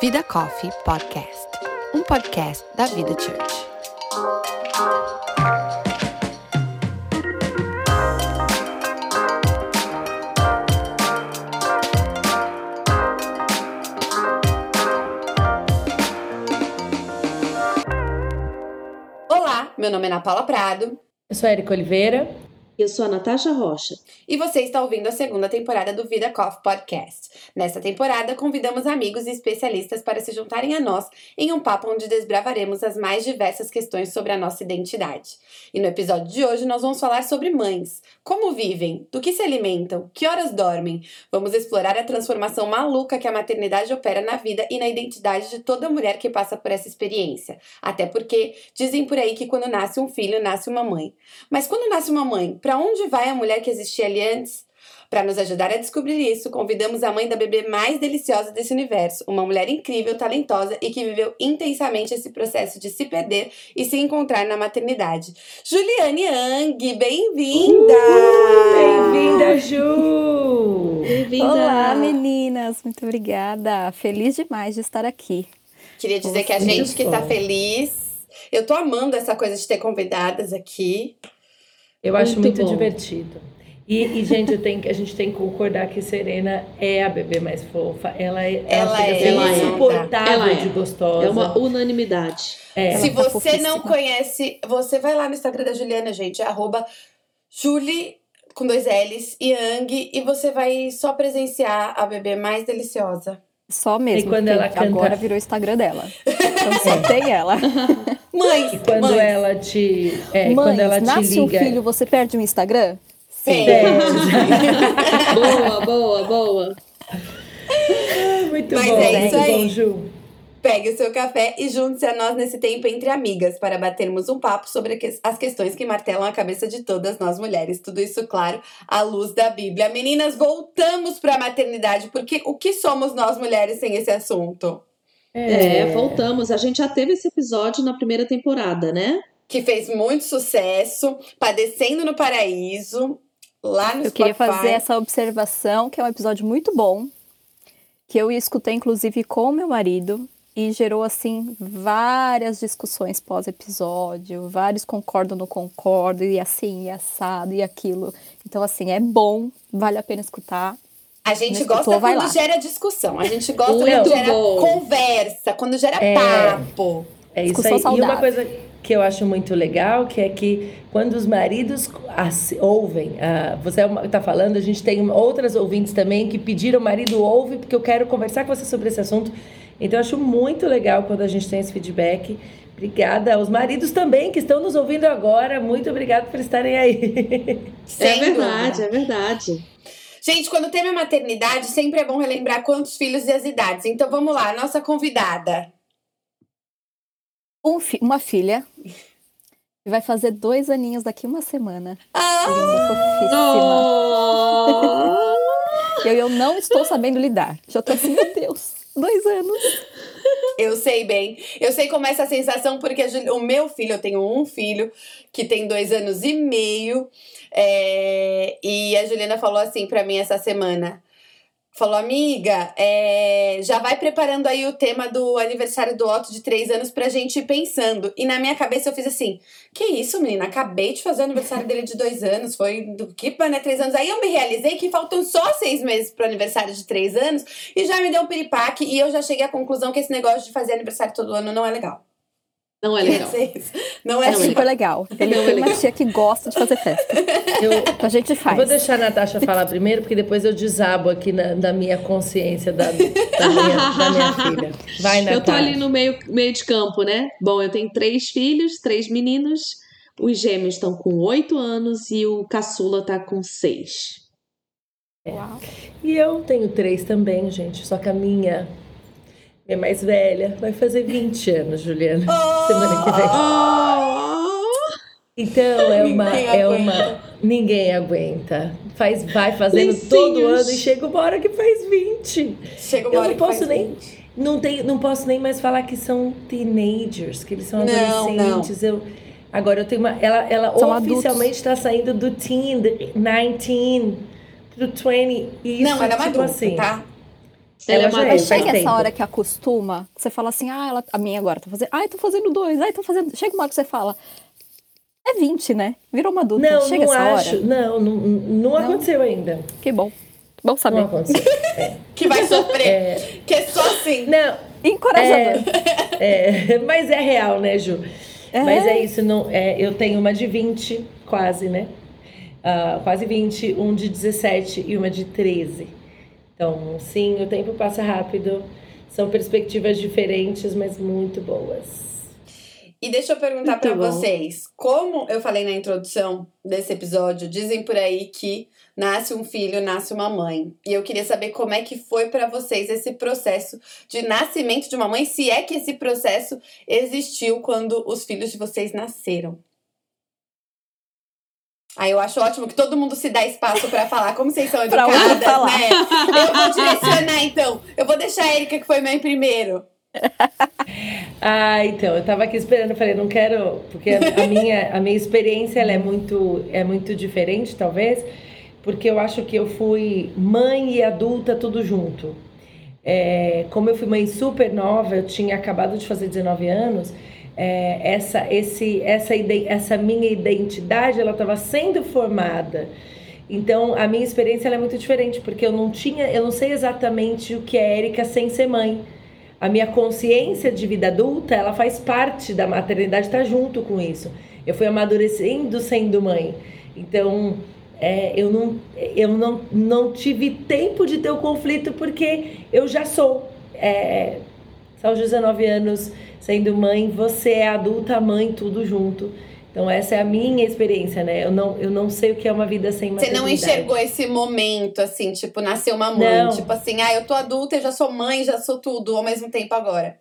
Vida Coffee Podcast, um podcast da Vida Church. Olá, meu nome é Ana Paula Prado Eu sou a Erika Oliveira. Eu sou a Natasha Rocha. e você está ouvindo a segunda temporada do Vida Coffee Podcast. Nesta temporada, convidamos amigos e especialistas para se juntarem a nós em um papo onde desbravaremos as mais diversas questões sobre a nossa identidade. E no episódio de hoje nós vamos falar sobre mães. Como vivem? Do que se alimentam? Que horas dormem? Vamos explorar a transformação maluca que a maternidade opera na vida e na identidade de toda mulher que passa por essa experiência. Até porque dizem por aí que quando nasce um filho, nasce uma mãe. Mas quando nasce uma mãe, para onde vai a mulher que existia ali antes? Para nos ajudar a descobrir isso, convidamos a mãe da bebê mais deliciosa desse universo, uma mulher incrível, talentosa e que viveu intensamente esse processo de se perder e se encontrar na maternidade. Juliane Ang, bem-vinda! Bem-vinda, Ju! Bem-vinda! Olá, meninas, muito obrigada. Feliz demais de estar aqui. Queria dizer que a gente que tá bom. feliz. Eu tô amando essa coisa de ter convidadas aqui. Eu acho Muito muito bom. divertido. E, e, gente, eu tenho, que- a gente tem que concordar que Serena é a bebê mais fofa. Ela é, Ela chega a é, ela é. insuportável Ela é. de gostosa. É uma unanimidade. É. Se Ela tá você não fofíssima. conhece, você vai lá no Instagram da Juliana, gente, é arroba Julie com dois L's e Yang, e você vai só presenciar a bebê mais deliciosa. Só mesmo. E quando ela canta- Agora virou o Instagram dela. Então só tem ela. Mãe, E quando mãe, ela te. É, Mães, quando ela te nasce um liga. filho, você perde um Instagram? Sim. boa, boa, boa. É, muito Mas bom, é muito isso aí. bom, Ju. Pegue o seu café e junte-se a nós nesse tempo entre amigas para batermos um papo sobre as questões que martelam a cabeça de todas nós mulheres. Tudo isso, claro, à luz da Bíblia. Meninas, voltamos para a maternidade, porque o que somos nós mulheres sem esse assunto? É, voltamos. A gente já teve esse episódio na primeira temporada, né? Que fez muito sucesso, Padecendo no Paraíso, lá no Eu queria Spotify. fazer essa observação, que é um episódio muito bom, que eu escutei inclusive com o meu marido e gerou assim várias discussões pós-episódio, vários concordam no concordo e assim, e assado e aquilo. Então assim, é bom, vale a pena escutar. A gente gosta escutou, vai quando lá. gera discussão. A gente gosta Muito quando gera bom. conversa, quando gera É. papo. É isso Discussão aí. E uma saudável. coisa que eu acho muito legal, que é que quando os maridos ouvem, ah, você está falando, a gente tem outras ouvintes também que pediram, marido ouve, porque eu quero conversar com você sobre esse assunto. Então eu acho muito legal quando a gente tem esse feedback. Obrigada aos maridos também que estão nos ouvindo agora. Muito obrigada por estarem aí. Sem é verdade, dúvida. é verdade. Gente, quando o tema é maternidade, sempre é bom relembrar quantos filhos e as idades. Então vamos lá, nossa convidada. Um fi- uma filha que vai fazer dois aninhos daqui uma semana. Ah, Linda, fofíssima. Oh! Eu, eu não estou sabendo lidar. Já tô assim, meu Deus, dois anos. eu sei bem. Eu sei como é essa sensação, porque a o meu filho, eu tenho um filho que tem dois anos e meio. É, e a Juliana falou assim pra mim essa semana. Falou, amiga, é, já vai preparando aí o tema do aniversário do Otto de três anos pra gente ir pensando. E na minha cabeça eu fiz assim: que isso, menina? Acabei de fazer o aniversário dele de dois anos. Foi do que para né, três anos? Aí eu me realizei que faltam só seis meses pro aniversário de três anos e já me deu um piripaque. E eu já cheguei à conclusão que esse negócio de fazer aniversário todo ano não é legal. Não é legal. Não é É legal. super legal. Ele Não é uma legal. tia que gosta de fazer festa. Eu, A gente eu faz. vou deixar a Natasha falar primeiro, porque depois eu desabo aqui na, na minha consciência da, da, minha, da minha filha. Vai, Natasha. Eu tô ali no meio, meio de campo, né? Bom, eu tenho três filhos, três meninos. Os gêmeos estão com oito anos e o caçula tá com seis. Uau. E eu tenho três também, gente. Só que a minha, minha mais velha, vai fazer 20 anos, Juliana. Semana que vem. Oh! Então é uma. Ninguém é aguenta. uma. Ninguém aguenta. Faz, vai fazendo Lencinhos. todo ano e chega uma hora que faz 20. Chega uma Eu hora não que posso faz nem. vinte. Não, tem, não posso nem mais falar que são teenagers, que eles são Não, adolescentes. Eu, agora eu tenho uma. Ela, ela São oficialmente está saindo do teen, do 19 pro 20. E isso, Não, ela é tipo adulta, assim. tá? Ela Ela é é, chega essa tempo. hora que acostuma, que você fala assim, ah, ela, a minha agora tá fazendo. Ai, tô fazendo dois, ai, tô fazendo. Chega uma hora que você fala. É 20, né? Virou uma adulta. Não, chega não essa acho. hora. Não, não, não aconteceu ainda. Que bom. Bom saber. Não aconteceu. É. Que vai sofrer. Que é só assim. Não, Encorajador. É, mas é real, né, Ju? É. Mas é isso, não, é, eu tenho uma de 20, quase, né? Ah, quase 20, um de 17 e uma de 13. Então, sim, o tempo passa rápido. São perspectivas diferentes, mas muito boas. E deixa eu perguntar bom. vocês, como eu falei na introdução desse episódio, dizem por aí que nasce um filho, nasce uma mãe. E eu queria saber como é que foi pra vocês esse processo de nascimento de uma mãe, se é que esse processo existiu quando os filhos de vocês nasceram. Aí eu acho ótimo que todo mundo se dá espaço pra falar, como vocês são educadas, né? Eu vou direcionar então. Eu vou deixar a Erika, que foi mãe primeiro. Ah, então, eu tava aqui esperando, falei, não quero, porque a, a minha, a minha experiência ela é muito, é muito diferente, talvez, porque eu acho que eu fui mãe e adulta tudo junto. É, como eu fui mãe super nova, eu tinha acabado de fazer 19 anos, é, essa, esse, essa, essa minha identidade, ela estava sendo formada. Então, a minha experiência é muito diferente, porque eu não tinha, eu não sei exatamente o que é Érica sem ser mãe. A minha consciência de vida adulta, ela faz parte da maternidade, está junto com isso. Eu fui amadurecendo sendo mãe. Então, é, eu, não, eu não, não tive tempo de ter o conflito porque eu já sou. É, aos 19 anos sendo mãe, você é adulta, mãe, tudo junto. Então, essa é a minha experiência, né? Eu não, eu não sei o que é uma vida sem Você maternidade. não enxergou esse momento, assim, tipo, nasceu uma mãe. Não. Tipo assim, ah, eu tô adulta, eu já sou mãe, já sou tudo ao mesmo tempo agora.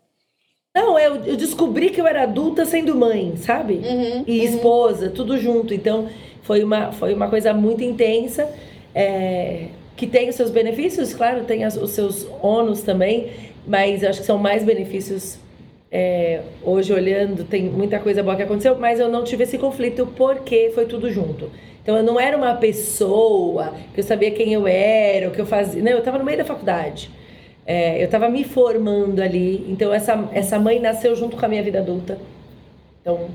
Não, eu, eu descobri que eu era adulta sendo mãe, sabe? Uhum, e uhum. esposa, tudo junto. Então, foi uma, foi uma coisa muito intensa, é, que tem os seus benefícios, claro, tem as- os seus ônus também, mas eu acho que são mais benefícios. é, hoje, olhando, tem muita coisa boa que aconteceu, mas eu não tive esse conflito porque foi tudo junto. Então, eu não era uma pessoa que eu sabia quem eu era, o que eu fazia. Não, eu estava no meio da faculdade. É, eu estava me formando ali. Então, essa, essa mãe nasceu junto com a minha vida adulta. Então,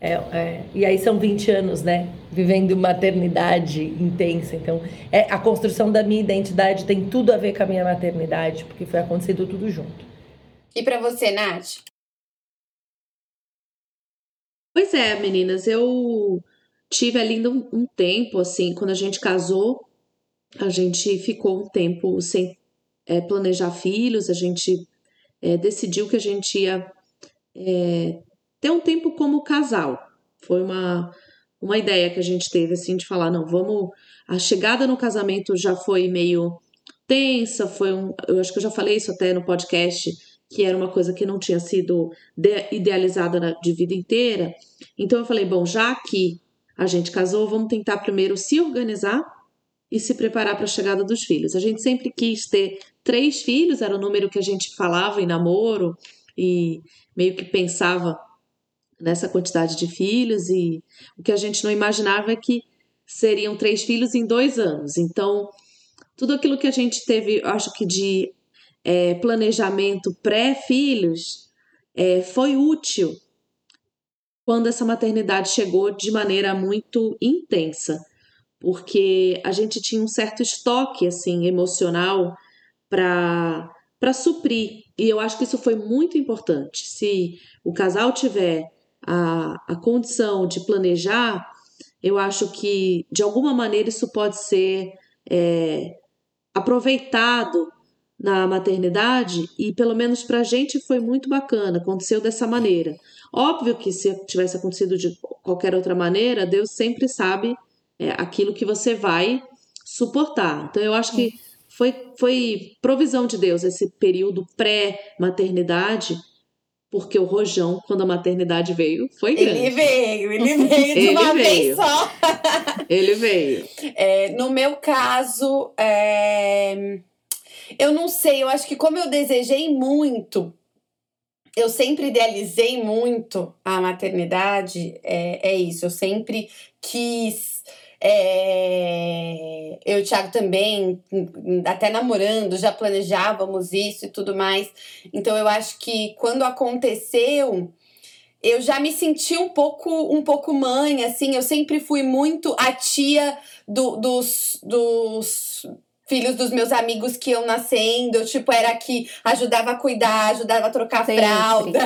é, é, e aí são 20 anos, né? Vivendo maternidade intensa. Então, é, a construção da minha identidade tem tudo a ver com a minha maternidade, porque foi acontecendo tudo junto. E pra você, Nath? Pois é, meninas, eu tive ali um, um tempo, assim, quando a gente casou, a gente ficou um tempo sem é, planejar filhos, a gente é, decidiu que a gente ia é, ter um tempo como casal. Foi uma, uma ideia que a gente teve, assim, de falar, não, vamos... A chegada no casamento já foi meio tensa, foi um... Eu acho que eu já falei isso até no podcast, que era uma coisa que não tinha sido de- idealizada de vida inteira. Então eu falei, bom, já que a gente casou, vamos tentar primeiro se organizar e se preparar para a chegada dos filhos. A gente sempre quis ter três filhos, era o número que a gente falava em namoro e meio que pensava nessa quantidade de filhos e o que a gente não imaginava é que seriam três filhos em dois anos. Então tudo aquilo que a gente teve, acho que de é, planejamento pré-filhos é, foi útil quando essa maternidade chegou de maneira muito intensa, porque a gente tinha um certo estoque assim emocional para para suprir. E eu acho que isso foi muito importante. Se o casal tiver a, a condição de planejar, eu acho que de alguma maneira isso pode ser é, aproveitado na maternidade e pelo menos para a gente foi muito bacana, aconteceu dessa maneira. Óbvio que se tivesse acontecido de qualquer outra maneira, Deus sempre sabe é, aquilo que você vai suportar. Então eu acho que foi, foi provisão de Deus esse período pré-maternidade, porque o rojão, quando a maternidade veio, foi grande. Ele veio, ele veio de Ele uma vez veio. só. Ele veio. É, no meu caso, é, eu não sei, eu acho que como eu desejei muito, eu sempre idealizei muito a maternidade, é, é isso, eu sempre quis É... Eu e o Thiago também, até namorando, já planejávamos isso e tudo mais. Então eu acho que quando aconteceu, eu já me senti um pouco um pouco mãe, assim. Eu sempre fui muito a tia do, dos, dos filhos dos meus amigos que iam nascendo, eu, tipo, era que ajudava a cuidar, ajudava a trocar Sempre. fralda.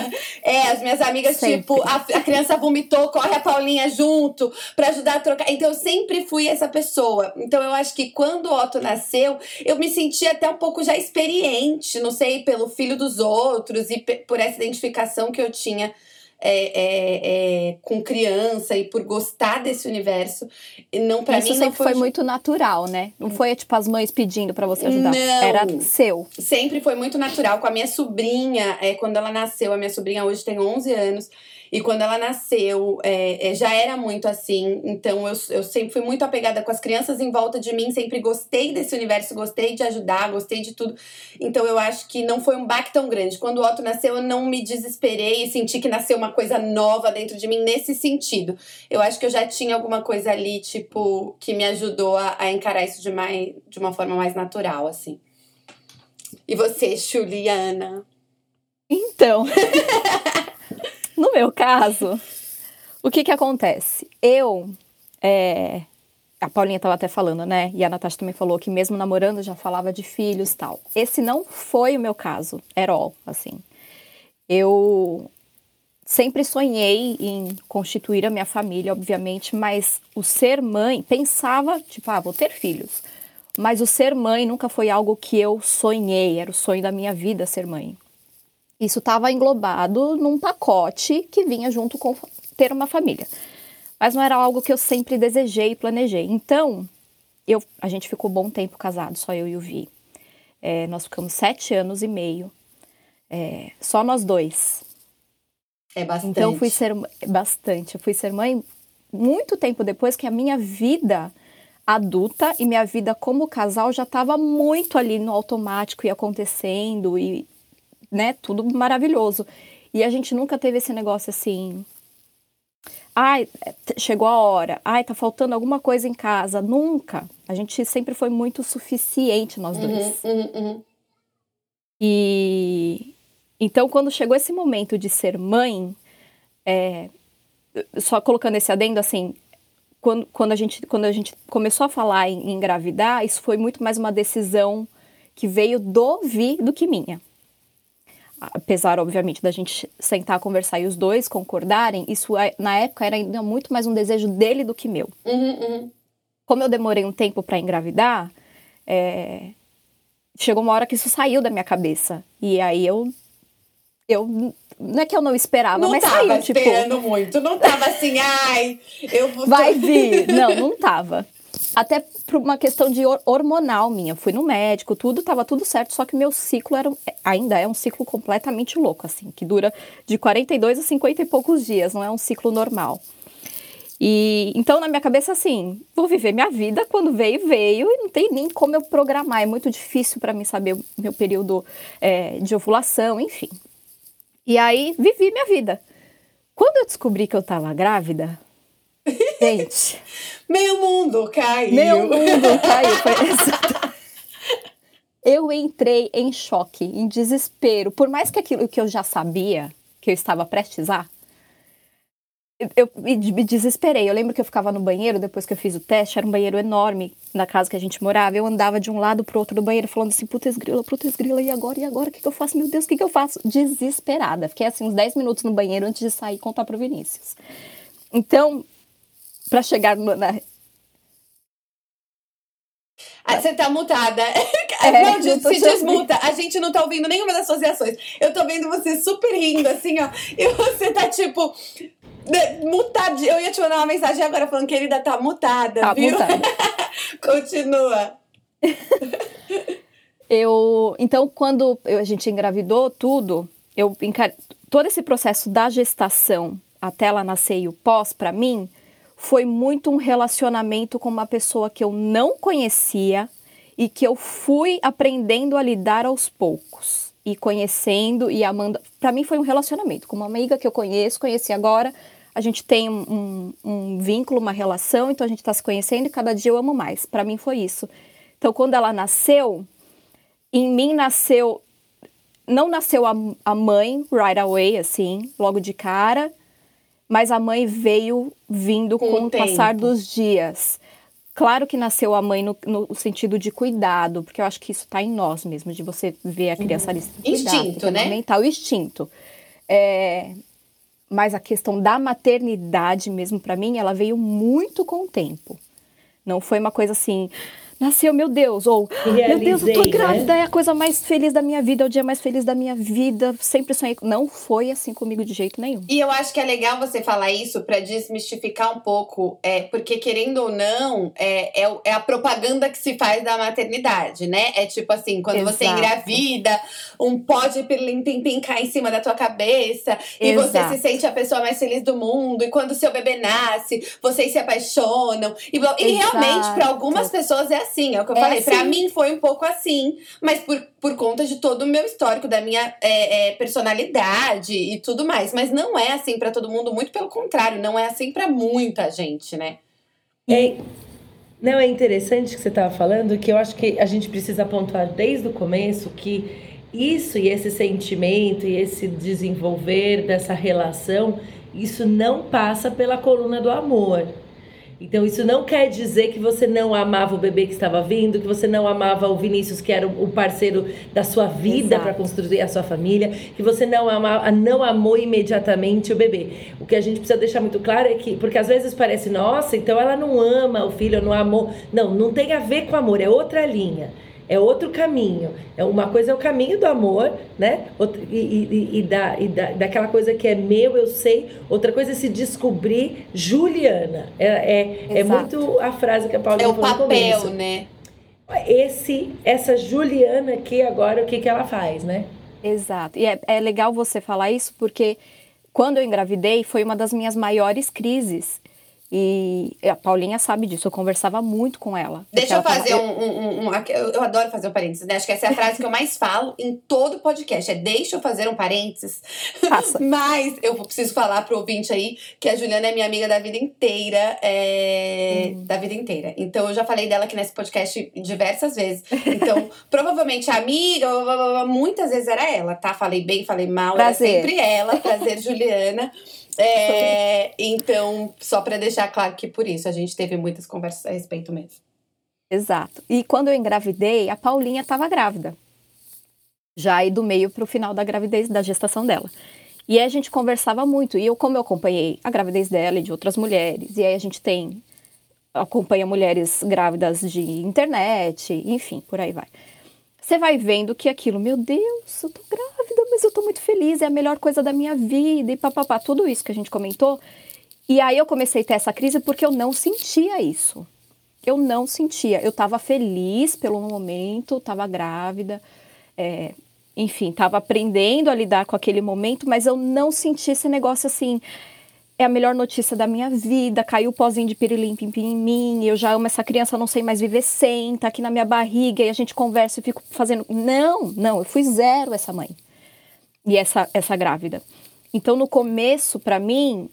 É, as minhas amigas, sempre. tipo, a, a, criança vomitou, corre a Paulinha junto para ajudar a trocar. Então, eu sempre fui essa pessoa. Então, eu acho que quando o Otto nasceu, eu me senti até um pouco já experiente, não sei, pelo filho dos outros e por essa identificação que eu tinha é, é, é, com criança e por gostar desse universo. Não para mim Isso sempre foi, foi muito natural, né? Não foi tipo as mães pedindo para você ajudar. Não, Era seu. Sempre foi muito natural. Com a minha sobrinha, é, quando ela nasceu, a minha sobrinha hoje tem 11 anos. E quando ela nasceu, é, é, já era muito assim. Então eu, eu sempre fui muito apegada com as crianças em volta de mim, sempre gostei desse universo, gostei de ajudar, gostei de tudo. Então eu acho que não foi um baque tão grande. Quando o Otto nasceu, eu não me desesperei e senti que nasceu uma coisa nova dentro de mim nesse sentido. Eu acho que eu já tinha alguma coisa ali, tipo, que me ajudou a, a encarar isso de, mais, de uma forma mais natural, assim. E você, Juliana? Então. No meu caso, o que que acontece? Eu, é, a Paulinha estava até falando, né? E a Natasha também falou que mesmo namorando já falava de filhos tal. Esse não foi o meu caso, at assim. Eu sempre sonhei em constituir a minha família, obviamente, mas o ser mãe, pensava, tipo, ah, vou ter filhos. Mas o ser mãe nunca foi algo que eu sonhei, era o sonho da minha vida ser mãe. Isso estava englobado num pacote que vinha junto com ter uma família. Mas não era algo que eu sempre desejei e planejei. Então, eu, a gente ficou bom tempo casado, só eu e o Vi. É, nós ficamos sete anos e meio. É, só nós dois. É bastante. Então, fui ser bastante. Eu fui ser mãe muito tempo depois que a minha vida adulta e minha vida como casal já estava muito ali no automático e acontecendo e né, tudo maravilhoso. E a gente nunca teve esse negócio assim. Ai, chegou a hora. Ai, tá faltando alguma coisa em casa. Nunca. A gente sempre foi muito suficiente, nós uhum, dois. Uhum, uhum. E então, quando chegou esse momento de ser mãe, é, só colocando esse adendo assim, quando, quando, a gente, quando a gente começou a falar em, em engravidar, isso foi muito mais uma decisão que veio do Vi do que minha apesar, obviamente, da gente sentar, conversar e os dois concordarem, isso é, na época era ainda muito mais um desejo dele do que meu. Uhum, uhum. Como eu demorei um tempo para engravidar, é... chegou uma hora que isso saiu da minha cabeça. E aí eu. Eu não é que eu não esperava, não mas tava saiu, tipo... esperando muito, não tava assim, ai, eu vou... Vai vir, não, não tava. Até por uma questão de hormonal minha. Fui no médico, tudo estava tudo certo, só que meu ciclo era, ainda é um ciclo completamente louco, assim, que dura de 42 a 50 e poucos dias, não é um ciclo normal. E então na minha cabeça assim, vou viver minha vida, quando veio veio e não tem nem como eu programar, é muito difícil para mim saber o meu período é, de ovulação, enfim. E aí vivi minha vida. Quando eu descobri que eu estava grávida, Gente. Meu mundo caiu. Meu mundo caiu. Foi eu entrei em choque, em desespero. Por mais que aquilo que eu já sabia, que eu estava prestes a, eu me desesperei. Eu lembro que eu ficava no banheiro depois que eu fiz o teste, era um banheiro enorme na casa que a gente morava. Eu andava de um lado pro outro do banheiro falando assim: putz grila, putz grila, e agora? E agora? O que, que eu faço? Meu Deus, o que, que eu faço? Desesperada. Fiquei assim uns 10 minutos no banheiro antes de sair e contar pro Vinícius. Então, para chegar no, na. Ah, você tá mutada. É, não, se desmuta. A gente não tá ouvindo nenhuma das suas reações. Eu tô vendo você super rindo, assim, ó. E você tá tipo. Mutada. Eu ia te mandar uma mensagem agora falando, querida, tá mutada, tá viu? Mutada. Continua. eu. Então, quando a gente engravidou tudo, eu todo esse processo da gestação até ela nascer e o pós, para mim, foi muito um relacionamento com uma pessoa que eu não conhecia e que eu fui aprendendo a lidar aos poucos e conhecendo e amando. Para mim foi um relacionamento com uma amiga que eu conheço, conheci agora, a gente tem um, um, um vínculo, uma relação, então a gente está se conhecendo e cada dia eu amo mais. Para mim foi isso. Então, quando ela nasceu, em mim nasceu. Não nasceu a, a mãe right away, assim, logo de cara, mas a mãe veio vindo com, com o, passar dos dias. Claro que nasceu a mãe no, no, sentido de cuidado, porque eu acho que isso está em nós mesmo, de você ver a criança ali. Cuidado, instinto, né? Mental, instinto. É, mas a questão da maternidade mesmo, para mim, ela veio muito com o tempo. Não foi uma coisa assim, nasceu, meu Deus, ou meu Deus, eu tô né? grávida, né? é a coisa mais feliz da minha vida, é o dia mais feliz da minha vida, sempre sonhei. Não foi assim comigo de jeito nenhum. E eu acho que é legal você falar isso para desmistificar um pouco, é, porque querendo ou não, é, é, é, a propaganda que se faz da maternidade, né? É tipo assim, quando Exato. você engravida, um pó de pirlim-pim-pim cai em cima da tua cabeça, e Exato. você se sente a pessoa mais feliz do mundo, e quando seu bebê nasce, vocês se apaixonam. E, e realmente, para algumas pessoas é assim, é o que eu é falei. Assim. Pra mim foi um pouco assim, mas por, por conta de todo o meu histórico, da minha é, é, personalidade e tudo mais. Mas não é assim para todo mundo, muito pelo contrário, não é assim para muita gente, né? É, não, é interessante que você estava falando, que eu acho que a gente precisa pontuar desde o começo que isso e esse sentimento e esse desenvolver dessa relação, isso não passa pela coluna do amor. Então, isso não quer dizer que você não amava o bebê que estava vindo, que você não amava o Vinícius, que era o parceiro da sua vida para construir a sua família, que você não, amava, não amou imediatamente o bebê. O que a gente precisa deixar muito claro é que, porque às vezes parece, nossa, então ela não ama o filho, não amou. Não, não tem a ver com amor, é outra linha é outro caminho. É uma coisa é o caminho do amor, né? e, e, e, da, e da, daquela coisa que é meu, eu sei. Outra coisa é se descobrir Juliana. É, é, é muito a frase que a Paula É o papel, né? Esse, essa Juliana aqui agora, o que, que ela faz, né? Exato. E é, é legal você falar isso porque quando eu engravidei foi uma das minhas maiores crises. E a Paulinha sabe disso, eu conversava muito com ela. Deixa eu fazer tava... um, um, um, Eu adoro fazer um parênteses, né? Acho que essa é a frase que eu mais falo em todo podcast. É deixa eu fazer um parênteses. Faça. Mas eu preciso falar pro ouvinte aí que a Juliana é minha amiga da vida inteira. É... Hum. Da vida inteira. Então eu já falei dela aqui nesse podcast diversas vezes. Então, provavelmente a amiga, muitas vezes era ela, tá? Falei bem, falei mal, Prazer. era sempre ela. Prazer, Juliana. É, então, só para deixar claro que por isso a gente teve muitas conversas a respeito mesmo. Exato. E quando eu engravidei, a Paulinha estava grávida. Já aí do meio para o final da gravidez, da gestação dela. E aí a gente conversava muito. E eu, como eu acompanhei a gravidez dela e de outras mulheres, e aí a gente tem. acompanha mulheres grávidas de internet, enfim, por aí vai você vai vendo que aquilo, meu Deus, eu tô grávida, mas eu tô muito feliz, é a melhor coisa da minha vida e papapá, tudo isso que a gente comentou. E aí eu comecei a ter essa crise porque eu não sentia isso. Eu não sentia. Eu tava feliz pelo momento, tava grávida, é, enfim, tava aprendendo a lidar com aquele momento, mas eu não sentia esse negócio assim é a melhor notícia da minha vida, caiu o pozinho de pirilim pim, pim em mim, eu já amo essa criança, não sei mais viver sem, tá aqui na minha barriga e a gente conversa e fico fazendo. Não, não, eu fui zero essa mãe. E essa, essa grávida. Então, no começo, para mim,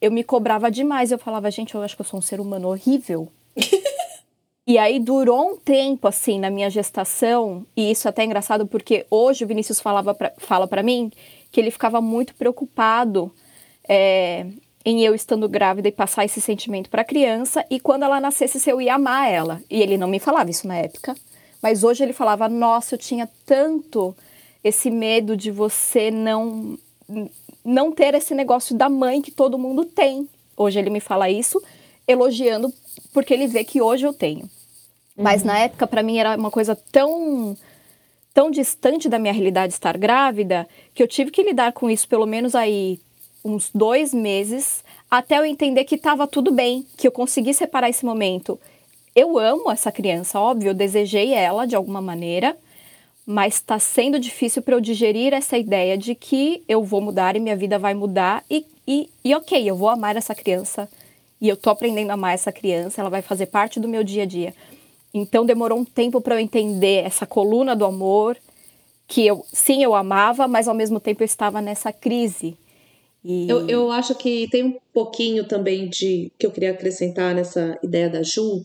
eu me cobrava demais. Eu falava, gente, eu acho que eu sou um ser humano horrível. e aí durou um tempo, assim, na minha gestação, e isso é até engraçado porque hoje o Vinícius falava pra, fala para mim que ele ficava muito preocupado. É, em eu estando grávida e passar esse sentimento para a criança e quando ela nascesse se eu ia amar ela. E ele não me falava isso na época, mas hoje ele falava: "Nossa, eu tinha tanto esse medo de você não não ter esse negócio da mãe que todo mundo tem". Hoje ele me fala isso elogiando porque ele vê que hoje eu tenho. Uhum. Mas na época para mim era uma coisa tão tão distante da minha realidade estar grávida que eu tive que lidar com isso pelo menos aí uns dois meses até eu entender que estava tudo bem, que eu consegui separar esse momento. Eu amo essa criança, óbvio, eu desejei ela de alguma maneira, mas está sendo difícil para eu digerir essa ideia de que eu vou mudar e minha vida vai mudar e, e, e ok, eu vou amar essa criança e eu tô aprendendo a amar essa criança, ela vai fazer parte do meu dia a dia. Então demorou um tempo para eu entender essa coluna do amor, que eu sim eu amava, mas ao mesmo tempo eu estava nessa crise E... Eu, eu acho que tem um pouquinho também de que eu queria acrescentar nessa ideia da Ju.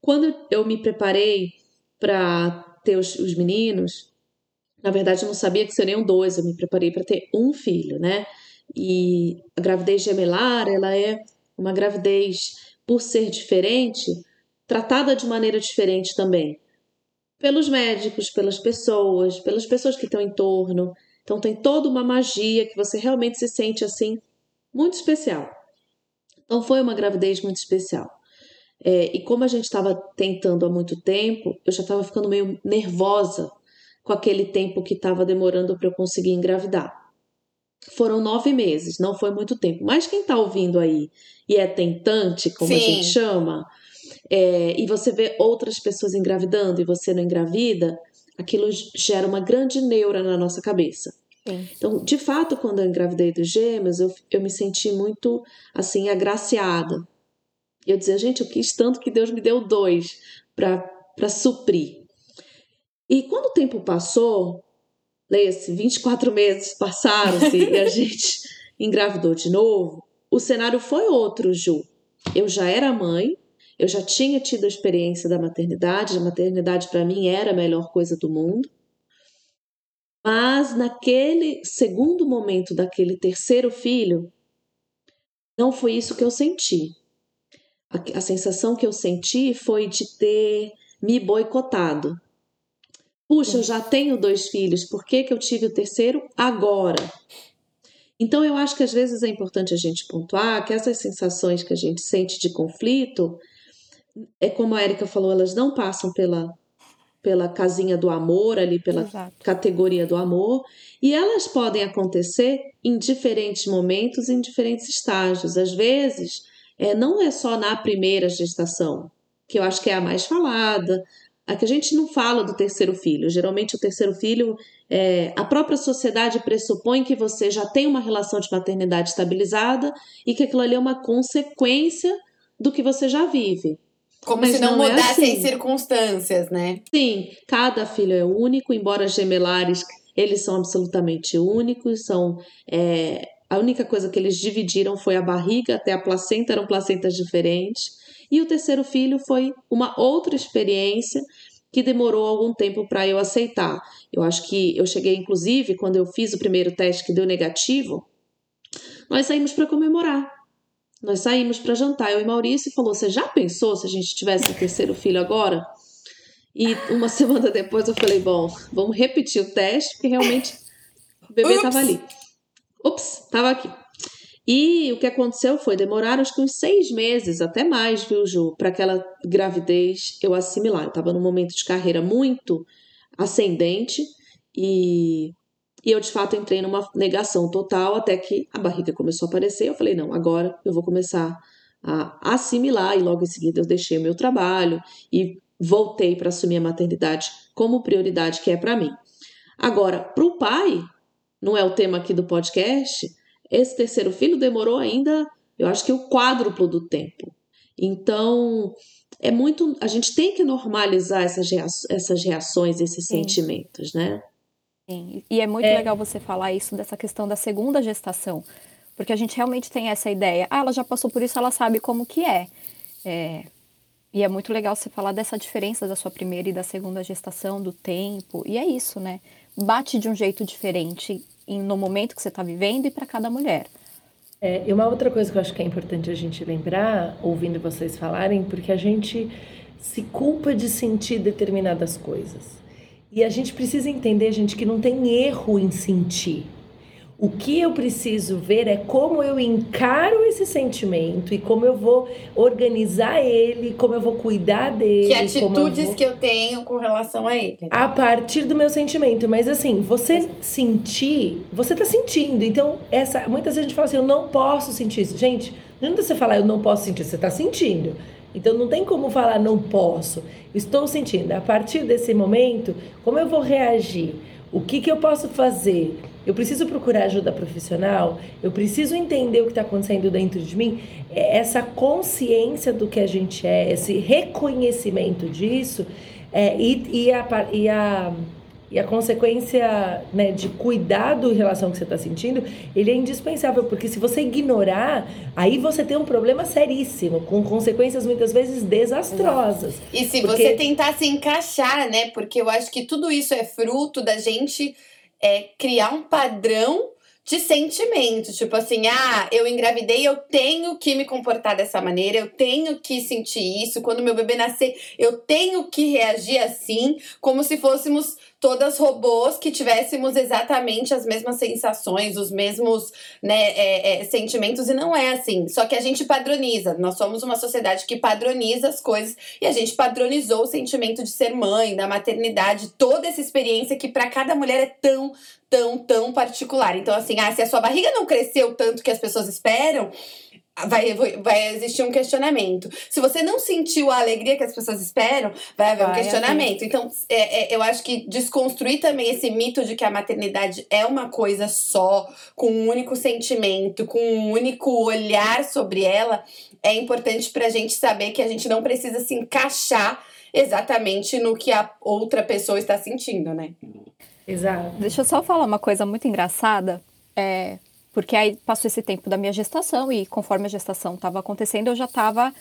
Quando eu me preparei para ter os, os meninos, na verdade, eu não sabia que seriam dois, eu me preparei para ter um filho, né? E a gravidez gemelar, ela é uma gravidez, por ser diferente, tratada de maneira diferente também. Pelos médicos, pelas pessoas, pelas pessoas que estão em torno. Então tem toda uma magia que você realmente se sente assim, muito especial. Então foi uma gravidez muito especial. É, e como a gente estava tentando há muito tempo, eu já estava ficando meio nervosa com aquele tempo que estava demorando para eu conseguir engravidar. Foram nove meses, não foi muito tempo. Mas quem está ouvindo aí e é tentante, como Sim. a gente chama, é, e você vê outras pessoas engravidando e você não engravida, aquilo gera uma grande neura na nossa cabeça. Sim. Então, de fato, quando eu engravidei dos gêmeos, eu, eu me senti muito, assim, agraciada. Eu dizia, gente, eu quis tanto que Deus me deu dois para suprir. E quando o tempo passou, leia-se, 24 meses passaram-se e a gente engravidou de novo, o cenário foi outro, Ju. Eu já era mãe, eu já tinha tido a experiência da maternidade, a maternidade para mim era a melhor coisa do mundo. Mas naquele segundo momento daquele terceiro filho, não foi isso que eu senti. A, a sensação que eu senti foi de ter me boicotado, Puxa, eu já tenho dois filhos, por que, que eu tive o terceiro agora? Então, eu acho que às vezes é importante a gente pontuar que essas sensações que a gente sente de conflito, é como a Erika falou, elas não passam pela, pela casinha do amor, ali pela Exato. categoria do amor, e elas podem acontecer em diferentes momentos, em diferentes estágios. Às vezes, é, não é só na primeira gestação, que eu acho que é a mais falada, a que a gente não fala do terceiro filho. Geralmente, o terceiro filho, é, a própria sociedade pressupõe que você já tem uma relação de maternidade estabilizada e que aquilo ali é uma consequência do que você já vive. Como Mas se não, não é mudassem é assim. circunstâncias, né? Sim, cada filho é único, embora gemelares, eles são absolutamente únicos, são. É, a única coisa que eles dividiram foi a barriga, até a placenta eram placentas diferentes. E o terceiro filho foi uma outra experiência que demorou algum tempo para eu aceitar. Eu acho que eu cheguei, inclusive, quando eu fiz o primeiro teste que deu negativo, nós saímos para comemorar. Nós saímos para jantar. Eu e Maurício falou: Você já pensou se a gente tivesse o terceiro filho agora? E uma semana depois eu falei: Bom, vamos repetir o teste, porque realmente o bebê estava ali. Ups, estava aqui. E o que aconteceu foi, demoraram acho que uns seis meses, até mais, viu, Ju, para aquela gravidez eu assimilar. Eu estava num momento de carreira muito ascendente e, e eu, de fato, entrei numa negação total até que a barriga começou a aparecer. Eu falei, não, agora eu vou começar a assimilar e logo em seguida eu deixei o meu trabalho e voltei para assumir a maternidade como prioridade que é para mim. Agora, para o pai, não é o tema aqui do podcast, esse terceiro filho demorou ainda, eu acho que o quádruplo do tempo. Então, é muito. A gente tem que normalizar essas, reações, essas reações esses Sim. sentimentos, né? Sim. E é muito é. legal você falar isso dessa questão da segunda gestação. Porque a gente realmente tem essa ideia. Ah, ela já passou por isso, ela sabe como que é. é. E é muito legal você falar dessa diferença da sua primeira e da segunda gestação, do tempo. E é isso, né? Bate de um jeito diferente no momento que você está vivendo e para cada mulher. É, e uma outra coisa que eu acho que é importante a gente lembrar, ouvindo vocês falarem, porque a gente se culpa de sentir determinadas coisas. E a gente precisa entender, gente, que não tem erro em sentir. O que eu preciso ver é como eu encaro esse sentimento e como eu vou organizar ele, como eu vou cuidar dele. Que atitudes eu vou... que eu tenho com relação a ele. A partir do meu sentimento. Mas assim, você sentir, você tá sentindo. Então, essa, muitas vezes a gente fala assim, eu não posso sentir isso. Gente, não adianta você falar eu não posso sentir, você tá sentindo. Então não tem como falar não posso. Estou sentindo. A partir desse momento, como eu vou reagir? O que, que eu posso fazer? Eu preciso procurar ajuda profissional? Eu preciso entender o que está acontecendo dentro de mim? É, essa consciência do que a gente é, esse reconhecimento disso é, e, e, a, e a E a consequência né, de cuidado em relação ao que você está sentindo, ele é indispensável, porque se você ignorar, aí você tem um problema seríssimo, com consequências muitas vezes desastrosas. Exato. E se porque... você tentar se encaixar, né? Porque eu acho que tudo isso é fruto da gente é, criar um padrão de sentimento, tipo assim, ah, eu engravidei, eu tenho que me comportar dessa maneira, eu tenho que sentir isso, quando meu bebê nascer, eu tenho que reagir assim, como se fôssemos todas robôs que tivéssemos exatamente as mesmas sensações, os mesmos né, é, é, sentimentos, e não é assim. Só que a gente padroniza. Nós somos uma sociedade que padroniza as coisas e a gente padronizou o sentimento de ser mãe, da maternidade, toda essa experiência que para cada mulher é tão, tão, tão particular. Então, assim, ah, se a sua barriga não cresceu tanto que as pessoas esperam vai, vai existir um questionamento. Se você não sentiu a alegria que as pessoas esperam, vai haver vai, um questionamento. Então, é, é, eu acho que desconstruir também esse mito de que a maternidade é uma coisa só, com um único sentimento, com um único olhar sobre ela, é importante pra gente saber que a gente não precisa se encaixar exatamente no que a outra pessoa está sentindo, né? Exato. Deixa eu só falar uma coisa muito engraçada. É, porque aí passou esse tempo da minha gestação e conforme a gestação estava acontecendo, eu já estava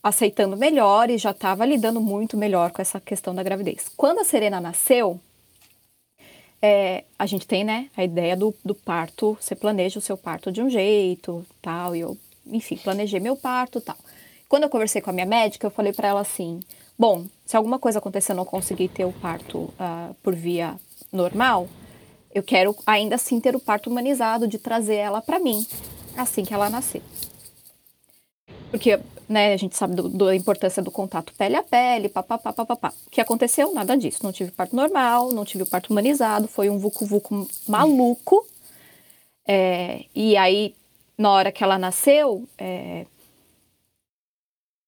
aceitando melhor e já estava lidando muito melhor com essa questão da gravidez. Quando a Serena nasceu, é, a gente tem, né, a ideia do, do parto, você planeja o seu parto de um jeito, tal, e eu, enfim, planejei meu parto, tal. Quando eu conversei com a minha médica, eu falei para ela assim, bom, se alguma coisa acontecer, eu não conseguir ter o parto uh, por via normal, eu quero ainda assim ter o parto humanizado, de trazer ela para mim, assim que ela nascer. Porque, né, a gente sabe da importância do contato pele a pele, papapá, papapá. O que aconteceu? Nada disso. Não tive parto normal, não tive parto humanizado, foi um vucu-vucu maluco. É, e aí, na hora que ela nasceu, é,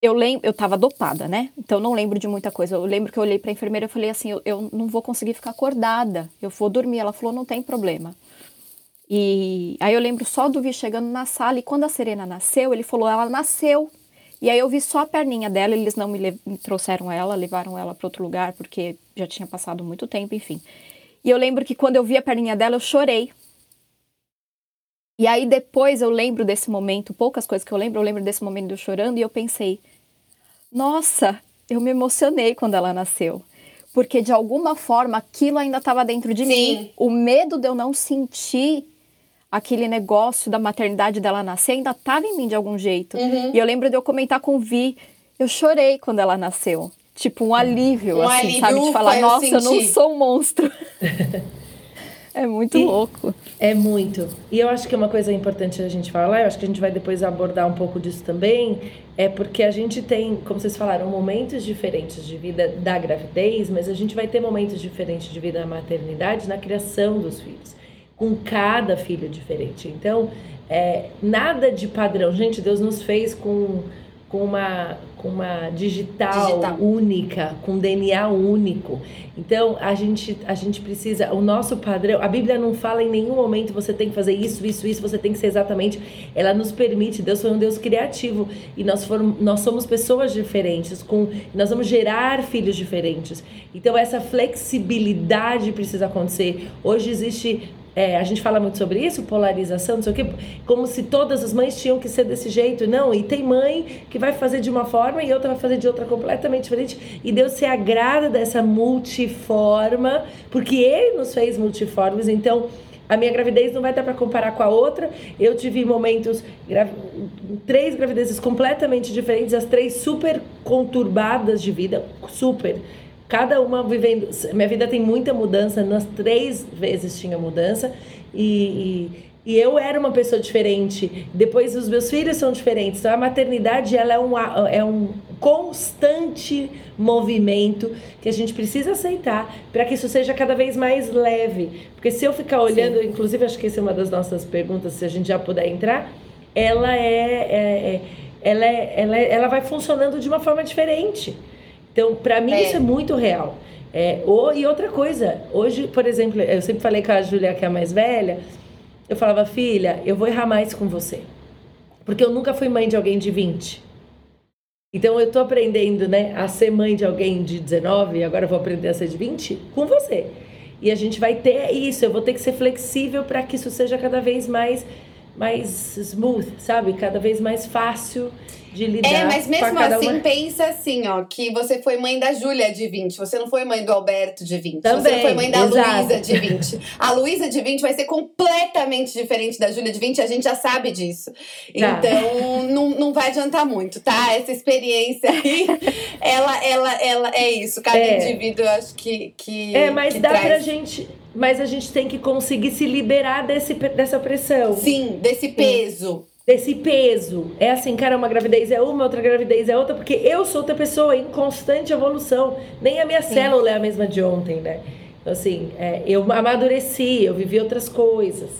eu lembro, eu tava dopada, né? Então não lembro de muita coisa. Eu lembro que eu olhei pra enfermeira e falei assim: eu, eu não vou conseguir ficar acordada, eu vou dormir. Ela falou: não tem problema. E aí eu lembro só do Vi chegando na sala e quando a Serena nasceu, ele falou: ela nasceu. E aí eu vi só a perninha dela, eles não me, me trouxeram ela, levaram ela para outro lugar porque já tinha passado muito tempo, enfim. E eu lembro que quando eu vi a perninha dela, eu chorei. E aí depois eu lembro desse momento, poucas coisas que eu lembro, eu lembro desse momento de eu chorando e eu pensei, nossa, eu me emocionei quando ela nasceu. Porque de alguma forma aquilo ainda estava dentro de Sim. mim. O medo de eu não sentir aquele negócio da maternidade dela nascer ainda estava em mim de algum jeito. Uhum. E eu lembro de eu comentar com o Vi, eu chorei quando ela nasceu. Tipo, um alívio, um assim, alívio, sabe? De falar, nossa, eu, eu não sou um monstro. É muito e louco. É muito. E eu acho que é uma coisa importante a gente falar, eu acho que a gente vai depois abordar um pouco disso também, é porque a gente tem, como vocês falaram, momentos diferentes de vida da gravidez, mas a gente vai ter momentos diferentes de vida na maternidade, na criação dos filhos, com cada filho diferente. Então, é, nada de padrão. Gente, Deus nos fez com com uma, com uma digital, digital, única, com DNA único. Então, a gente, a gente precisa, o nosso padrão, a Bíblia não fala em nenhum momento você tem que fazer isso, isso, isso, você tem que ser exatamente. Ela nos permite, Deus foi um Deus criativo e nós, foram, nós somos pessoas diferentes, com, nós vamos gerar filhos diferentes. Então, essa flexibilidade precisa acontecer. Hoje existe é, a gente fala muito sobre isso, polarização, não sei o quê, como se todas as mães tinham que ser desse jeito. Não, e tem mãe que vai fazer de uma forma e outra vai fazer de outra completamente diferente. E Deus se agrada dessa multiforma, porque Ele nos fez multiformes, então a minha gravidez não vai dar para comparar com a outra. Eu tive momentos, três gravidezes completamente diferentes, as três super conturbadas de vida, super cada uma vivendo. Minha vida tem muita mudança, nas três vezes tinha mudança, e, e, e, eu era uma pessoa diferente. Depois os meus filhos são diferentes. Então a maternidade ela é um, é um constante movimento que a gente precisa aceitar para que isso seja cada vez mais leve. Porque se eu ficar olhando, Sim. inclusive acho que essa é uma das nossas perguntas, se a gente já puder entrar, ela é, é, é ela, é, ela, é, ela vai funcionando de uma forma diferente. Então, para mim, é. isso é muito real. É, ou, e outra coisa, hoje, por exemplo, eu sempre falei com a Júlia, que é a mais velha, eu falava, filha, eu vou errar mais com você. Porque eu nunca fui mãe de alguém de 20. Então eu tô aprendendo, né, a ser mãe de alguém de 19 e agora eu vou aprender a ser de 20 com você. E a gente vai ter isso, eu vou ter que ser flexível para que isso seja cada vez mais mais smooth, sabe? Cada vez mais fácil de lidar É, mas mesmo assim, uma... pensa assim, ó, que você foi mãe da Júlia de 20, você não foi mãe do Alberto de 20. Também, você foi mãe da. Luísa de 20. A Luísa de 20 vai ser completamente diferente da Júlia de 20, a gente já sabe disso. Tá. Então, não, não vai adiantar muito, tá? Essa experiência aí, ela, ela, ela é isso. Cada É. indivíduo, eu acho que. que É, mas que dá traz. pra gente. Mas a gente tem que conseguir se liberar desse, dessa pressão. Sim, desse peso. Desse peso. É assim, cara, uma gravidez é uma, outra gravidez é outra, porque eu sou outra pessoa em constante evolução. Nem a minha célula é a mesma de ontem, né? Então, assim, é, eu amadureci, eu vivi outras coisas.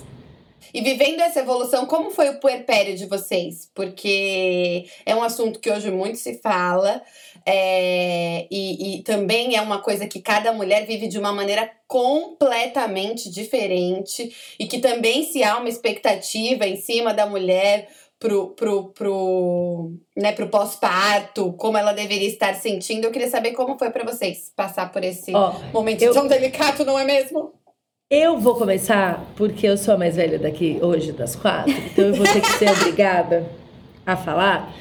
E vivendo essa evolução, como foi o puerpério de vocês? Porque é um assunto que hoje muito se fala, é, e, e também é uma coisa que cada mulher vive de uma maneira completamente diferente, e que também se há uma expectativa em cima da mulher pro, pro, pro, né, pro pós-parto, como ela deveria estar sentindo. Eu queria saber como foi para vocês passar por esse Ó, momento eu- tão delicado, não é mesmo? Eu vou começar porque eu sou a mais velha daqui hoje das quatro, então eu vou ter que ser obrigada a falar.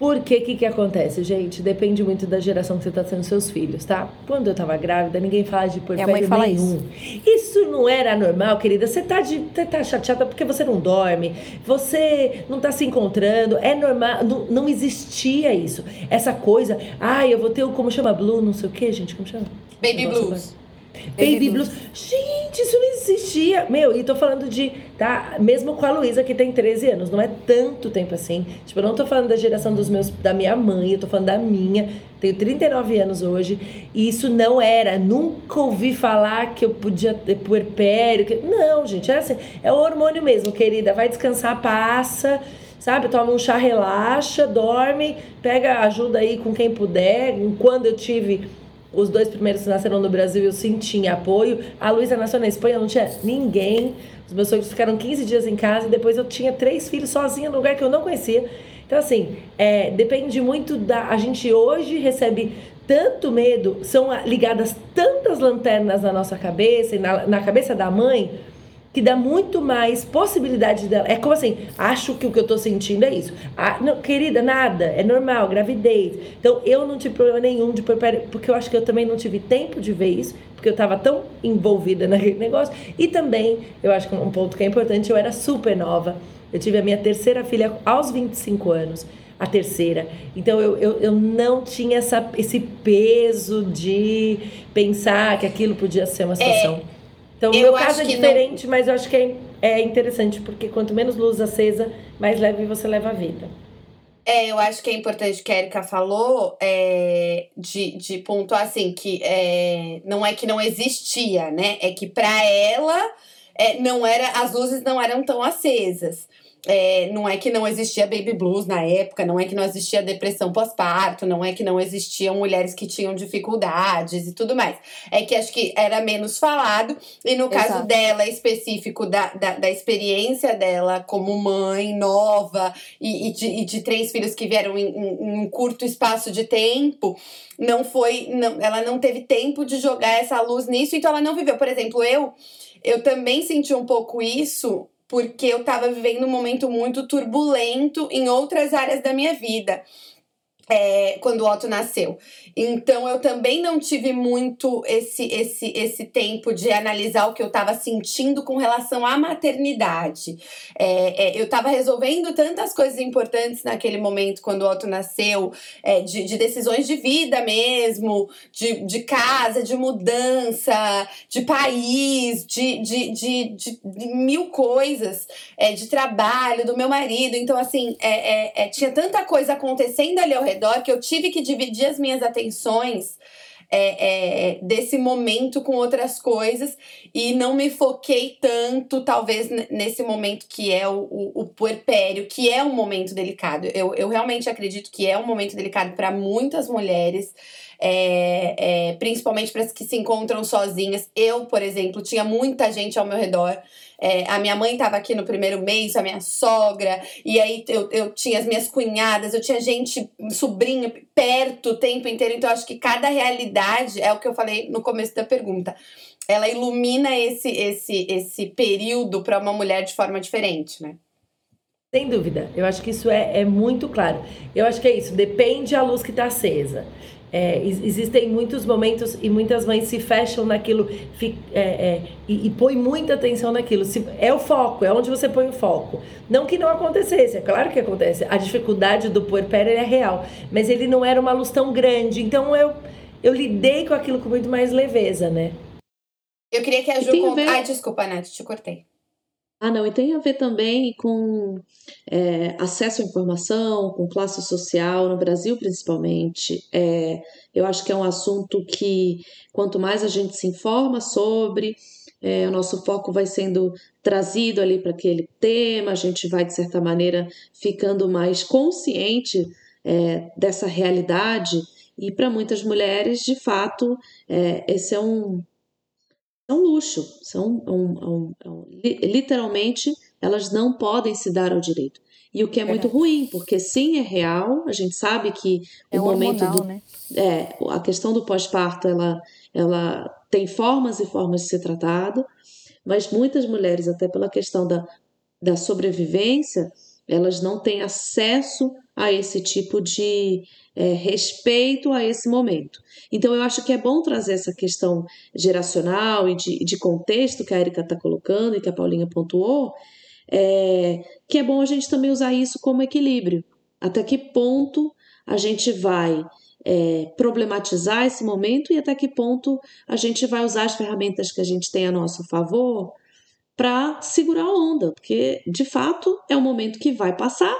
Porque o que, que acontece, gente? Depende muito da geração que você tá tendo seus filhos, tá? Quando eu tava grávida, ninguém fala de Minha mãe fala nenhum. Isso. não era normal, querida. Você tá, de, você tá chateada porque você não dorme, você não tá se encontrando. É normal, não, não existia isso. Essa coisa, ai, eu vou ter o, como chama, blue, não sei o que, gente, como chama? Baby Nossa, blues. Baby, Baby blues. Gente, isso não existia. Meu, e tô falando de, tá? Mesmo com a Luísa, que tem 13 anos, não é tanto tempo assim. Tipo, eu não tô falando da geração dos meus, da minha mãe, eu tô falando da minha. Tenho 39 anos hoje. E isso não era. Nunca ouvi falar que eu podia ter puerpério. Que... Não, gente, era assim. É o hormônio mesmo, querida. Vai descansar, passa. Sabe, toma um chá, relaxa, dorme, pega ajuda aí com quem puder. Quando eu tive os dois primeiros nasceram no Brasil, eu sim tinha apoio. A Luísa nasceu na Espanha, não tinha ninguém. Os meus sogros ficaram 15 dias em casa e depois eu tinha três filhos sozinha no lugar que eu não conhecia. Então, assim, é, depende muito da. A gente hoje recebe tanto medo, são ligadas tantas lanternas na nossa cabeça e na, na cabeça da mãe que dá muito mais possibilidade dela. É como assim, acho que o que eu tô sentindo é isso. Ah, não, querida, nada, é normal, gravidez. Então eu não tive problema nenhum de puerpério, porque eu acho que eu também não tive tempo de ver isso, porque eu tava tão envolvida naquele negócio. E também, eu acho que um ponto que é importante, eu era super nova. Eu tive a minha terceira filha aos 25 anos. A terceira. Então eu, eu, eu não tinha essa, esse peso de pensar que aquilo podia ser uma situação. Então, o eu meu caso é que não- diferente, mas eu acho que é, é interessante, porque quanto menos luz acesa, mais leve você leva a vida. É, eu acho que é importante que a Erika falou é, de, de pontuar assim, que é, não é que não existia, né? É que pra ela é, não era, as luzes não eram tão acesas. É, não é que não existia baby blues na época, não é que não existia depressão pós-parto, não é que não existiam mulheres que tinham dificuldades e tudo mais. É que acho que era menos falado, e no caso Exato. dela específico, da, da, da experiência dela como mãe nova e, e de, e de três filhos que vieram em, em- em um curto espaço de tempo, não foi. Não, ela não teve tempo de jogar essa luz nisso, então ela não viveu. Por exemplo, eu, eu também senti um pouco isso. Porque eu tava vivendo um momento muito turbulento em outras áreas da minha vida. É, quando o Otto nasceu. Então eu também não tive muito esse esse esse tempo de analisar o que eu estava sentindo com relação à maternidade. É, é, eu estava resolvendo tantas coisas importantes naquele momento quando o Otto nasceu, é, de, de decisões de vida mesmo, de, de casa, de mudança, de país, de, de, de, de- mil coisas, é, de trabalho, do meu marido. Então, assim, é, é, tinha tanta coisa acontecendo ali ao redor que eu tive que dividir as minhas atenções. é, é, desse momento com outras coisas e não me foquei tanto, talvez, nesse momento que é o, o, o puerpério, que é um momento delicado. Eu, eu realmente acredito que é um momento delicado para muitas mulheres, é, é, principalmente para as que se encontram sozinhas. Eu, por exemplo, tinha muita gente ao meu redor. É, a minha mãe estava aqui no primeiro mês, a minha sogra, e aí eu, eu tinha as minhas cunhadas, eu tinha gente, sobrinho, perto o tempo inteiro. Então, acho que cada realidade, é o que eu falei no começo da pergunta, ela ilumina esse, esse, esse período para uma mulher de forma diferente, né? Sem dúvida, eu acho que isso é, é muito claro. Eu acho que é isso, depende a luz que está acesa. É, existem muitos momentos e muitas mães se fecham naquilo fi, é, é, e, e põem muita atenção naquilo. Se, é o foco, é onde você põe o foco. Não que não acontecesse, é claro que acontece. A dificuldade do puerpério é real, mas ele não era uma luz tão grande. Então eu, eu lidei com aquilo com muito mais leveza, né? Eu queria que a Ju. Cont... Ai, desculpa, Nath, te cortei. Ah, não, e tem a ver também com é, acesso à informação, com classe social, no Brasil principalmente. É, eu acho que é um assunto que, quanto mais a gente se informa sobre, é, o nosso foco vai sendo trazido ali para aquele tema, a gente vai, de certa maneira, ficando mais consciente é, dessa realidade. E para muitas mulheres, de fato, é, esse é um, é um luxo, são um, um, um, literalmente elas não podem se dar ao direito. E o que é, é muito ruim, porque sim, é real, a gente sabe que é o momento hormonal, do. Né? É, a questão do pós-parto, ela, ela tem formas e formas de ser tratada, mas muitas mulheres, até pela questão da, da sobrevivência, elas não têm acesso a esse tipo de é, respeito a esse momento. Então, eu acho que é bom trazer essa questão geracional e de, de contexto que a Erika está colocando e que a Paulinha pontuou, é, que é bom a gente também usar isso como equilíbrio. Até que ponto a gente vai é, problematizar esse momento e até que ponto a gente vai usar as ferramentas que a gente tem a nosso favor para segurar a onda, porque de fato é um momento que vai passar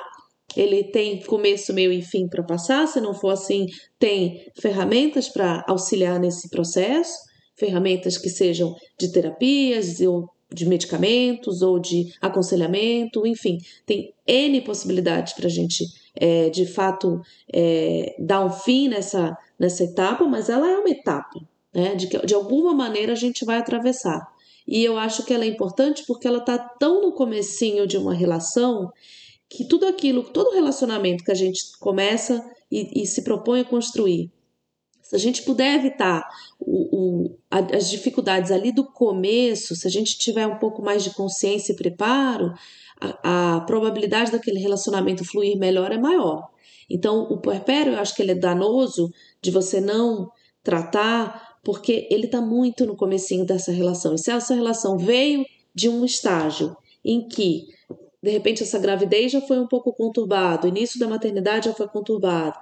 ele tem começo, meio e fim para passar. Se não for assim, tem ferramentas para auxiliar nesse processo, ferramentas que sejam de terapias ou de medicamentos ou de aconselhamento, enfim, tem N possibilidades para a gente, é, de fato, é, dar um fim nessa, nessa etapa, mas ela é uma etapa, né? De, de alguma maneira a gente vai atravessar. E eu acho que ela é importante porque ela está tão no comecinho de uma relação que tudo aquilo, todo relacionamento que a gente começa e, e se propõe a construir, se a gente puder evitar o, o, as dificuldades ali do começo, se a gente tiver um pouco mais de consciência e preparo, a, a probabilidade daquele relacionamento fluir melhor é maior. Então, o puerpério, eu acho que ele é danoso de você não tratar, porque ele está muito no comecinho dessa relação. E se essa relação veio de um estágio em que de repente essa gravidez já foi um pouco conturbada, o início da maternidade já foi conturbado,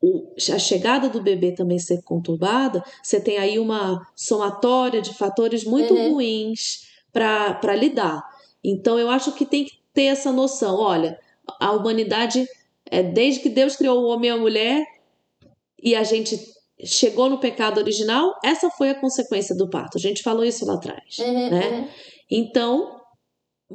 o, a chegada do bebê também ser conturbada, você tem aí uma somatória de fatores muito uhum. ruins para lidar. Então eu acho que tem que ter essa noção, olha, a humanidade, é, desde que Deus criou o homem e a mulher, e a gente chegou no pecado original, essa foi a consequência do parto. A gente falou isso lá atrás, uhum, né? Uhum. Então,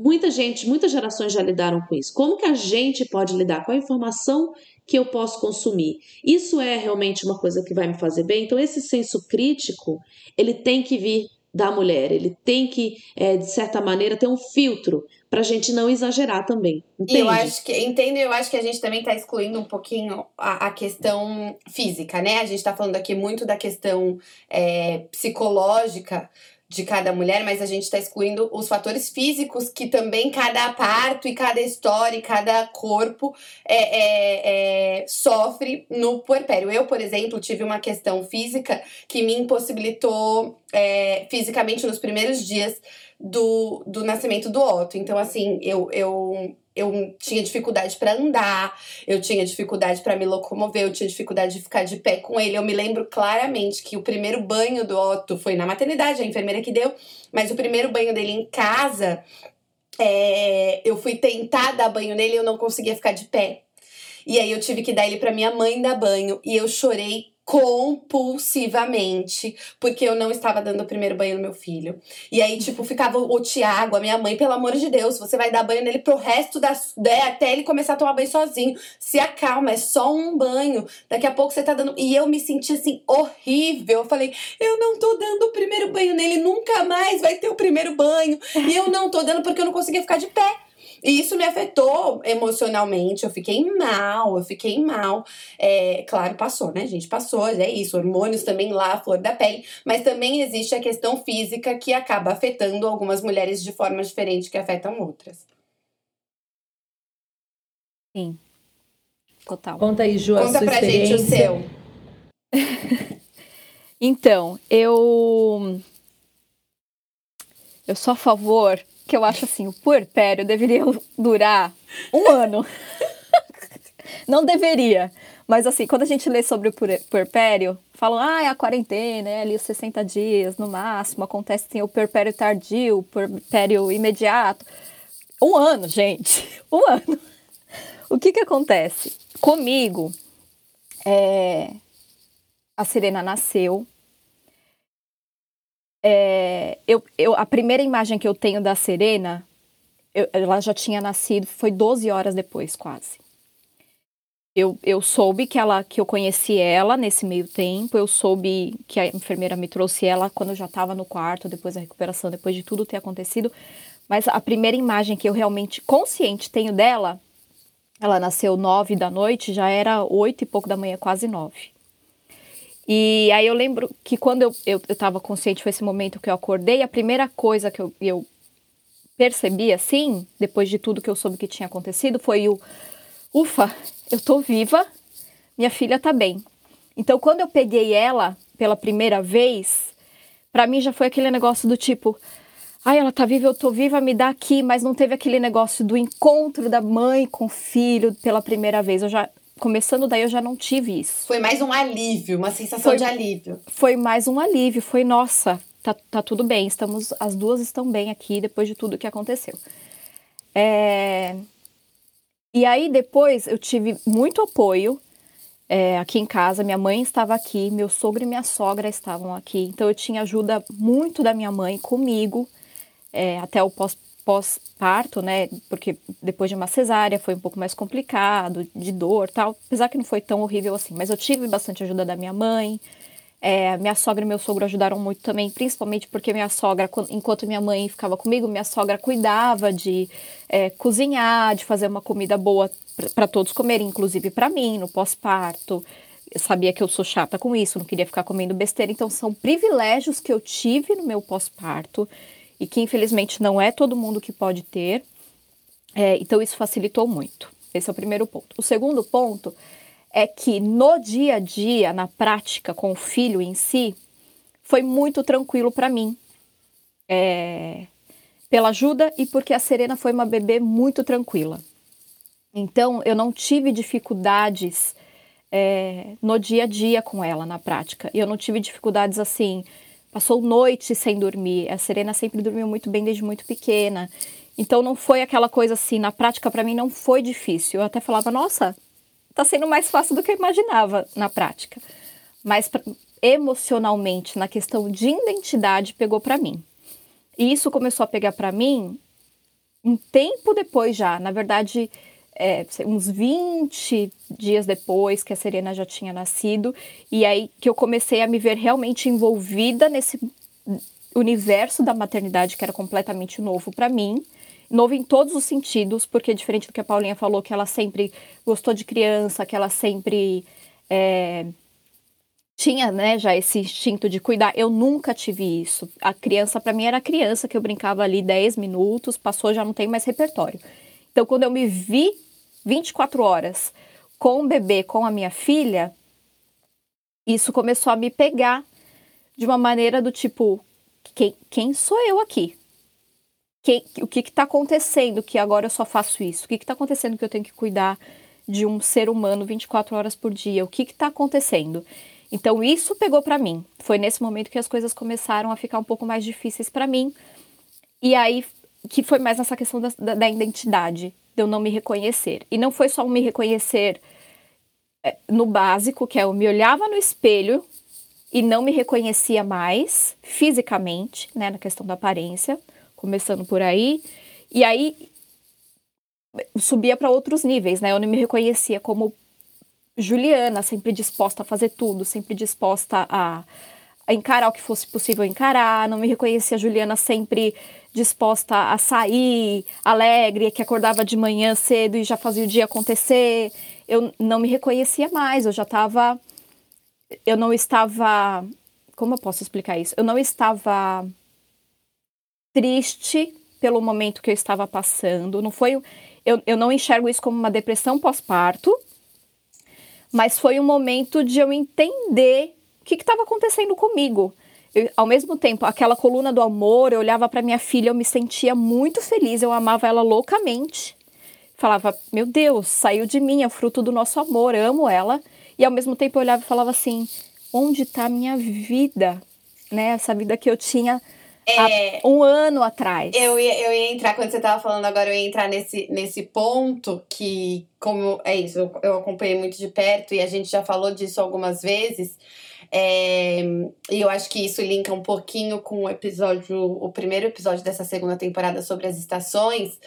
muita gente, muitas gerações já lidaram com isso. Como que a gente pode lidar com a informação que eu posso consumir? Isso é realmente uma coisa que vai me fazer bem? Então, esse senso crítico, ele tem que vir da mulher, ele tem que, é, de certa maneira, ter um filtro para a gente não exagerar também. Entende? Eu acho que, entendo, eu acho que a gente também está excluindo um pouquinho a, a, questão física, né? A gente está falando aqui muito da questão é, psicológica, de cada mulher, mas a gente está excluindo os fatores físicos que também cada parto e cada história e cada corpo é, é, é, sofre no puerpério. Eu, por exemplo, tive uma questão física que me impossibilitou é, fisicamente nos primeiros dias do, do nascimento do Otto. Então, assim, eu, eu eu tinha dificuldade para andar, eu tinha dificuldade para me locomover, eu tinha dificuldade de ficar de pé com ele. Eu me lembro claramente que o primeiro banho do Otto foi na maternidade, a enfermeira que deu, mas o primeiro banho dele em casa, é, eu fui tentar dar banho nele e eu não conseguia ficar de pé. E aí eu tive que dar ele para minha mãe dar banho e eu chorei compulsivamente, porque eu não estava dando o primeiro banho no meu filho. E aí, tipo, ficava o Tiago, a minha mãe, pelo amor de Deus, você vai dar banho nele pro resto da. Né, até ele começar a tomar banho sozinho. Se acalma, é só um banho. Daqui a pouco você tá dando. E eu me senti assim, horrível. Eu falei, eu não tô dando o primeiro banho nele, nunca mais vai ter o primeiro banho. E eu não tô dando porque eu não conseguia ficar de pé. E isso me afetou emocionalmente, eu fiquei mal, eu fiquei mal. É, claro, passou, né, gente? Passou, é isso. Hormônios também lá, flor da pele. Mas também existe a questão física que acaba afetando algumas mulheres de forma diferente que afetam outras. Sim. Total. Conta aí, Ju, a Conta sua pra gente o seu. Então, eu. Eu sou a favor que eu acho assim, o puerpério deveria durar um ano. Não deveria. Mas assim, quando a gente lê sobre o puer- puerpério, falam, ah, é a quarentena, é ali os 60 dias no máximo, acontece assim, o puerpério tardio, o puerpério imediato. Um ano, gente. Um ano. O que que acontece? Comigo, é, a Serena nasceu. É, eu, eu, a primeira imagem que eu tenho da Serena, eu- ela já tinha nascido, foi 12 horas depois, quase. Eu, eu soube que ela que eu conheci ela nesse meio tempo, eu soube que a enfermeira me trouxe ela quando eu já estava no quarto, depois da recuperação, depois de tudo ter acontecido. Mas a primeira imagem que eu realmente consciente tenho dela, ela nasceu nove da noite, já era oito e pouco da manhã, quase nove. E aí eu lembro que quando eu, eu, eu consciente, foi esse momento que eu acordei, a primeira coisa que eu, eu percebi, assim, depois de tudo que eu soube que tinha acontecido, foi o ufa, eu tô viva, minha filha tá bem. Então, quando eu peguei ela pela primeira vez, pra mim já foi aquele negócio do tipo, ai, ela tá viva, eu tô viva, me dá aqui, mas não teve aquele negócio do encontro da mãe com o filho pela primeira vez. Eu já, começando daí, eu já não tive isso. Foi mais um alívio, uma sensação Foi- de alívio. Foi mais um alívio, foi nossa, tá, tá tudo bem, estamos, as duas estão bem aqui depois de tudo que aconteceu. É, E aí depois eu tive muito apoio é, aqui em casa, minha mãe estava aqui, meu sogro e minha sogra estavam aqui, então eu tinha ajuda muito da minha mãe comigo, é, até o pós- pós-parto, né? Porque depois de uma cesárea foi um pouco mais complicado, de dor tal. Apesar que não foi tão horrível assim, mas eu tive bastante ajuda da minha mãe. É, minha sogra e meu sogro ajudaram muito também, principalmente porque minha sogra, quan- enquanto minha mãe ficava comigo, minha sogra cuidava de é, cozinhar, de fazer uma comida boa para todos comerem, inclusive para mim, no pós-parto. Eu sabia que eu sou chata com isso, não queria ficar comendo besteira, então são privilégios que eu tive no meu pós-parto e que infelizmente não é todo mundo que pode ter. É, então isso facilitou muito. Esse é o primeiro ponto. O segundo ponto é que no dia a dia, na prática com o filho em si, foi muito tranquilo para mim. É, pela ajuda e porque a Serena foi uma bebê muito tranquila. Então eu não tive dificuldades é, no dia a dia com ela na prática. E eu não tive dificuldades assim. Passou noite sem dormir. A Serena sempre dormiu muito bem desde muito pequena. Então não foi aquela coisa assim, na prática para mim não foi difícil. Eu até falava, nossa, tá sendo mais fácil do que eu imaginava na prática. Mas pra- emocionalmente, na questão de identidade, pegou para mim. E isso começou a pegar para mim um tempo depois já. Na verdade, é, uns 20 dias depois que a Serena já tinha nascido. E aí que eu comecei a me ver realmente envolvida nesse universo da maternidade que era completamente novo para mim. Novo em todos os sentidos, porque diferente do que a Paulinha falou, que ela sempre gostou de criança, que ela sempre é, tinha né, já esse instinto de cuidar. Eu nunca tive isso. A criança, para mim, era criança que eu brincava ali 10 minutos, passou, já não tem mais repertório. Então, quando eu me vi 24 horas com o bebê, com a minha filha, isso começou a me pegar de uma maneira do tipo: quem, quem sou eu aqui? Quem, o que está acontecendo que agora eu só faço isso? O que está acontecendo que eu tenho que cuidar de um ser humano 24 horas por dia? O que está acontecendo? Então isso pegou para mim. Foi nesse momento que as coisas começaram a ficar um pouco mais difíceis para mim. E aí que foi mais nessa questão da, da, da identidade, de eu não me reconhecer. E não foi só um me reconhecer é, no básico, que é eu me olhava no espelho e não me reconhecia mais fisicamente, né, na questão da aparência, começando por aí. E aí subia para outros níveis, né? Eu não me reconhecia como Juliana, sempre disposta a fazer tudo, sempre disposta a, encarar o que fosse possível encarar, não me reconhecia a Juliana sempre disposta a sair, alegre, que acordava de manhã cedo e já fazia o dia acontecer. Eu não me reconhecia mais, eu já estava. Eu não estava. Como eu posso explicar isso? Eu não estava triste pelo momento que eu estava passando. Não foi. Eu, eu não enxergo isso como uma depressão pós-parto, mas foi um momento de eu entender que estava acontecendo comigo. Eu, ao mesmo tempo, aquela coluna do amor, eu olhava para minha filha, eu me sentia muito feliz, eu amava ela loucamente. Falava, meu Deus, saiu de mim, é fruto do nosso amor, amo ela. E ao mesmo tempo eu olhava e falava assim: onde está a minha vida? Né? Essa vida que eu tinha é, um ano atrás. Eu ia, eu ia entrar, quando você estava falando agora, eu ia entrar nesse, nesse ponto que, como é isso, eu, eu acompanhei muito de perto e a gente já falou disso algumas vezes. É, e eu acho que isso linka um pouquinho com o episódio, o primeiro episódio dessa segunda temporada sobre as estações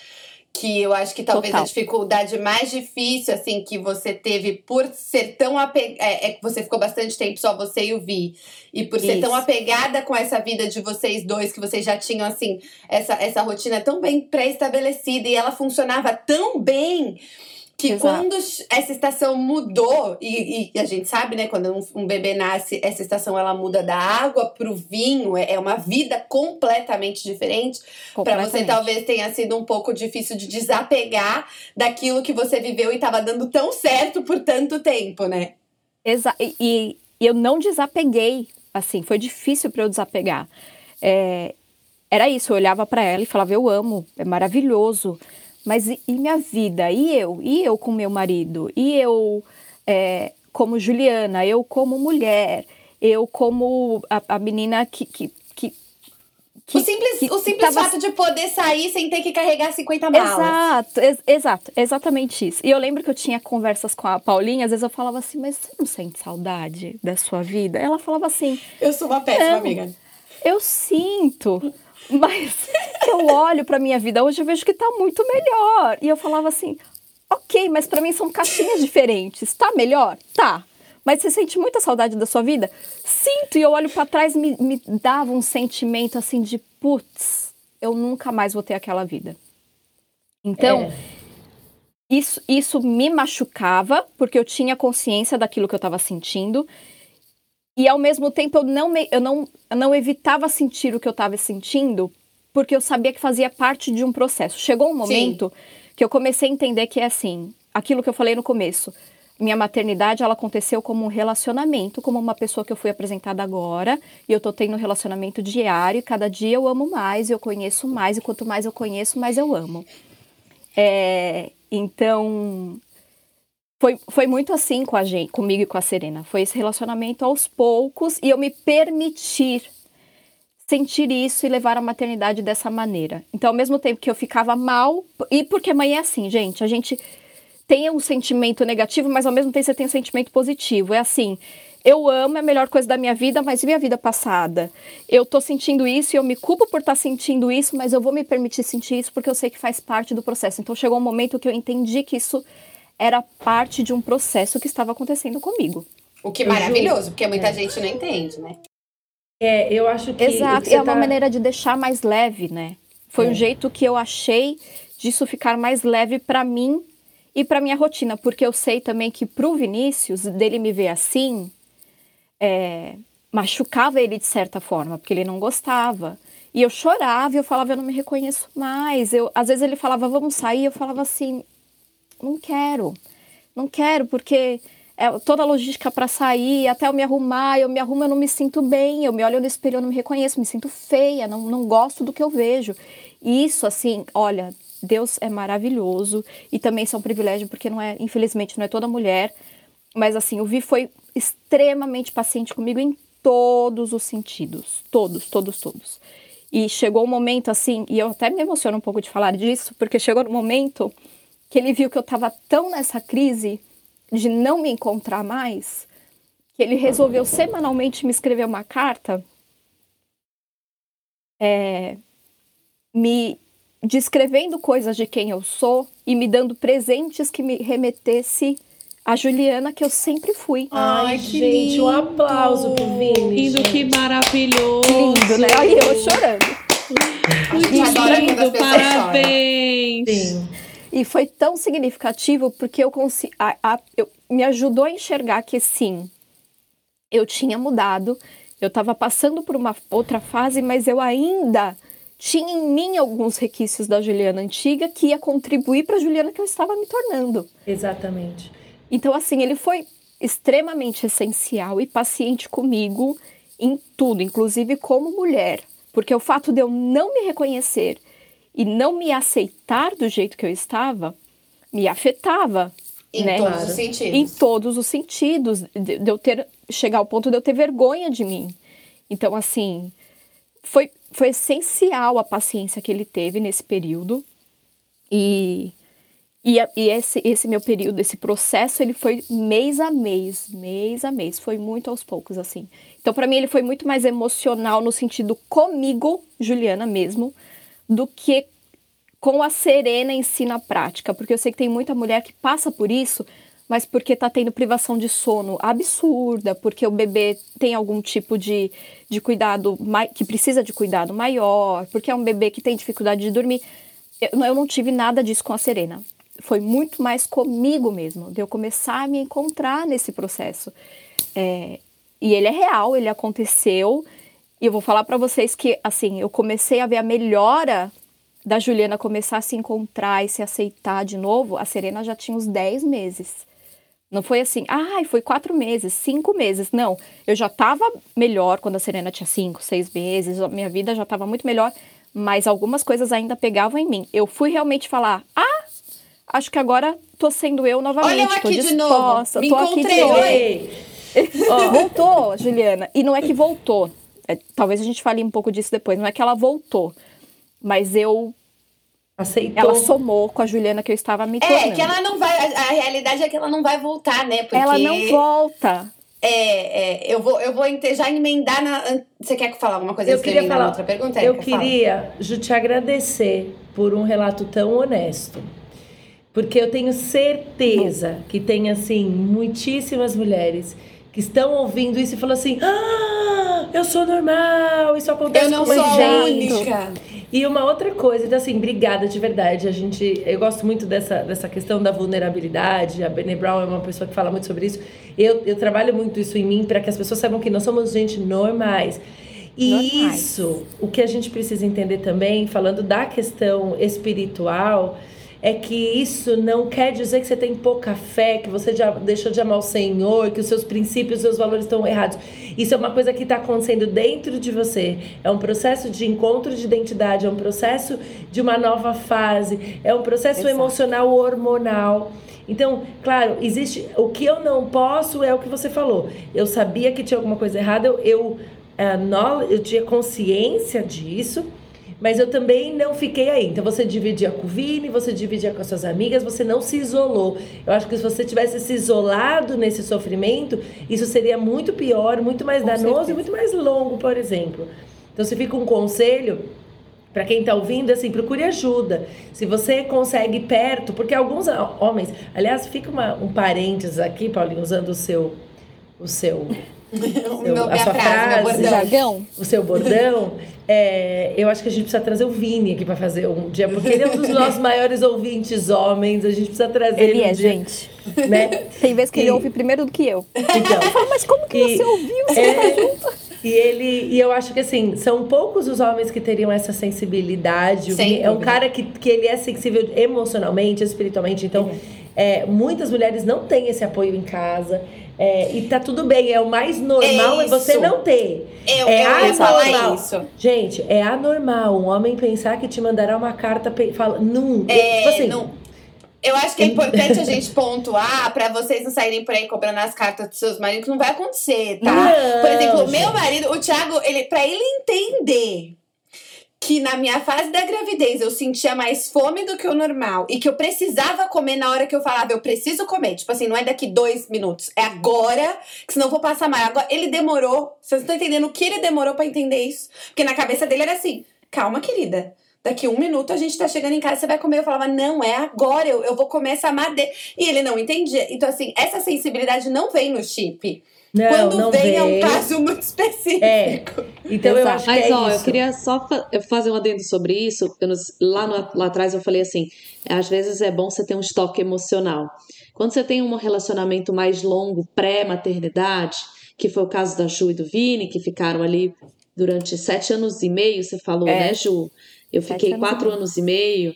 que eu acho que talvez Total. a dificuldade mais difícil, assim, que você teve por ser tão apegada. É, é, que você ficou bastante tempo só você e o Vi. E por ser Isso. tão apegada com essa vida de vocês dois, que vocês já tinham, assim, essa, essa rotina tão bem pré-estabelecida e ela funcionava tão bem que Exato. quando essa estação mudou, e, e, a gente sabe, né, quando um, um, bebê nasce, essa estação ela muda da água pro vinho, é, é uma vida completamente diferente. Para você talvez tenha sido um pouco difícil de desapegar daquilo que você viveu e estava dando tão certo por tanto tempo, né? Exato. E, e eu não desapeguei, assim, foi difícil para eu desapegar. É, era isso, eu olhava para ela e falava, eu amo, é maravilhoso. Mas e, e, minha vida? E eu? E eu com meu marido? E eu é, como Juliana? Eu como mulher? Eu como a, a menina que, que, que o simples, que o simples tava... fato de poder sair sem ter que carregar 50 malas. Exato, ex exato, exatamente isso. E eu lembro que eu tinha conversas com a Paulinha, às vezes eu falava assim, mas você não sente saudade da sua vida? Ela falava assim. Eu sou uma péssima amiga. Eu sinto. Mas eu olho para minha vida hoje eu vejo que tá muito melhor. E eu falava assim: ok, mas para mim são caixinhas diferentes. Tá melhor? Tá. Mas você sente muita saudade da sua vida? Sinto. E eu olho para trás me, me dava um sentimento assim de putz, eu nunca mais vou ter aquela vida. Então. É. Isso, isso me machucava, porque eu tinha consciência daquilo que eu estava sentindo. E ao mesmo tempo eu não, me, eu não, eu não evitava sentir o que eu estava sentindo, porque eu sabia que fazia parte de um processo. Chegou um momento Sim. que eu comecei a entender que é assim, aquilo que eu falei no começo. Minha maternidade, ela aconteceu como um relacionamento, como uma pessoa que eu fui apresentada agora, e eu tô tendo um relacionamento diário, e cada dia eu amo mais, eu conheço mais, e quanto mais eu conheço, mais eu amo. É, então, foi, foi muito assim com a gente, comigo e com a Serena. Foi esse relacionamento aos poucos e eu me permitir sentir isso e levar a maternidade dessa maneira. Então, ao mesmo tempo que eu ficava mal, e porque mãe é assim, gente, a gente tem um sentimento negativo, mas ao mesmo tempo você tem um sentimento positivo. É assim, eu amo, é a melhor coisa da minha vida, mas e minha vida passada? Eu tô sentindo isso e eu me culpo por estar tá sentindo isso, mas eu vou me permitir sentir isso porque eu sei que faz parte do processo. Então chegou um momento que eu entendi que isso era parte de um processo que estava acontecendo comigo. O que é maravilhoso, porque muita é. gente não entende, né? É, eu acho que. Exato, que é uma tá... maneira de deixar mais leve, né? Foi é. um jeito que eu achei disso ficar mais leve para mim e para minha rotina, porque eu sei também que pro Vinícius, dele me ver assim, é, machucava ele de certa forma, porque ele não gostava. E eu chorava, eu falava, eu não me reconheço mais. Eu, às vezes ele falava, vamos sair, eu falava assim, não quero, não quero, porque é toda a logística para sair, até eu me arrumar, eu me arrumo, eu não me sinto bem, eu me olho no espelho, eu não me reconheço, me sinto feia, não, não gosto do que eu vejo. Isso, assim, olha, Deus é maravilhoso e também isso é um privilégio, porque não é, infelizmente, não é toda mulher, mas assim, o Vi foi extremamente paciente comigo em todos os sentidos, todos, todos, todos. E chegou um momento assim, e eu até me emociono um pouco de falar disso, porque chegou um momento que ele viu que eu estava tão nessa crise de não me encontrar mais, que ele resolveu semanalmente me escrever uma carta é, me descrevendo coisas de quem eu sou e me dando presentes que me remetesse a Juliana que eu sempre fui. Ai, gente, um aplauso pro Vini. Lindo, que maravilhoso. Lindo, né? Aí eu chorando. as Lindo, parabéns. Sim. E foi tão significativo porque eu, consi- a- a- eu- me ajudou a enxergar que sim, eu tinha mudado, eu estava passando por uma outra fase, mas eu ainda tinha em mim alguns requisitos da Juliana antiga que ia contribuir para a Juliana que eu estava me tornando. Exatamente. Então, assim, ele foi extremamente essencial e paciente comigo em tudo, inclusive como mulher. Porque o fato de eu não me reconhecer e não me aceitar do jeito que eu estava me afetava. Em né? todos os sentidos. Em todos os sentidos, de, de eu ter chegar ao ponto de eu ter vergonha de mim. Então, assim, foi, foi essencial a paciência que ele teve nesse período. E, e, e esse, esse meu período, esse processo, ele foi mês a mês, mês a mês. Foi muito aos poucos, assim. Então, para mim, ele foi muito mais emocional no sentido comigo, Juliana mesmo, do que com a Serena em si na prática, porque eu sei que tem muita mulher que passa por isso, mas porque tá tendo privação de sono absurda, porque o bebê tem algum tipo de, de cuidado, que precisa de cuidado maior, porque é um bebê que tem dificuldade de dormir. Eu, eu não tive nada disso com a Serena. Foi muito mais comigo mesmo, de eu começar a me encontrar nesse processo. É, e ele é real, ele aconteceu. E eu vou falar para vocês que, assim, eu comecei a ver a melhora da Juliana começar a se encontrar e se aceitar de novo. A Serena já tinha uns 10 meses. Não foi assim, ai, foi quatro meses, cinco meses. Não, eu já estava melhor quando a Serena tinha cinco, seis meses. A minha vida já estava muito melhor, mas algumas coisas ainda pegavam em mim. Eu fui realmente falar, ah, acho que agora tô sendo eu novamente. Olha eu tô aqui de novo. disposta, Me tô aqui de encontrei. novo. Ó, voltou, Juliana. E não é que voltou. É, talvez a gente fale um pouco disso depois. Não é que ela voltou. Mas eu. Aceitou. Ela somou com a Juliana que eu estava me tornando. É, que ela não vai. A, a realidade é que ela não vai voltar, né? Porque Ela não volta. É, é, eu vou, eu vou já emendar na. Você quer falar alguma coisa Eu queria falar. outra pergunta? Eu Érica? Fala. queria, Ju, te agradecer por um relato tão honesto. Porque eu tenho certeza que tem, assim, muitíssimas mulheres que estão ouvindo isso e falam assim: Ah, eu sou normal, isso acontece Eu não com sou jeito. única. E uma outra coisa, então assim, obrigada de verdade. A gente, eu gosto muito dessa, dessa questão da vulnerabilidade. A Brené Brown é uma pessoa que fala muito sobre isso. Eu, eu trabalho muito isso em mim para que as pessoas saibam que nós somos gente normais. E Normais. isso, o que a gente precisa entender também, falando da questão espiritual, é que isso não quer dizer que você tem pouca fé, que você já deixou de amar o Senhor, que os seus princípios, os seus valores estão errados. Isso é uma coisa que está acontecendo dentro de você. É um processo de encontro de identidade, é um processo de uma nova fase, é um processo Exato. emocional hormonal. Então, claro, existe. O que eu não posso é o que você falou. Eu sabia que tinha alguma coisa errada, eu, eu, eh, eu tinha consciência disso. Mas eu também não fiquei aí. Então você dividia com o Vini, você dividia com as suas amigas, você não se isolou. Eu acho que se você tivesse se isolado nesse sofrimento, isso seria muito pior, muito mais Com danoso certeza. e muito mais longo, por exemplo. Então se fica um conselho para quem tá ouvindo, assim, procure ajuda. Se você consegue perto, porque alguns homens, aliás, fica uma- um parênteses aqui, Paulinho, usando o seu O Seu- meu, a sua frase, meu frase. bordão. Jargão? o seu bordão, é, eu acho que a gente precisa trazer o Vini aqui para fazer um dia, porque ele é um dos nossos maiores ouvintes homens, a gente precisa trazer Ele um é, dia, gente. Né? Tem vezes que ele E- ouve primeiro do que eu. Então, Eu falo, mas como que E- você ouviu? Você é, tá junto? e ele e eu acho que assim são poucos os homens que teriam essa sensibilidade Sem Vini é um cara que, que ele é sensível emocionalmente espiritualmente então é, muitas mulheres não têm esse apoio em casa é, e tá tudo bem é o mais normal é, você isso. não ter Eu, É eu ia falar anormal. isso. Gente, é anormal um homem pensar que te mandará uma carta pe- fala, não, É, tipo assim, não- Eu acho que é importante a gente pontuar pra vocês não saírem por aí cobrando as cartas dos seus maridos, que não vai acontecer, tá? Não, por exemplo, o meu marido, o Thiago, ele, pra ele entender que na minha fase da gravidez eu sentia mais fome do que o normal e que eu precisava comer na hora que eu falava, eu preciso comer. Tipo assim, não é daqui dois minutos, é agora, que senão eu vou passar mal. Agora, ele demorou. Vocês estão entendendo o que ele demorou pra entender isso? Porque na cabeça dele era assim: calma, querida. daqui um minuto a gente tá chegando em casa, você vai comer. Eu falava, não, é agora, eu, eu vou comer essa madeira. E ele não entendia. Então, assim, essa sensibilidade não vem no chip. Não, Quando não vem, vem. é um caso muito específico. É. Então eu acho que Mas, é ó, isso. eu queria só fa- fazer um adendo sobre isso. Eu não- lá, no- lá atrás eu falei assim: às vezes é bom você ter um estoque emocional. Quando você tem um relacionamento mais longo, pré-maternidade, que foi o caso da Ju e do Vini, que ficaram ali durante sete anos e meio, você falou, É. né, Ju? Eu Sete fiquei anos quatro anos e meio.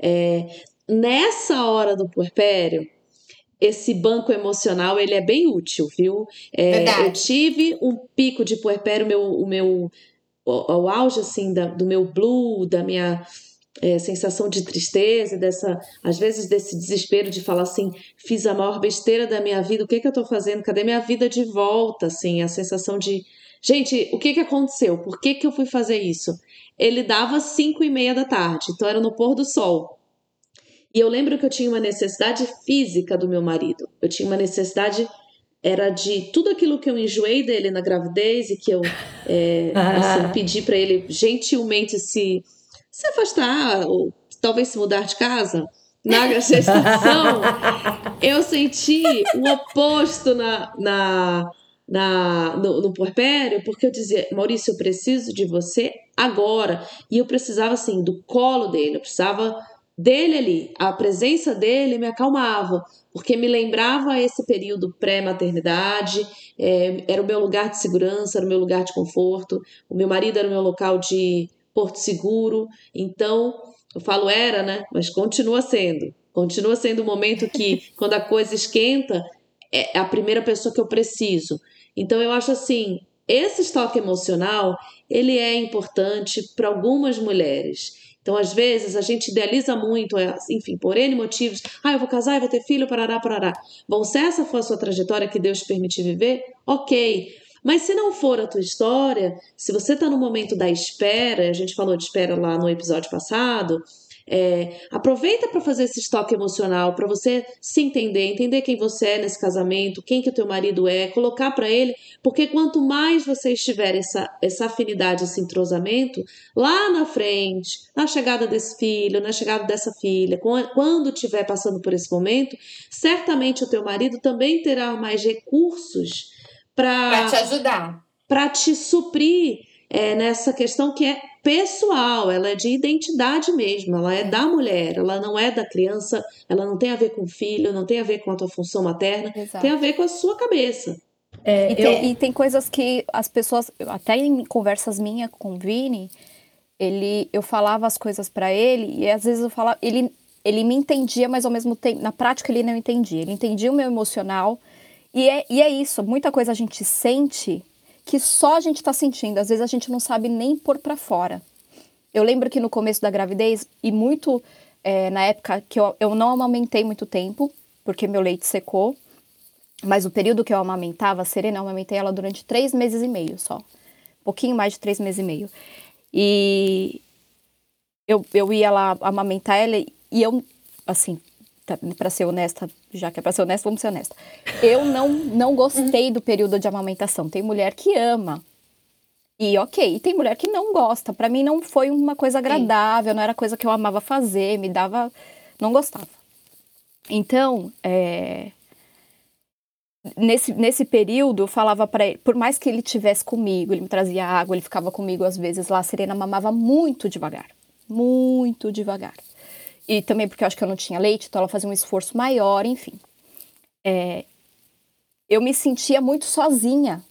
É, nessa hora do puerpério, esse banco emocional ele é bem útil, viu? É, eu tive um pico de puerpério, meu, o meu o, o auge assim da- do meu blue, da minha é, sensação de tristeza, dessa às vezes desse desespero de falar assim, fiz a maior besteira da minha vida, o que que eu tô fazendo? Cadê minha vida de volta? Assim, a sensação de gente, o que que aconteceu? Por que que eu fui fazer isso? Ele dava cinco e meia da tarde, então era no pôr do sol. E eu lembro que eu tinha uma necessidade física do meu marido. Eu tinha uma necessidade era de tudo aquilo que eu enjoei dele na gravidez e que eu é, assim, pedi para ele gentilmente se, se afastar ou talvez se mudar de casa. Na gestação, eu senti o oposto na, na, na, no, no puerpério, porque eu dizia, Maurício, eu preciso de você agora. E eu precisava, assim, do colo dele, eu precisava dele ali. A presença dele me acalmava, porque me lembrava esse período pré-maternidade, é, era o meu lugar de segurança, era o meu lugar de conforto, o meu marido era o meu local de porto seguro, então eu falo era, né? Mas continua sendo. Continua sendo o momento que, quando a coisa esquenta, é a primeira pessoa que eu preciso. Então eu acho assim, esse estoque emocional, ele é importante para algumas mulheres. Então, às vezes, a gente idealiza muito, é, enfim, por N motivos. Ah, eu vou casar, eu vou ter filho, parará, parará. Bom, se essa for a sua trajetória que Deus te permitir viver, ok. Mas se não for a tua história, se você está no momento da espera, a gente falou de espera lá no episódio passado, é, aproveita para fazer esse estoque emocional, para você se entender, entender quem você é nesse casamento, quem que o teu marido é, colocar para ele, porque quanto mais vocês tiverem essa, essa afinidade, esse entrosamento, lá na frente, na chegada desse filho, na chegada dessa filha, quando estiver passando por esse momento, certamente o teu marido também terá mais recursos Pra te ajudar. para te suprir é, nessa questão que é pessoal, ela é de identidade mesmo, ela é da mulher, ela não é da criança, ela não tem a ver com o filho, não tem a ver com a tua função materna, Exato. tem a ver com a sua cabeça. É, E eu- tem, e tem coisas que as pessoas, até em conversas minhas com o Vini, ele, eu falava as coisas pra ele e às vezes eu falava, ele, ele me entendia, mas ao mesmo tempo, na prática ele não entendia. Ele entendia o meu emocional e é, e é isso, muita coisa a gente sente que só a gente tá sentindo, às vezes a gente não sabe nem pôr pra fora. Eu lembro que no começo da gravidez, e muito é, na época que eu, eu não amamentei muito tempo, porque meu leite secou, mas o período que eu amamentava, a Serena, eu amamentei ela durante três meses e meio só. Um pouquinho mais de três meses e meio. E eu, eu ia lá amamentar ela e eu, assim, tá, pra ser honesta, já que é pra ser honesta, vamos ser honesta. Eu não, não gostei do período de amamentação. Tem mulher que ama. E ok, e tem mulher que não gosta. Pra mim não foi uma coisa agradável, não era coisa que eu amava fazer, me dava. Não gostava. Então, é, nesse, nesse período, eu falava para ele, por mais que ele tivesse comigo, ele me trazia água, ele ficava comigo às vezes lá, a Serena mamava muito devagar. Muito devagar. E também porque eu acho que eu não tinha leite, então ela fazia um esforço maior, enfim. É, eu me sentia muito sozinha,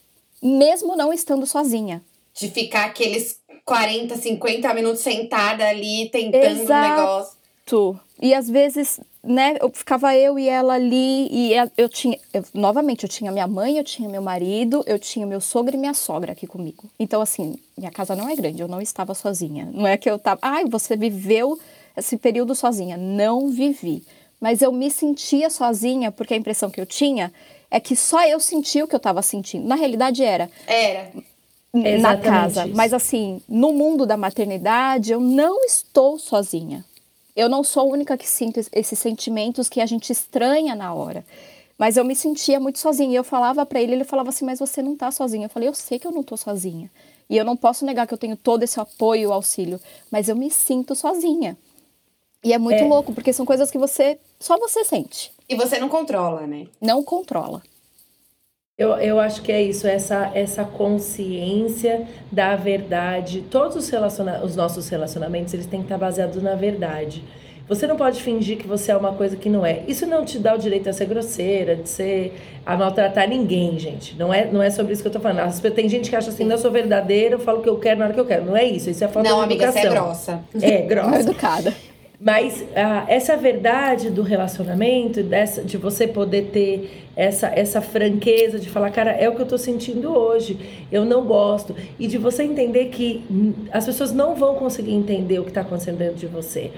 mesmo não estando sozinha. De ficar aqueles 40, 50 minutos sentada ali, tentando um Exato. negócio. Tu. E às vezes, né, eu ficava eu e ela ali, e eu tinha, eu- novamente, eu tinha minha mãe, eu tinha meu marido, eu tinha meu sogro e minha sogra aqui comigo. Então, assim, minha casa não é grande, eu não estava sozinha. Não é que eu tava, ai, você viveu esse período sozinha. Não vivi. Mas eu me sentia sozinha, porque a impressão que eu tinha é que só eu sentia o que eu estava sentindo. Na realidade, era Era. na Exatamente casa. isso. Mas assim, no mundo da maternidade, eu não estou sozinha. Eu não sou a única que sinto es- esses sentimentos que a gente estranha na hora. Mas eu me sentia muito sozinha. E eu falava pra ele, ele falava assim: "Mas você não tá sozinha". Eu falei: "Eu sei que eu não tô sozinha. E eu não posso negar que eu tenho todo esse apoio e auxílio, mas eu me sinto sozinha. E é muito É. louco, porque são coisas que você só você sente, E você não controla, né? não controla. Eu, eu acho que é isso, essa, essa consciência da verdade. Todos os, relaciona os nossos relacionamentos, eles têm que estar baseados na verdade. Você não pode fingir que você é uma coisa que não é. Isso não te dá o direito a ser grosseira, de ser a maltratar ninguém, gente. Não é, não é sobre isso que eu tô falando. Tem gente que acha assim, não eu sou verdadeira, eu falo o que eu quero na hora que eu quero. Não é isso, isso é falta não, de amiga, você educação. é grossa. É, Mal grossa. educada. Mas ah, essa verdade do relacionamento, dessa, de você poder ter essa, essa franqueza de falar, cara, é o que eu tô sentindo hoje, eu não gosto. E de você entender que as pessoas não vão conseguir entender o que está acontecendo dentro de você.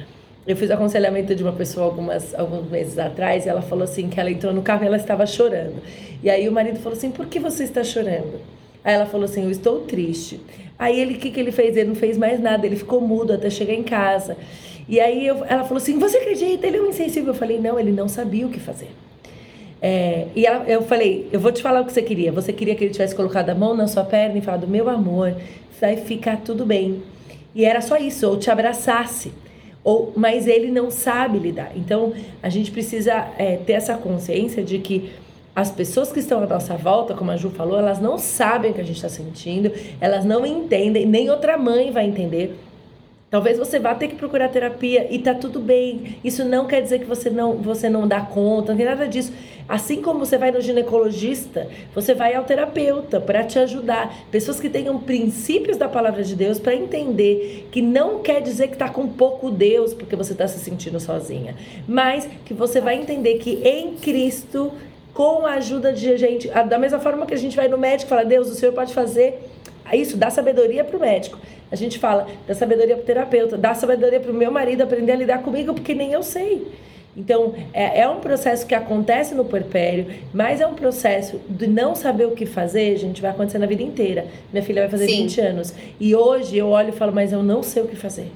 Eu fiz aconselhamento de uma pessoa algumas, alguns meses atrás e ela falou assim que ela entrou no carro e ela estava chorando. E aí o marido falou assim, por que você está chorando? Aí ela falou assim, eu estou triste. Aí ele, o que, que ele fez? Ele não fez mais nada, ele ficou mudo até chegar em casa. E aí eu- ela falou assim, você acredita? Ele é um insensível. Eu falei, não, ele não sabia o que fazer. É, e ela- eu falei, eu vou te falar o que você queria. Você queria que ele tivesse colocado a mão na sua perna e falado, meu amor, vai ficar tudo bem. E era só isso, ou te abraçasse. Ou, mas ele não sabe lidar. Então, a gente precisa é, ter essa consciência de que as pessoas que estão à nossa volta, como a Ju falou, elas não sabem o que a gente está sentindo, elas não entendem, nem outra mãe vai entender. Talvez você vá ter que procurar terapia e tá tudo bem. Isso não quer dizer que você não, você não dá conta, não tem nada disso. Assim como você vai no ginecologista, você vai ao terapeuta para te ajudar. Pessoas que tenham princípios da palavra de Deus para entender que não quer dizer que tá com pouco Deus porque você tá se sentindo sozinha, mas que você vai entender que em Cristo, com a ajuda de gente, da mesma forma que a gente vai no médico e fala: "Deus, o Senhor pode fazer isso, dá sabedoria para o médico. A gente fala, dá sabedoria para o terapeuta, dá sabedoria para o meu marido aprender a lidar comigo, porque nem eu sei. Então, é, é um processo que acontece no puerpério, mas é um processo de não saber o que fazer, gente, vai acontecer na vida inteira. Minha filha vai fazer Sim. 20 anos. E hoje eu olho e falo, mas eu não sei o que fazer.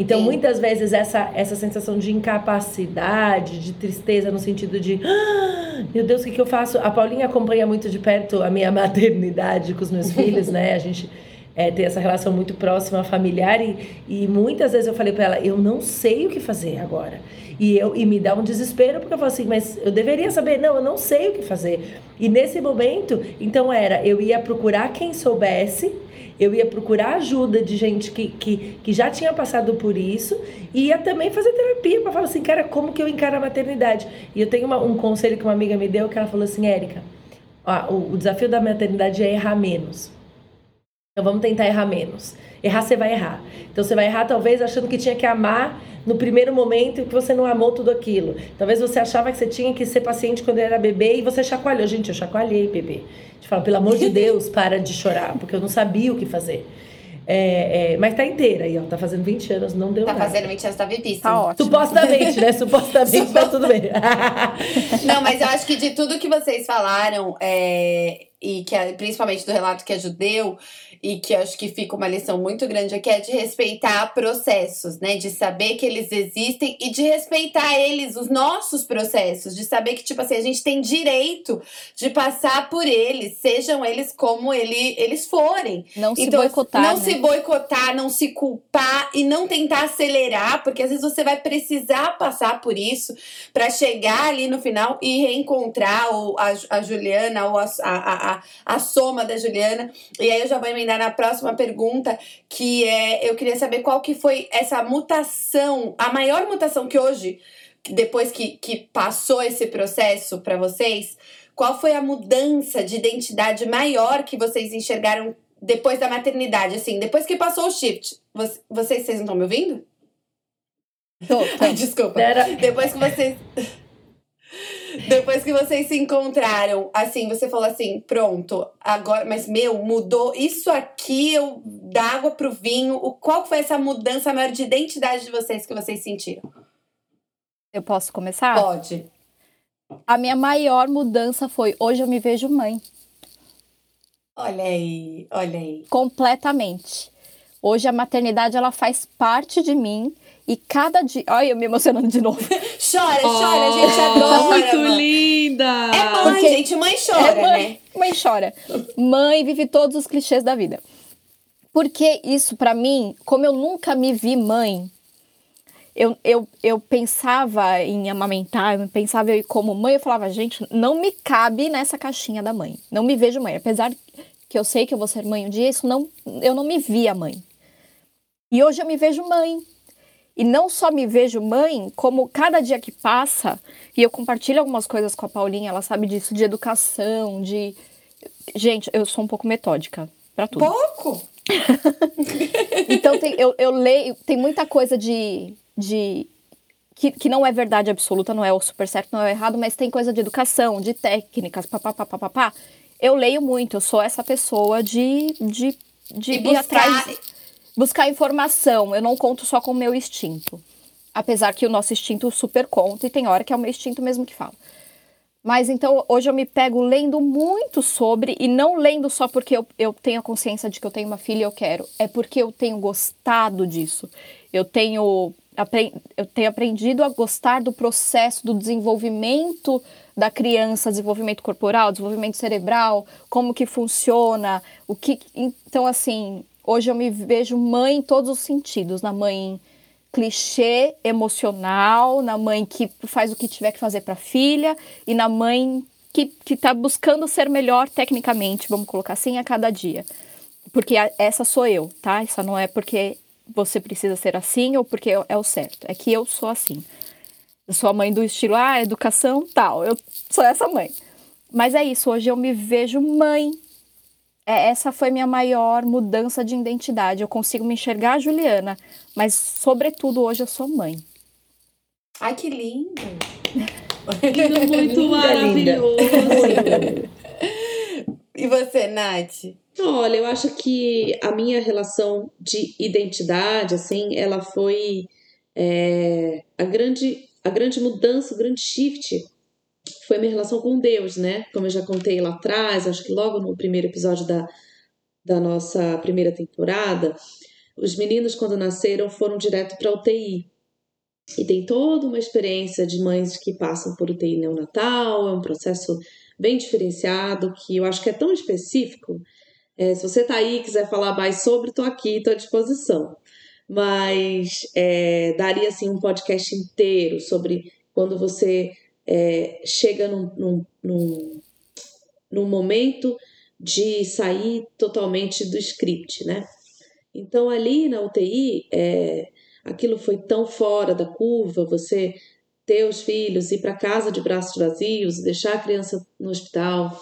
Então, Sim. muitas vezes, essa, essa sensação de incapacidade, de tristeza, no sentido de, "Ah, meu Deus, o que, que eu faço? A Paulinha acompanha muito de perto a minha maternidade com os meus filhos, né? A gente é, tem essa relação muito próxima, familiar, e, e muitas vezes eu falei para ela, eu não sei o que fazer agora. E, eu, e me dá um desespero, porque eu falo assim, mas eu deveria saber, não, eu não sei o que fazer. E nesse momento, então era, eu ia procurar quem soubesse, eu ia procurar ajuda de gente que, que, que já tinha passado por isso e ia também fazer terapia para falar assim, cara, como que eu encaro a maternidade? E eu tenho uma- um conselho que uma amiga me deu que ela falou assim, Érica, o, o desafio da maternidade é errar menos. Então vamos tentar errar menos. Errar você vai errar. Então você vai errar talvez achando que tinha que amar no primeiro momento e que você não amou tudo aquilo. Talvez você achava que você tinha que ser paciente quando era bebê e você chacoalhou. Gente, eu chacoalhei bebê. Te falo, pelo amor de Deus, para de chorar, porque eu não sabia o que fazer. É, é, mas tá inteira aí, ó. Tá fazendo 20 anos, não deu Tá nada. fazendo 20 anos, tá vivíssimo. Tá ótimo. Supostamente, né? Supostamente tá tudo bem. Não, mas eu acho que de tudo que vocês falaram, é, e que é- principalmente do relato que é judeu, e que acho que fica uma lição muito grande aqui, é de respeitar processos, né? De saber que eles existem e de respeitar eles, os nossos processos, de saber que, tipo assim, a gente tem direito de passar por eles, sejam eles como ele, eles forem. Não se Então, boicotar, Não né? se boicotar, não se culpar e não tentar acelerar, porque às vezes você vai precisar passar por isso para chegar ali no final e reencontrar o, a, a Juliana ou a, a, a, a soma da Juliana. E aí eu já vou emendar na próxima pergunta, que é eu queria saber qual que foi essa mutação, a maior mutação que hoje, depois que, que passou esse processo para vocês, qual foi a mudança de identidade maior que vocês enxergaram depois da maternidade, assim, depois que passou o shift? Vocês, vocês, vocês não estão me ouvindo? Tô, tô. Ai, desculpa. Era, Depois que vocês. Depois que vocês se encontraram, assim, você falou assim, pronto, agora, mas meu, mudou isso aqui, eu da água pro vinho. O, qual foi essa mudança maior de identidade de vocês que vocês sentiram? Eu posso começar? Pode. A minha maior mudança foi hoje eu me vejo mãe. Olha aí, olha aí. completamente. Hoje a maternidade ela faz parte de mim e cada dia, olha eu me emocionando de novo. Chora, chora, a gente adora. Muito mano. linda! É mãe, Porque- gente, mãe chora, É, mãe, né? mãe chora. Mãe vive todos os clichês da vida. Porque isso, para mim, como eu nunca me vi mãe, eu, eu, eu pensava em amamentar, eu pensava eu como mãe, eu falava, gente, não me cabe nessa caixinha da mãe. Não me vejo mãe. Apesar que eu sei que eu vou ser mãe um dia, isso não, eu não me via mãe. E hoje eu me vejo mãe. E não só me vejo mãe, como cada dia que passa, e eu compartilho algumas coisas com a Paulinha, ela sabe disso, de educação, de. Gente, eu sou um pouco metódica para tudo. Pouco? então tem, eu, eu leio, tem muita coisa de de que, que não é verdade absoluta, não é o super certo, não é o errado, mas tem coisa de educação, de técnicas, papapá. Eu leio muito, eu sou essa pessoa de, de, de ir buscar... atrás, buscar informação. Eu não conto só com o meu instinto. Apesar que o nosso instinto super conta e tem hora que é o meu instinto mesmo que fala. Mas então hoje eu me pego lendo muito sobre, e não lendo só porque eu, eu tenho a consciência de que eu tenho uma filha e eu quero, é porque eu tenho gostado disso. Eu tenho eu tenho aprendido a gostar do processo do desenvolvimento da criança, desenvolvimento corporal, desenvolvimento cerebral, como que funciona, o que então assim, hoje eu me vejo mãe em todos os sentidos, na mãe clichê emocional, na mãe que faz o que tiver que fazer para a filha e na mãe que está buscando ser melhor tecnicamente, vamos colocar assim, a cada dia. Porque essa sou eu, tá? Isso não é porque você precisa ser assim ou porque é o certo. É que eu sou assim. Eu sou a mãe do estilo, ah, educação, tal. Eu sou essa mãe. Mas é isso, hoje eu me vejo mãe. É, essa foi minha maior mudança de identidade. Eu consigo me enxergar Juliana, mas, sobretudo, hoje eu sou mãe. Ai, que lindo! lindo, muito maravilhoso! e você, Nath? Olha, eu acho que a minha relação de identidade, assim, ela foi é, a grande a grande mudança, o grande shift foi minha relação com Deus, né? Como eu já contei lá atrás, acho que logo no primeiro episódio da, da nossa primeira temporada, os meninos, quando nasceram, foram direto para UTI. E tem toda uma experiência de mães que passam por UTI neonatal, é um processo bem diferenciado, que eu acho que é tão específico é, se você está aí e quiser falar mais sobre, estou aqui, estou à disposição. Mas é, daria assim um podcast inteiro sobre quando você é, chega num, num, num, num momento de sair totalmente do script, né? Então ali na UTI, é, aquilo foi tão fora da curva, você ter os filhos, ir para casa de braços vazios, deixar a criança no hospital,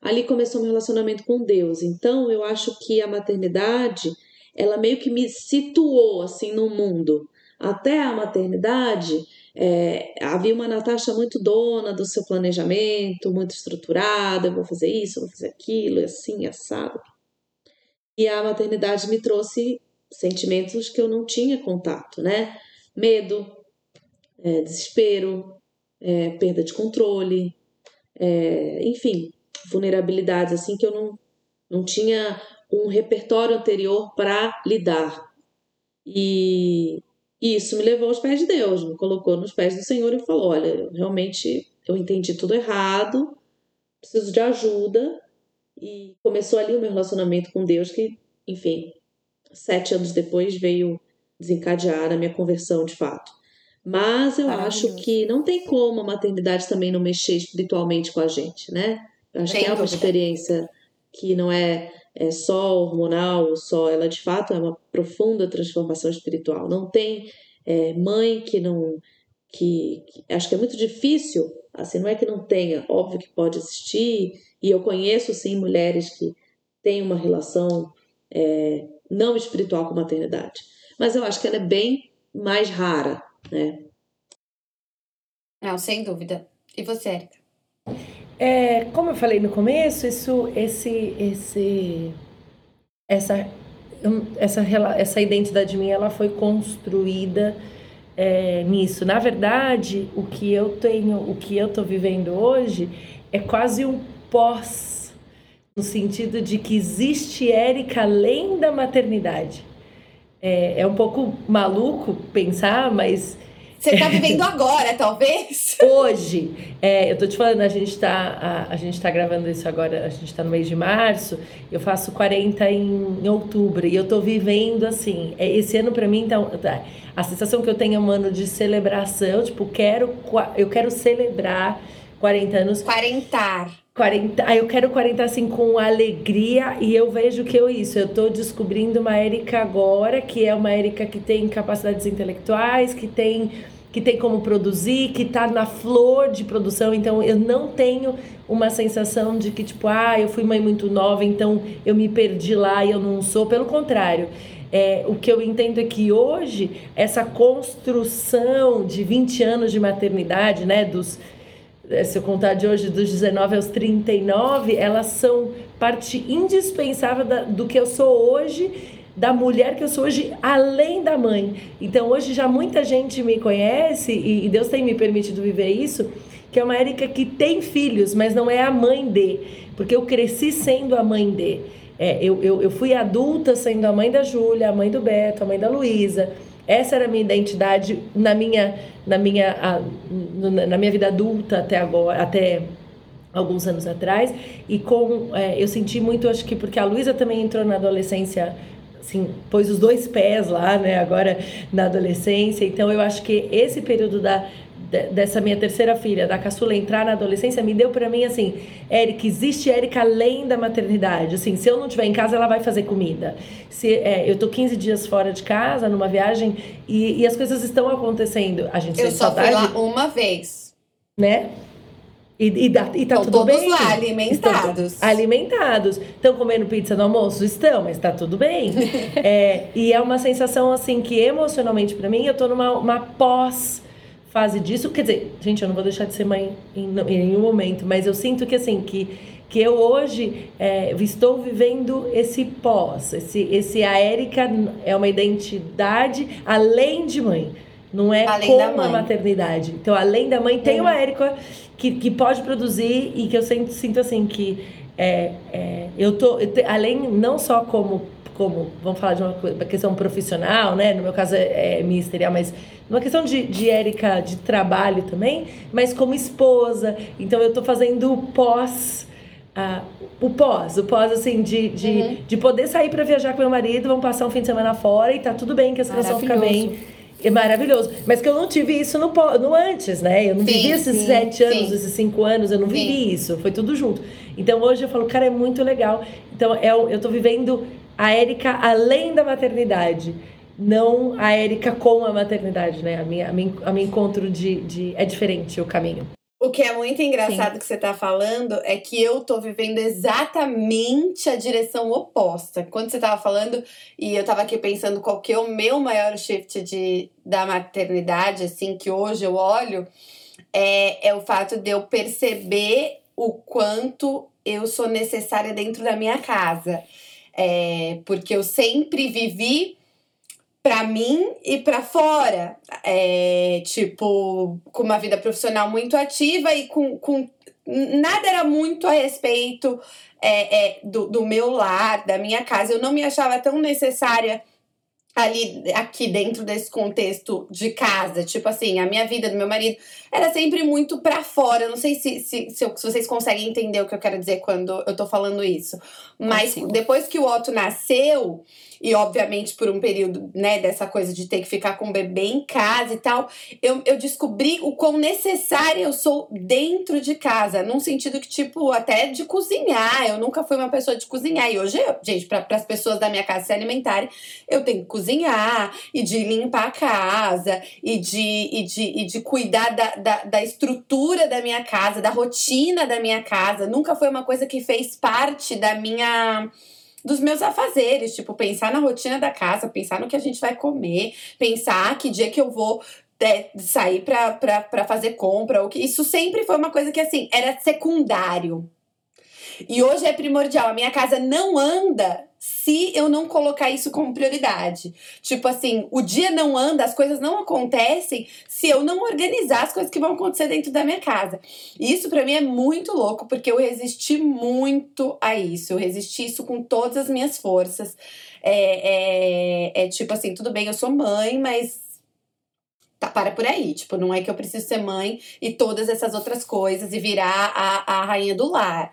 ali começou meu relacionamento com Deus. Então, eu acho que a maternidade, ela meio que me situou assim no mundo. Até a maternidade, é, havia uma Natasha muito dona do seu planejamento, muito estruturada, eu vou fazer isso, eu vou fazer aquilo, assim, assado. E a maternidade me trouxe sentimentos que eu não tinha contato, né? Medo, é, desespero, é, perda de controle, é, enfim, vulnerabilidades assim que eu não, não tinha um repertório anterior para lidar. E isso me levou aos pés de Deus, me colocou nos pés do Senhor e falou: Olha, realmente eu entendi tudo errado, preciso de ajuda. E começou ali o meu relacionamento com Deus, que, enfim, sete anos depois veio desencadear a minha conversão de fato. Mas eu acho que não tem como a maternidade também não mexer espiritualmente com a gente, né? Eu acho Sem que é uma experiência que não é, é só hormonal, só ela de fato é uma profunda transformação espiritual. Não tem é, mãe que não. Que, que, acho que é muito difícil, assim, não é que não tenha, óbvio que pode existir, e eu conheço sim mulheres que têm uma relação é, não espiritual com a maternidade, mas eu acho que ela é bem mais rara, né? Não, sem dúvida. E você, Erika? É, como eu falei no começo, isso, esse, esse, essa, essa, essa identidade minha, ela foi construída é, nisso. Na verdade, o que eu tenho, o que eu estou vivendo hoje é quase um pós, no sentido de que existe Érica além da maternidade. É, é um pouco maluco pensar, mas Você tá vivendo agora, talvez? Hoje, é, eu tô te falando, a gente tá, a, a gente tá gravando isso agora, a gente tá no mês de março, eu faço 40 em, em outubro, e eu tô vivendo assim, é, esse ano para mim, então, tá, a sensação que eu tenho é um ano de celebração, tipo, quero, eu quero celebrar 40 anos. Quarentar. 40, ah, eu quero 40 assim com alegria e eu vejo que eu isso, eu tô descobrindo uma Érica agora, que é uma Érica que tem capacidades intelectuais, que tem que tem como produzir, que tá na flor de produção, então eu não tenho uma sensação de que tipo, ah, eu fui mãe muito nova, então eu me perdi lá e eu não sou, pelo contrário. É, o que eu entendo é que hoje essa construção de 20 anos de maternidade, né, dos é, se eu contar de hoje, dos 19 aos 39, elas são parte indispensável da, do que eu sou hoje, da mulher que eu sou hoje, além da mãe. Então, hoje já muita gente me conhece, e, Deus tem me permitido viver isso, que é uma Érica que tem filhos, mas não é a mãe de, porque eu cresci sendo a mãe de. É, eu, eu, eu fui adulta sendo a mãe da Júlia, a mãe do Beto, a mãe da Luísa. Essa era a minha identidade na minha, na minha, a, na minha vida adulta até agora, até alguns anos atrás. E com é, eu senti muito, acho que porque a Luísa também entrou na adolescência assim, pôs os dois pés lá, né, agora na adolescência. Então eu acho que esse período da dessa minha terceira filha, da caçula, entrar na adolescência, me deu para mim assim, Érica, existe Érica além da maternidade. Assim, se eu não estiver em casa, ela vai fazer comida. Se é, eu tô 15 dias fora de casa, numa viagem, e, e as coisas estão acontecendo. A gente Eu só saudade, fui lá uma vez. Né? E, e, dá, e tá Estão tudo todos bem. lá, alimentados. Estão alimentados. Estão comendo pizza no almoço? Estão, mas tá tudo bem. é, e é uma sensação, assim, que emocionalmente para mim, eu tô numa uma pós fase disso. Quer dizer, gente, eu não vou deixar de ser mãe em, em nenhum momento, mas eu sinto que assim, que, que eu hoje é, estou vivendo esse pós, esse, esse a Érica é uma identidade além de mãe. Não é além como a maternidade. Então, além da mãe, tem uma Érica que, que pode produzir e que eu sinto, sinto assim que é, é, eu tô eu te, além não só como como vamos falar de uma, uma questão profissional, né? No meu caso é, é ministerial, mas uma questão de, de Érica de trabalho também, mas como esposa. Então eu estou fazendo o pós. Uh, o pós, o pós assim, de, de, uhum. de poder sair para viajar com meu marido, vamos passar um fim de semana fora e tá tudo bem, que as crianças vão ficar bem. É maravilhoso. Mas que eu não tive isso no, no antes, né? Eu não sim, vivi esses sim, sete anos, sim. esses cinco anos, eu não vivi isso. Foi tudo junto. Então hoje eu falo, cara, é muito legal. Então é, eu tô vivendo a Érica além da maternidade não a Érica com a maternidade, né? A minha, a minha, a minha encontro de, de. É diferente o caminho. O que é muito engraçado Sim. que você tá falando é que eu tô vivendo exatamente a direção oposta. Quando você tava falando, e eu tava aqui pensando qual que é o meu maior shift de, da maternidade, assim, que hoje eu olho, é, é o fato de eu perceber o quanto eu sou necessária dentro da minha casa. É, porque eu sempre vivi para mim e para fora. É, tipo, com uma vida profissional muito ativa e com, com nada era muito a respeito é, é, do, do meu lar, da minha casa. Eu não me achava tão necessária ali aqui dentro desse contexto de casa, tipo assim, a minha vida do meu marido era sempre muito para fora. Eu não sei se, se, se, eu, se, vocês conseguem entender o que eu quero dizer quando eu tô falando isso. Mas depois que o Otto nasceu, e obviamente por um período, né, dessa coisa de ter que ficar com o bebê em casa e tal, eu, eu descobri o quão necessária eu sou dentro de casa, num sentido que, tipo, até de cozinhar. Eu nunca fui uma pessoa de cozinhar. E hoje, eu, gente, para as pessoas da minha casa se alimentarem, eu tenho que cozinhar e de limpar a casa e de, e de, e de cuidar da, da, da estrutura da minha casa, da rotina da minha casa. Nunca foi uma coisa que fez parte da minha dos meus afazeres, tipo, pensar na rotina da casa, pensar no que a gente vai comer, pensar que dia que eu vou é, sair para fazer compra, ou que isso sempre foi uma coisa que assim, era secundário. E hoje é primordial. A minha casa não anda se eu não colocar isso como prioridade. Tipo assim, o dia não anda, as coisas não acontecem se eu não organizar as coisas que vão acontecer dentro da minha casa. E isso para mim é muito louco, porque eu resisti muito a isso. Eu resisti isso com todas as minhas forças. É, é, é tipo assim, tudo bem, eu sou mãe, mas tá, para por aí. Tipo, não é que eu preciso ser mãe e todas essas outras coisas e virar a, a rainha do lar.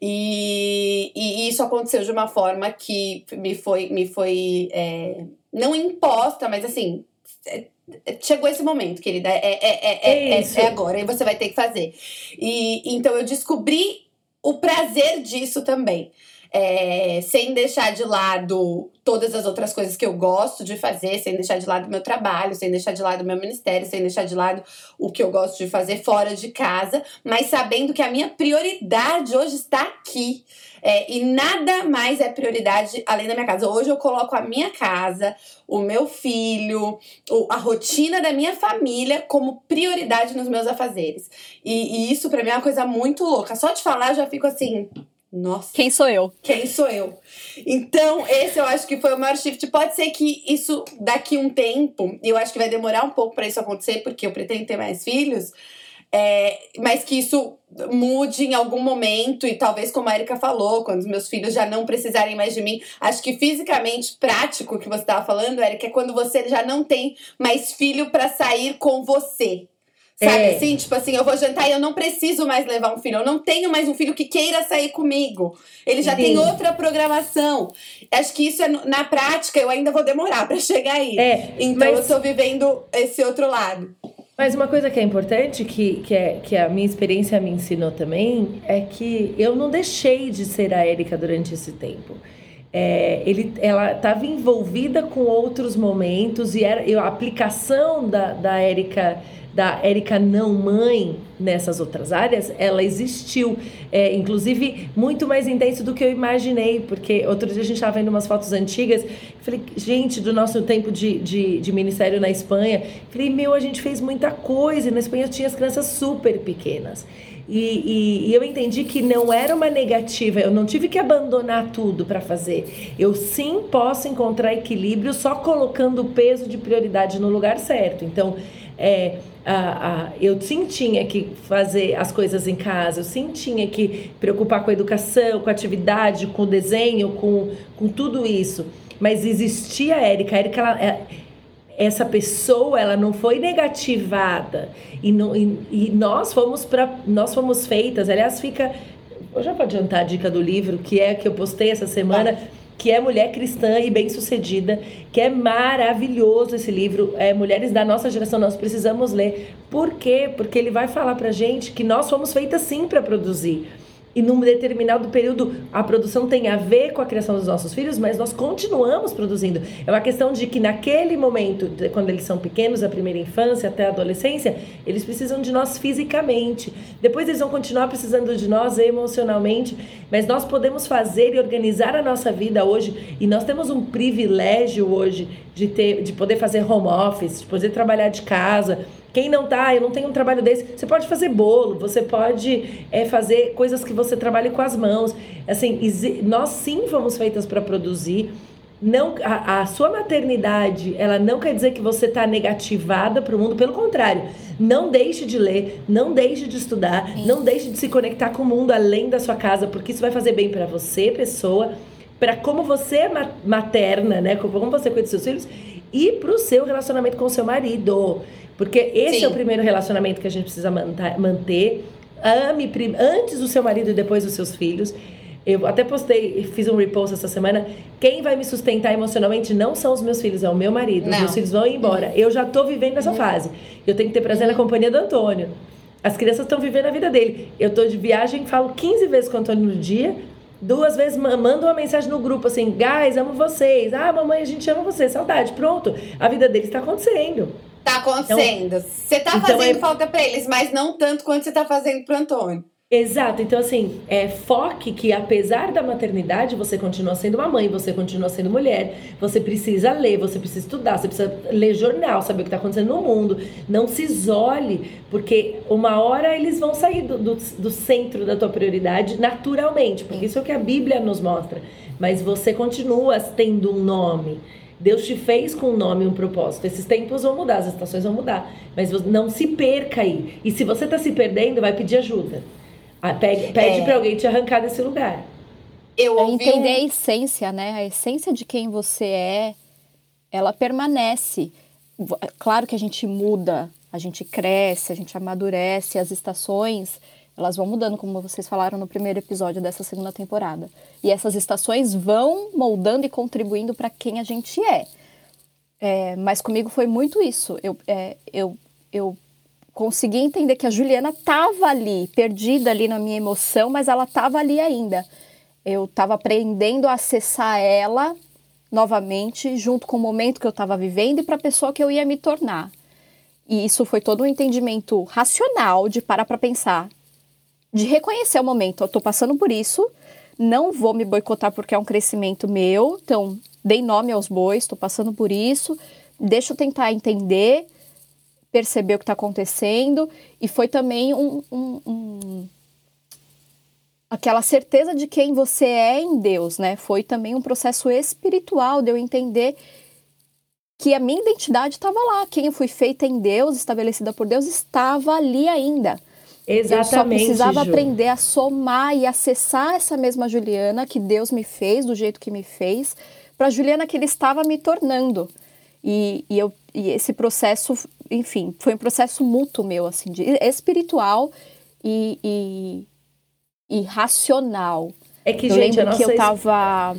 E, e isso aconteceu de uma forma que me foi, me foi é, não imposta, mas assim. É, chegou esse momento, querida. É, é, é, é, é, é agora, e você vai ter que fazer. E então eu descobri o prazer disso também é, sem deixar de lado todas as outras coisas que eu gosto de fazer, sem deixar de lado meu trabalho, sem deixar de lado meu ministério, sem deixar de lado o que eu gosto de fazer fora de casa, mas sabendo que a minha prioridade hoje está aqui. É, e nada mais é prioridade além da minha casa. Hoje eu coloco a minha casa, o meu filho, a rotina da minha família como prioridade nos meus afazeres. E, e isso para mim é uma coisa muito louca. Só de falar eu já fico assim nossa. Quem sou eu? Quem sou eu? Então, esse eu acho que foi o maior shift. Pode ser que isso daqui um tempo, e eu acho que vai demorar um pouco para isso acontecer, porque eu pretendo ter mais filhos, é, mas que isso mude em algum momento, e talvez, como a Erika falou, quando os meus filhos já não precisarem mais de mim. Acho que fisicamente prático que você estava falando, Erika, é quando você já não tem mais filho para sair com você. Sabe é. assim? Tipo assim, eu vou jantar e eu não preciso mais levar um filho. Eu não tenho mais um filho que queira sair comigo. Ele já Sim. tem outra programação. Acho que isso é na prática, eu ainda vou demorar para chegar aí. É, então mas... eu tô vivendo esse outro lado. Mas uma coisa que é importante, que, que, é, que a minha experiência me ensinou também, é que eu não deixei de ser a Érica durante esse tempo. É, ele, ela estava envolvida com outros momentos e era, a aplicação da, da Érica da Érica não mãe nessas outras áreas, ela existiu. É, inclusive, muito mais intenso do que eu imaginei, porque outro dia a gente estava vendo umas fotos antigas, falei, gente, do nosso tempo de, de, de, ministério na Espanha, falei, meu, a gente fez muita coisa, e na Espanha tinha as crianças super pequenas. E, e, e, eu entendi que não era uma negativa, eu não tive que abandonar tudo para fazer. Eu sim posso encontrar equilíbrio só colocando o peso de prioridade no lugar certo. Então, é, ah, ah, eu sim tinha que fazer as coisas em casa, eu sim tinha que preocupar com a educação, com a atividade, com o desenho, com, com tudo isso. Mas existia a Érica. A Érica, ela, é, essa pessoa, ela não foi negativada. E, não, e, e nós fomos para nós fomos feitas. Aliás, fica. Eu já vou adiantar a dica do livro, que é que eu postei essa semana. Ah que é mulher cristã e bem-sucedida, que é maravilhoso esse livro. É Mulheres da nossa geração, nós precisamos ler. Por quê? Porque ele vai falar pra gente que nós fomos feitas sim para produzir e num determinado período a produção tem a ver com a criação dos nossos filhos, mas nós continuamos produzindo. É uma questão de que naquele momento, quando eles são pequenos, a primeira infância até a adolescência, eles precisam de nós fisicamente. Depois eles vão continuar precisando de nós emocionalmente, mas nós podemos fazer e organizar a nossa vida hoje e nós temos um privilégio hoje de ter de poder fazer home office, de poder trabalhar de casa quem não tá, eu não tenho um trabalho desse, você pode fazer bolo, você pode é, fazer coisas que você trabalhe com as mãos. Assim, nós sim fomos feitas para produzir. Não, a, a, sua maternidade, ela não quer dizer que você está negativada para o mundo, pelo contrário. Não deixe de ler, não deixe de estudar, sim. não deixe de se conectar com o mundo além da sua casa, porque isso vai fazer bem para você, pessoa, para como você é materna, né? Como você cuida dos seus filhos e para o seu relacionamento com o seu marido. Porque esse Sim. é o primeiro relacionamento que a gente precisa manter. Ame antes do seu marido e depois dos seus filhos. Eu até postei, fiz um repost essa semana. Quem vai me sustentar emocionalmente não são os meus filhos, é o meu marido. Não. Os meus filhos vão embora. Uhum. Eu já tô vivendo essa uhum. fase. Eu tenho que ter prazer uhum. na companhia do Antônio. As crianças estão vivendo a vida dele. Eu tô de viagem, falo 15 vezes com o Antônio no dia. Duas vezes mando uma mensagem no grupo assim: guys, amo vocês. Ah, mamãe, a gente ama vocês. Saudade. Pronto. A vida deles está acontecendo. Tá acontecendo. Então, você tá então fazendo é... falta para eles, mas não tanto quanto você tá fazendo pro Antônio. Exato, então assim, é, foque que apesar da maternidade, você continua sendo uma mãe, você continua sendo mulher, você precisa ler, você precisa estudar, você precisa ler jornal, saber o que está acontecendo no mundo, não se isole, porque uma hora eles vão sair do, do, do centro da tua prioridade naturalmente, porque isso é o que a Bíblia nos mostra, mas você continua tendo um nome, Deus te fez com um nome e um propósito. Esses tempos vão mudar, as estações vão mudar. Mas não se perca aí. E se você está se perdendo, vai pedir ajuda. Ah, pede pede é. para alguém te arrancar desse lugar. Eu é entender a essência, né? A essência de quem você é, ela permanece. claro que a gente muda, a gente cresce, a gente amadurece, as estações elas vão mudando, como vocês falaram no primeiro episódio dessa segunda temporada. E essas estações vão moldando e contribuindo para quem a gente é. é. Mas comigo foi muito isso. Eu, é, eu, eu consegui entender que a Juliana estava ali, perdida ali na minha emoção, mas ela estava ali ainda. Eu estava aprendendo a acessar ela novamente, junto com o momento que eu estava vivendo e para a pessoa que eu ia me tornar. E isso foi todo um entendimento racional de parar para pensar, de reconhecer o momento. Eu estou passando por isso, não vou me boicotar porque é um crescimento meu. Então, dei nome aos bois, estou passando por isso. Deixa eu tentar entender, perceber o que está acontecendo. E foi também um, um, um, aquela certeza de quem você é em Deus, né? Foi também um processo espiritual de eu entender que a minha identidade estava lá. Quem eu fui feita em Deus, estabelecida por Deus, estava ali ainda. Exatamente. Eu só precisava Ju. aprender a somar e acessar essa mesma Juliana que Deus me fez, do jeito que me fez, para a Juliana que Ele estava me tornando. E, e, eu, e esse processo, enfim, foi um processo mútuo meu, assim, de, espiritual e, e, e racional. É que, eu gente, lembro a nossa... que eu tava.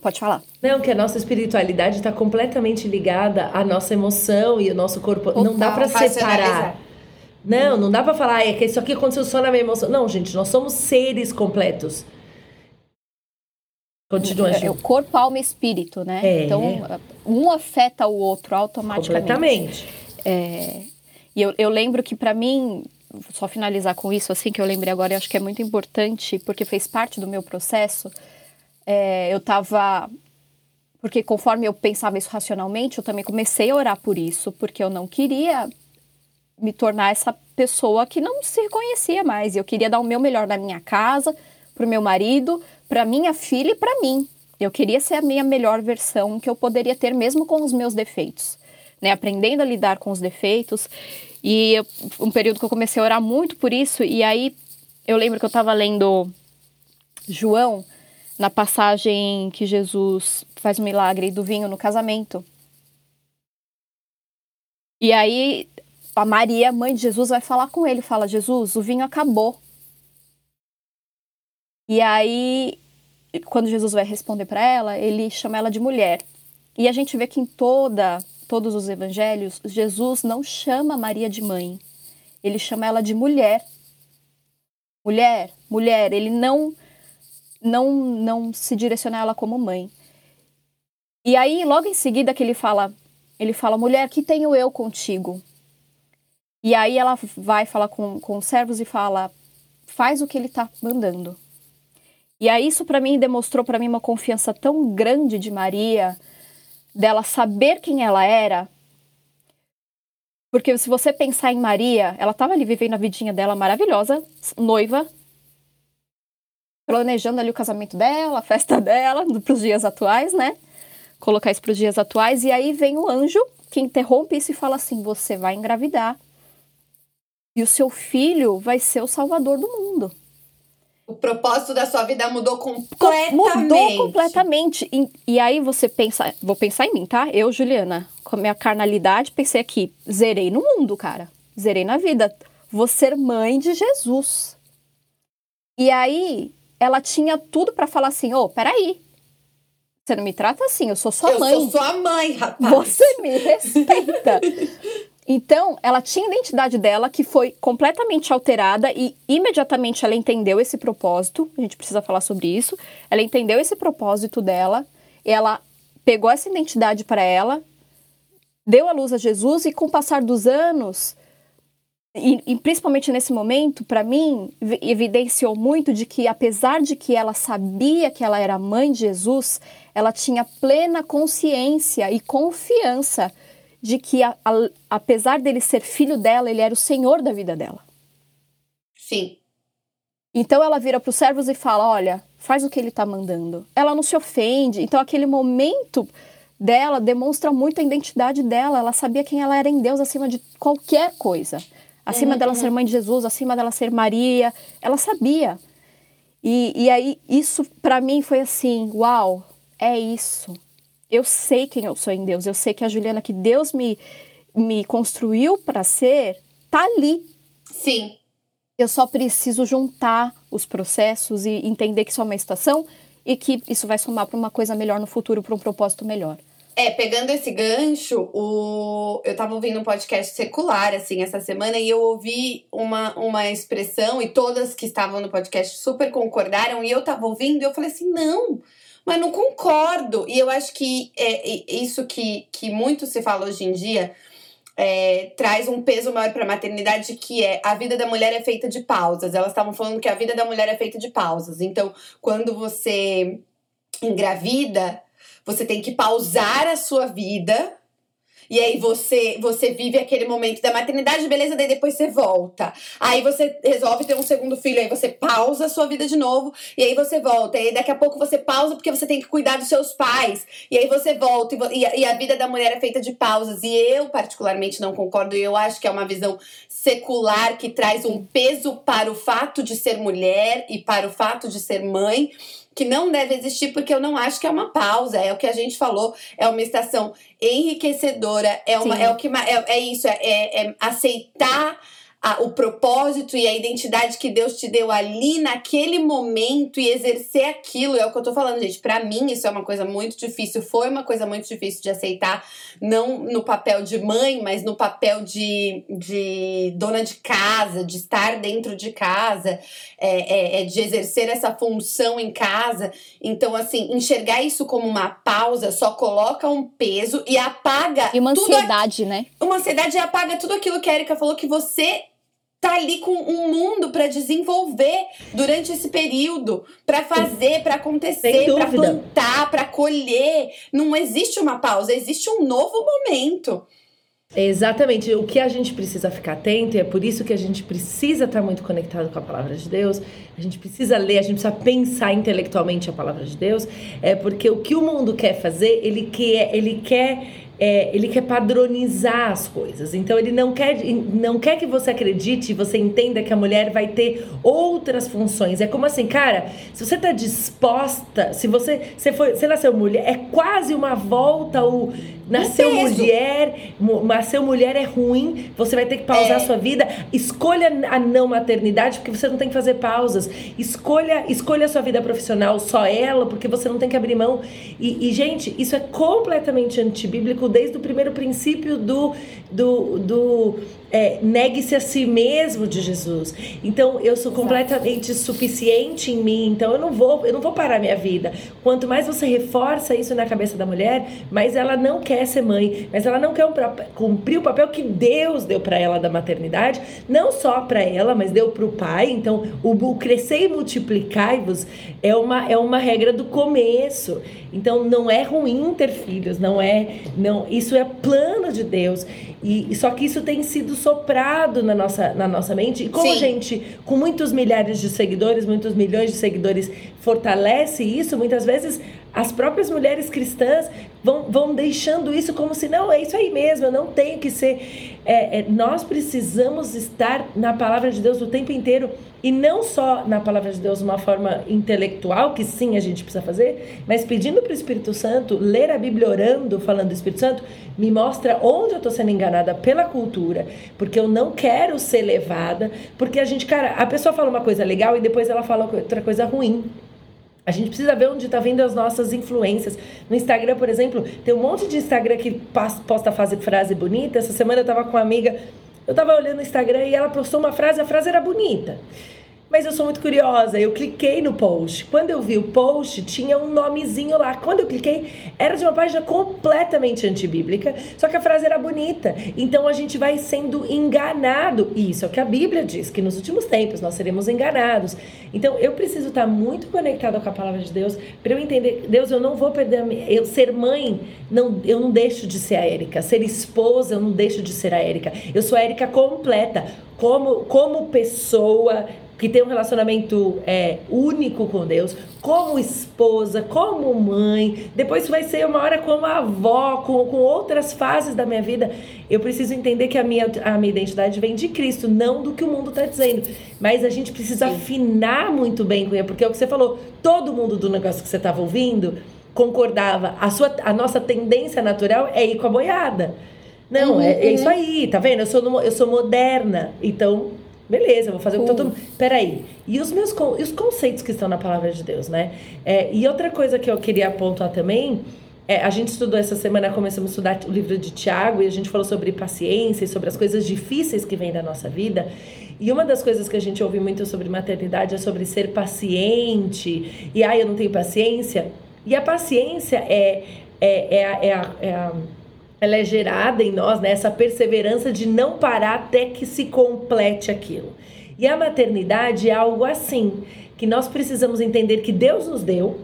Pode falar. Não, que a nossa espiritualidade está completamente ligada à nossa emoção e o nosso corpo. Total, não dá para separar. Não, não dá para falar, é que isso aqui aconteceu só na minha emoção. Não, gente, nós somos seres completos. Continua, é, é o corpo, alma e espírito, né? É. Então, um afeta o outro automaticamente. Completamente. É, e eu, eu lembro que, para mim, só finalizar com isso, assim, que eu lembrei agora, eu acho que é muito importante, porque fez parte do meu processo. É, eu estava porque conforme eu pensava isso racionalmente, eu também comecei a orar por isso, porque eu não queria me tornar essa pessoa que não se reconhecia mais. Eu queria dar o meu melhor na minha casa, para o meu marido, para minha filha e para mim. Eu queria ser a minha melhor versão que eu poderia ter, mesmo com os meus defeitos. Né? Aprendendo a lidar com os defeitos. E eu, um período que eu comecei a orar muito por isso. E aí eu lembro que eu estava lendo João, na passagem que Jesus faz o milagre do vinho no casamento. E aí a Maria, mãe de Jesus, vai falar com ele, fala: Jesus, o vinho acabou. E aí, quando Jesus vai responder para ela, ele chama ela de mulher. E a gente vê que em toda, todos os evangelhos, Jesus não chama Maria de mãe. Ele chama ela de mulher. Mulher, mulher, ele não não não se direciona a ela como mãe. E aí, logo em seguida que ele fala, ele fala: "Mulher, que tenho eu contigo?" E aí ela vai falar com, com os servos e fala: faz o que ele está mandando. E aí isso para mim demonstrou para mim uma confiança tão grande de Maria, dela saber quem ela era. Porque se você pensar em Maria, ela estava ali vivendo a vidinha dela maravilhosa, noiva, planejando ali o casamento dela, a festa dela, para os dias atuais, né? Colocar isso para os dias atuais. E aí vem o anjo que interrompe isso e fala assim: você vai engravidar e o seu filho vai ser o salvador do mundo. O propósito da sua vida mudou completamente. Mudou completamente. E, e, aí você pensa, vou pensar em mim, tá? Eu, Juliana, com a minha carnalidade, pensei aqui, zerei no mundo, cara. Zerei na vida. Vou ser mãe de Jesus. E aí ela tinha tudo para falar assim: ô, oh, peraí. Você não me trata assim, eu sou sua eu mãe. Eu sou sua mãe, rapaz. Você me respeita. Então, ela tinha a identidade dela que foi completamente alterada e imediatamente ela entendeu esse propósito. A gente precisa falar sobre isso. Ela entendeu esse propósito dela, ela pegou essa identidade para ela, deu a luz a Jesus e com o passar dos anos, e, e principalmente nesse momento, para mim, evidenciou muito de que apesar de que ela sabia que ela era mãe de Jesus, ela tinha plena consciência e confiança de que, a, a, apesar dele ser filho dela, ele era o senhor da vida dela. Sim. Então ela vira para os servos e fala: Olha, faz o que ele está mandando. Ela não se ofende. Então aquele momento dela demonstra muito a identidade dela. Ela sabia quem ela era em Deus acima de qualquer coisa. Acima uhum. dela ser mãe de Jesus, acima dela ser Maria. Ela sabia. E, e aí, isso para mim foi assim: uau, é isso. Eu sei quem eu sou em Deus, eu sei que a Juliana que Deus me, me construiu para ser, tá ali. Sim. Eu só preciso juntar os processos e entender que isso é uma estação e que isso vai somar para uma coisa melhor no futuro, para um propósito melhor. É, pegando esse gancho, o... eu tava ouvindo um podcast secular, assim, essa semana, e eu ouvi uma, uma expressão, e todas que estavam no podcast super concordaram, e eu tava ouvindo, e eu falei assim, não, mas não concordo. E eu acho que é, isso que, que muito se fala hoje em dia é, traz um peso maior para a maternidade, que é a vida da mulher é feita de pausas. Elas estavam falando que a vida da mulher é feita de pausas. Então, quando você engravida, você tem que pausar a sua vida e aí você você vive aquele momento da maternidade, beleza, daí depois você volta. Aí você resolve ter um segundo filho, aí você pausa a sua vida de novo, e aí você volta. E aí daqui a pouco você pausa porque você tem que cuidar dos seus pais. E aí você volta, e, e a vida da mulher é feita de pausas. E eu, particularmente, não concordo, e eu acho que é uma visão secular que traz um peso para o fato de ser mulher e para o fato de ser mãe que não deve existir, porque eu não acho que é uma pausa, é o que a gente falou, é uma estação enriquecedora, é, uma, é o que é, é isso, é, é, é aceitar a, o propósito e a identidade que Deus te deu ali naquele momento e exercer aquilo. É o que eu tô falando, gente. Para mim, isso é uma coisa muito difícil. Foi uma coisa muito difícil de aceitar, não no papel de mãe, mas no papel de, de dona de casa, de estar dentro de casa, é, é, é de exercer essa função em casa. Então, assim, enxergar isso como uma pausa só coloca um peso e apaga. E uma ansiedade, né? Uma ansiedade e apaga tudo aquilo que a Erika falou que você tá ali com um mundo para desenvolver durante esse período, para fazer, para acontecer, para plantar, para colher. Não existe uma pausa, existe um novo momento. Exatamente. O que a gente precisa ficar atento, e é por isso que a gente precisa estar muito conectado com a palavra de Deus, a gente precisa ler, a gente precisa pensar intelectualmente a palavra de Deus, é porque o que o mundo quer fazer, ele quer, ele quer é, ele quer padronizar as coisas. Então ele não quer, não quer que você acredite, você entenda que a mulher vai ter outras funções. É como assim, cara, se você está disposta, se você, você foi, você nasceu mulher, é quase uma volta ao nasceu mulher, nasceu mulher é ruim, você vai ter que pausar é. a sua vida. Escolha a não maternidade porque você não tem que fazer pausas. Escolha, escolha a sua vida profissional, só ela, porque você não tem que abrir mão. E, e gente, isso é completamente antibíblico desde o primeiro princípio do, do, do é, negue-se a si mesmo de Jesus. Então eu sou completamente Exato. suficiente em mim. Então eu não vou, eu não vou parar minha vida. Quanto mais você reforça isso na cabeça da mulher, mais ela não quer ser mãe, mas ela não quer um, cumprir o papel que Deus deu para ela da maternidade, não só para ela, mas deu para o pai. Então o, o crescer e multiplicar-vos é uma é uma regra do começo. Então não é ruim ter filhos, não é, não, isso é plano de Deus. E só que isso tem sido soprado na nossa, na nossa mente. E como Sim. a gente, com muitos milhares de seguidores, muitos milhões de seguidores, fortalece isso, muitas vezes as próprias mulheres cristãs vão, vão deixando isso como se não, é isso aí mesmo, eu não tenho que ser. É, é, nós precisamos estar na palavra de Deus o tempo inteiro e não só na palavra de Deus de uma forma intelectual, que sim a gente precisa fazer, mas pedindo para o Espírito Santo, ler a Bíblia orando, falando do Espírito Santo, me mostra onde eu estou sendo enganada pela cultura, porque eu não quero ser levada, porque a gente, cara, a pessoa fala uma coisa legal e depois ela fala outra coisa ruim. A gente precisa ver onde está vindo as nossas influências. No Instagram, por exemplo, tem um monte de Instagram que posta frase bonita. Essa semana eu estava com uma amiga, eu estava olhando o Instagram e ela postou uma frase, a frase era bonita. Mas eu sou muito curiosa, eu cliquei no post. Quando eu vi o post, tinha um nomezinho lá. Quando eu cliquei, era de uma página completamente antibíblica, só que a frase era bonita. Então a gente vai sendo enganado. E isso é o que a Bíblia diz, que nos últimos tempos nós seremos enganados. Então eu preciso estar muito conectada com a palavra de Deus para eu entender, Deus, eu não vou perder a minha, eu ser mãe, não, eu não deixo de ser a Érica. Ser esposa, eu não deixo de ser a Érica. Eu sou a Érica completa como, como pessoa, que tem um relacionamento é, único com Deus, como esposa, como mãe, depois vai ser uma hora como avó, com, com outras fases da minha vida. Eu preciso entender que a minha, a minha identidade vem de Cristo, não do que o mundo está dizendo. Mas a gente precisa Sim. afinar muito bem com ele, porque é o que você falou, todo mundo do negócio que você estava ouvindo concordava. A, sua, a nossa tendência natural é ir com a boiada. Não, Uhum, é, é isso uhum. aí, tá vendo? Eu sou, eu sou moderna, então, beleza, vou fazer o que todo mundo. Peraí. E os meus con- e os conceitos que estão na palavra de Deus, né? É, e outra coisa que eu queria pontuar também. É, a gente estudou essa semana, começamos a estudar o livro de Tiago e a gente falou sobre paciência e sobre as coisas difíceis que vêm da nossa vida. E uma das coisas que a gente ouve muito sobre maternidade é sobre ser paciente. E, ah, eu não tenho paciência. E a paciência é, é, é, é, a- é a ela é gerada em nós, né, essa perseverança de não parar até que se complete aquilo. E a maternidade é algo assim, que nós precisamos entender que Deus nos deu,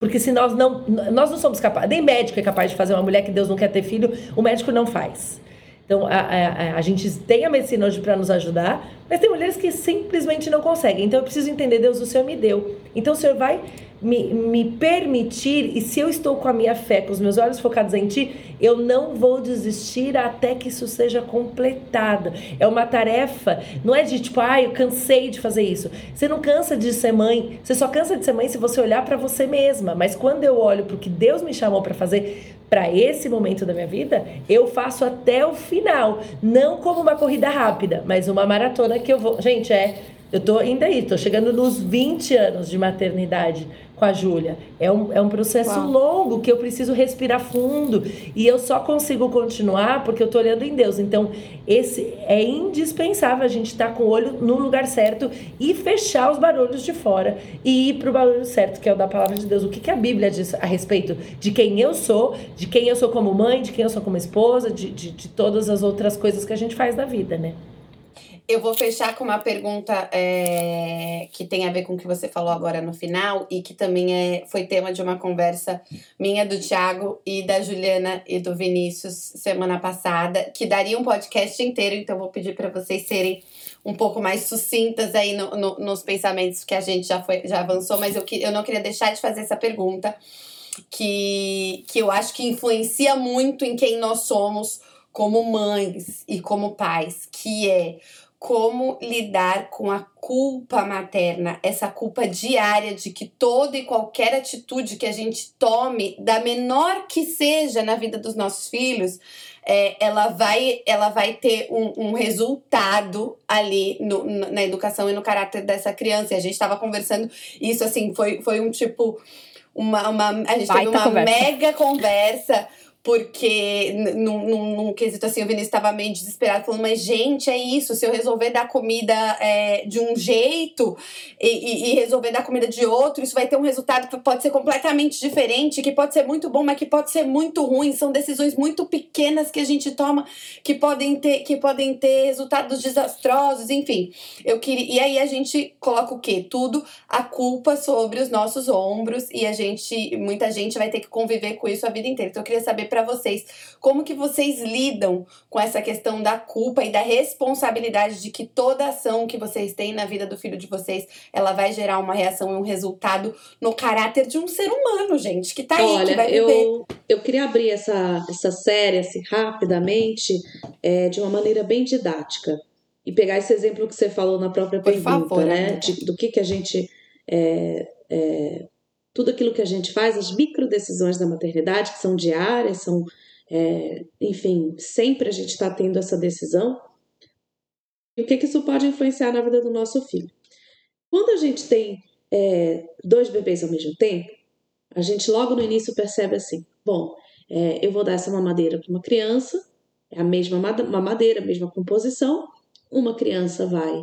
porque se nós não, nós não somos capazes, nem médico é capaz de fazer uma mulher que Deus não quer ter filho, o médico não faz. Então, a, a, a gente tem a medicina hoje para nos ajudar, mas tem mulheres que simplesmente não conseguem. Então, eu preciso entender, Deus, o Senhor me deu. Então, o Senhor vai me, me permitir, e se eu estou com a minha fé, com os meus olhos focados em Ti, eu não vou desistir até que isso seja completado. É uma tarefa, não é de tipo, ah, eu cansei de fazer isso. Você não cansa de ser mãe, você só cansa de ser mãe se você olhar para você mesma. Mas quando eu olho para o que Deus me chamou para fazer, para esse momento da minha vida, eu faço até o final. Não como uma corrida rápida, mas uma maratona que eu vou. Gente, é. Eu tô ainda aí, tô chegando nos 20 anos de maternidade com a Júlia. É um, é um processo Uau. longo que eu preciso respirar fundo. E eu só consigo continuar porque eu tô olhando em Deus. Então, esse é indispensável a gente estar com o olho no lugar certo e fechar os barulhos de fora e ir pro barulho certo, que é o da palavra de Deus. O que, que a Bíblia diz a respeito de quem eu sou, de quem eu sou como mãe, de quem eu sou como esposa, de, de, de todas as outras coisas que a gente faz na vida, né? Eu vou fechar com uma pergunta é, que tem a ver com o que você falou agora no final e que também é, foi tema de uma conversa minha, do Thiago e da Juliana e do Vinícius semana passada, que daria um podcast inteiro, então vou pedir para vocês serem um pouco mais sucintas aí no- no- nos pensamentos que a gente já, foi, já avançou, mas eu, que- eu não queria deixar de fazer essa pergunta, que, que eu acho que influencia muito em quem nós somos como mães e como pais, que é como lidar com a culpa materna, essa culpa diária de que toda e qualquer atitude que a gente tome, da menor que seja na vida dos nossos filhos, é, ela, vai, ela vai ter um, um resultado ali no- na educação e no caráter dessa criança. E a gente estava conversando isso, assim, foi, foi um tipo. Uma, uma, a gente teve Baita uma conversa. mega conversa porque num, num, num quesito assim, o Vinícius estava meio desesperado, falando, mas gente, é isso, se eu resolver dar comida é, de um jeito e, e- e resolver dar comida de outro, isso vai ter um resultado que pode ser completamente diferente, que pode ser muito bom, mas que pode ser muito ruim. São decisões muito pequenas que a gente toma que podem ter, que podem ter resultados desastrosos, enfim. Eu queria. E aí a gente coloca o quê? Tudo a culpa sobre os nossos ombros e a gente, muita gente vai ter que conviver com isso a vida inteira. Então eu queria saber para vocês, como que vocês lidam com essa questão da culpa e da responsabilidade de que toda ação que vocês têm na vida do filho de vocês, ela vai gerar uma reação e um resultado no caráter de um ser humano, gente, que tá aí, que Olha, vai viver. eu, eu queria abrir essa, essa série assim, rapidamente, é, de uma maneira bem didática. E pegar esse exemplo que você falou na própria Por pergunta, favor, né? De- do que, que a gente. é, é, tudo aquilo que a gente faz, as micro decisões da maternidade, que são diárias, são. é, enfim, sempre a gente está tendo essa decisão. E o que, que isso pode influenciar na vida do nosso filho? Quando a gente tem é, dois bebês ao mesmo tempo, a gente logo no início percebe assim: bom, é, eu vou dar essa mamadeira para uma criança, é a mesma mamadeira, a mesma composição, uma criança vai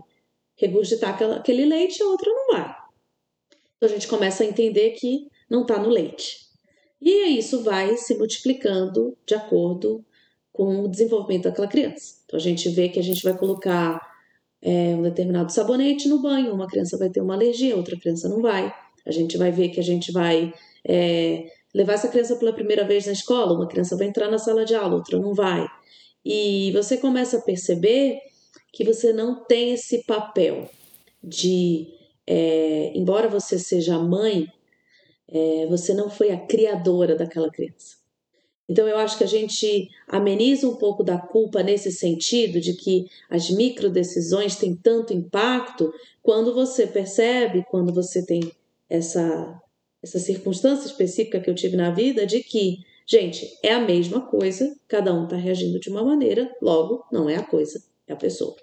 regurgitar aquela- aquele leite e a outra não vai. Então a gente começa a entender que não está no leite. E isso vai se multiplicando de acordo com o desenvolvimento daquela criança. Então a gente vê que a gente vai colocar é, um determinado sabonete no banho, uma criança vai ter uma alergia, outra criança não vai. A gente vai ver que a gente vai é, levar essa criança pela primeira vez na escola, uma criança vai entrar na sala de aula, outra não vai. E você começa a perceber que você não tem esse papel de, é, embora você seja mãe, é, você não foi a criadora daquela criança. Então eu acho que a gente ameniza um pouco da culpa nesse sentido de que as micro decisões têm tanto impacto quando você percebe, quando você tem essa essa circunstância específica que eu tive na vida de que, gente, é a mesma coisa, cada um está reagindo de uma maneira, logo, não é a coisa, é a pessoa.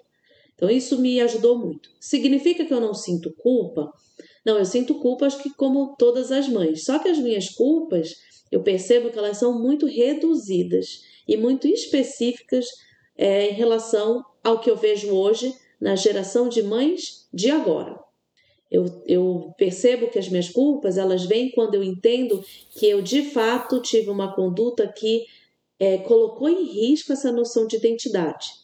Então, isso me ajudou muito. Significa que eu não sinto culpa? Não, eu sinto culpa, acho que como todas as mães. Só que as minhas culpas, eu percebo que elas são muito reduzidas e muito específicas é, em relação ao que eu vejo hoje na geração de mães de agora. Eu, eu percebo que as minhas culpas elas vêm quando eu entendo que eu de fato tive uma conduta que é, colocou em risco essa noção de identidade.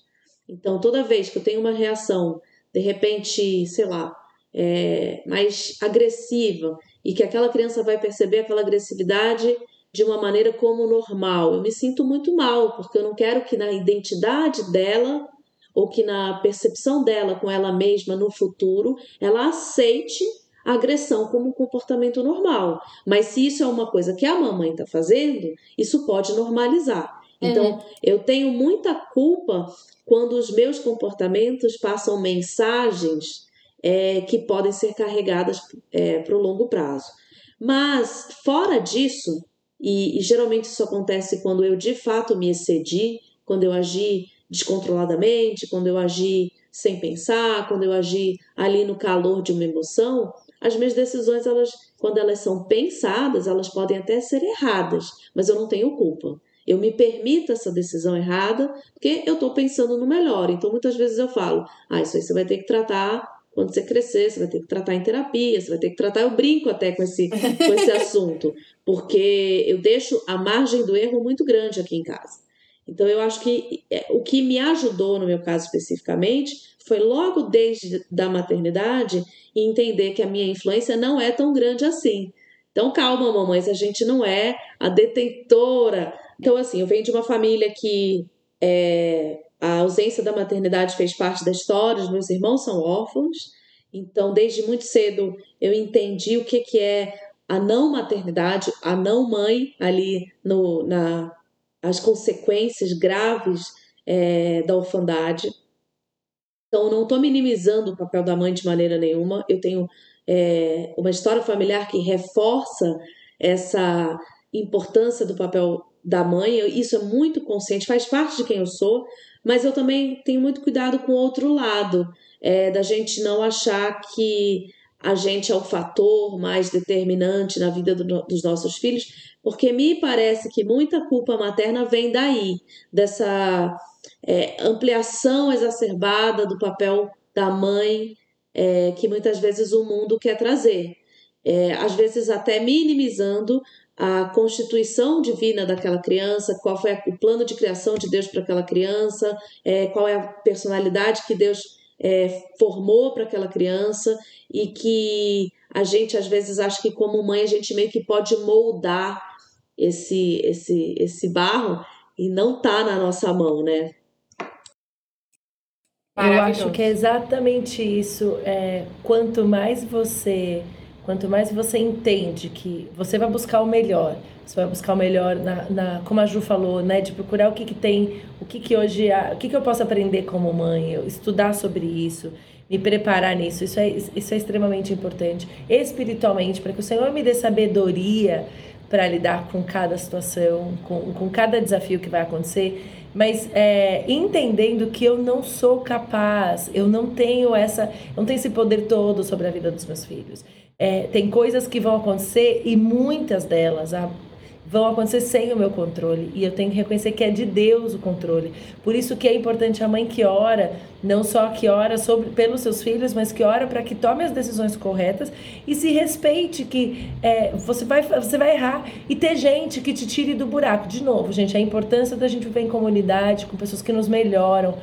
Então, toda vez que eu tenho uma reação, de repente, sei lá, é, mais agressiva, e que aquela criança vai perceber aquela agressividade de uma maneira como normal, eu me sinto muito mal, porque eu não quero que na identidade dela ou que na percepção dela com ela mesma no futuro, ela aceite a agressão como um comportamento normal. Mas se isso é uma coisa que a mamãe está fazendo, isso pode normalizar. Então, uhum. eu tenho muita culpa quando os meus comportamentos passam mensagens é, que podem ser carregadas é, para o longo prazo. Mas, fora disso, e, e geralmente isso acontece quando eu de fato me excedi, quando eu agi descontroladamente, quando eu agi sem pensar, quando eu agi ali no calor de uma emoção, as minhas decisões, elas, quando elas são pensadas, elas podem até ser erradas, mas eu não tenho culpa. Eu me permito essa decisão errada porque eu estou pensando no melhor. Então, muitas vezes eu falo: ah, isso aí você vai ter que tratar quando você crescer, você vai ter que tratar em terapia, você vai ter que tratar. Eu brinco até com esse, com esse assunto, porque eu deixo a margem do erro muito grande aqui em casa. Então, eu acho que é, o que me ajudou, no meu caso especificamente, foi logo desde da maternidade entender que a minha influência não é tão grande assim. Então, calma, mamães, a gente não é a detentora então, assim, eu venho de uma família que é, a ausência da maternidade fez parte da história, os meus irmãos são órfãos, então, desde muito cedo, eu entendi o que, que é a não maternidade, a não mãe ali no, na as consequências graves é, da orfandade. Então, não estou minimizando o papel da mãe de maneira nenhuma. Eu tenho é, uma história familiar que reforça essa importância do papel da mãe, isso é muito consciente, faz parte de quem eu sou, mas eu também tenho muito cuidado com o outro lado, é, da gente não achar que a gente é o fator mais determinante na vida do, dos nossos filhos, porque me parece que muita culpa materna vem daí, dessa é, ampliação exacerbada do papel da mãe é, que muitas vezes o mundo quer trazer. É, às vezes até minimizando a constituição divina daquela criança, qual foi o plano de criação de Deus para aquela criança, é, qual é a personalidade que Deus é, formou para aquela criança e que a gente às vezes acha que como mãe a gente meio que pode moldar esse esse esse barro e não tá na nossa mão, né? Eu acho que é exatamente isso. É, quanto mais você Quanto mais você entende que você vai buscar o melhor, você vai buscar o melhor na, na como a Ju falou, né, de procurar o que, que tem, o que, que hoje, o que, que eu posso aprender como mãe, eu estudar sobre isso, me preparar nisso, isso é, isso é extremamente importante. Espiritualmente, para que o Senhor me dê sabedoria para lidar com cada situação, com, com cada desafio que vai acontecer, mas é, entendendo que eu não sou capaz, eu não tenho essa, eu não tenho esse poder todo sobre a vida dos meus filhos. É, tem coisas que vão acontecer e muitas delas ah, vão acontecer sem o meu controle e eu tenho que reconhecer que é de Deus o controle. Por isso que é importante a mãe que ora, não só que ora sobre, pelos seus filhos, mas que ora para que tome as decisões corretas e se respeite que é, você, vai, você vai errar e ter gente que te tire do buraco. De novo, gente, a importância da gente viver em comunidade, com pessoas que nos melhoram,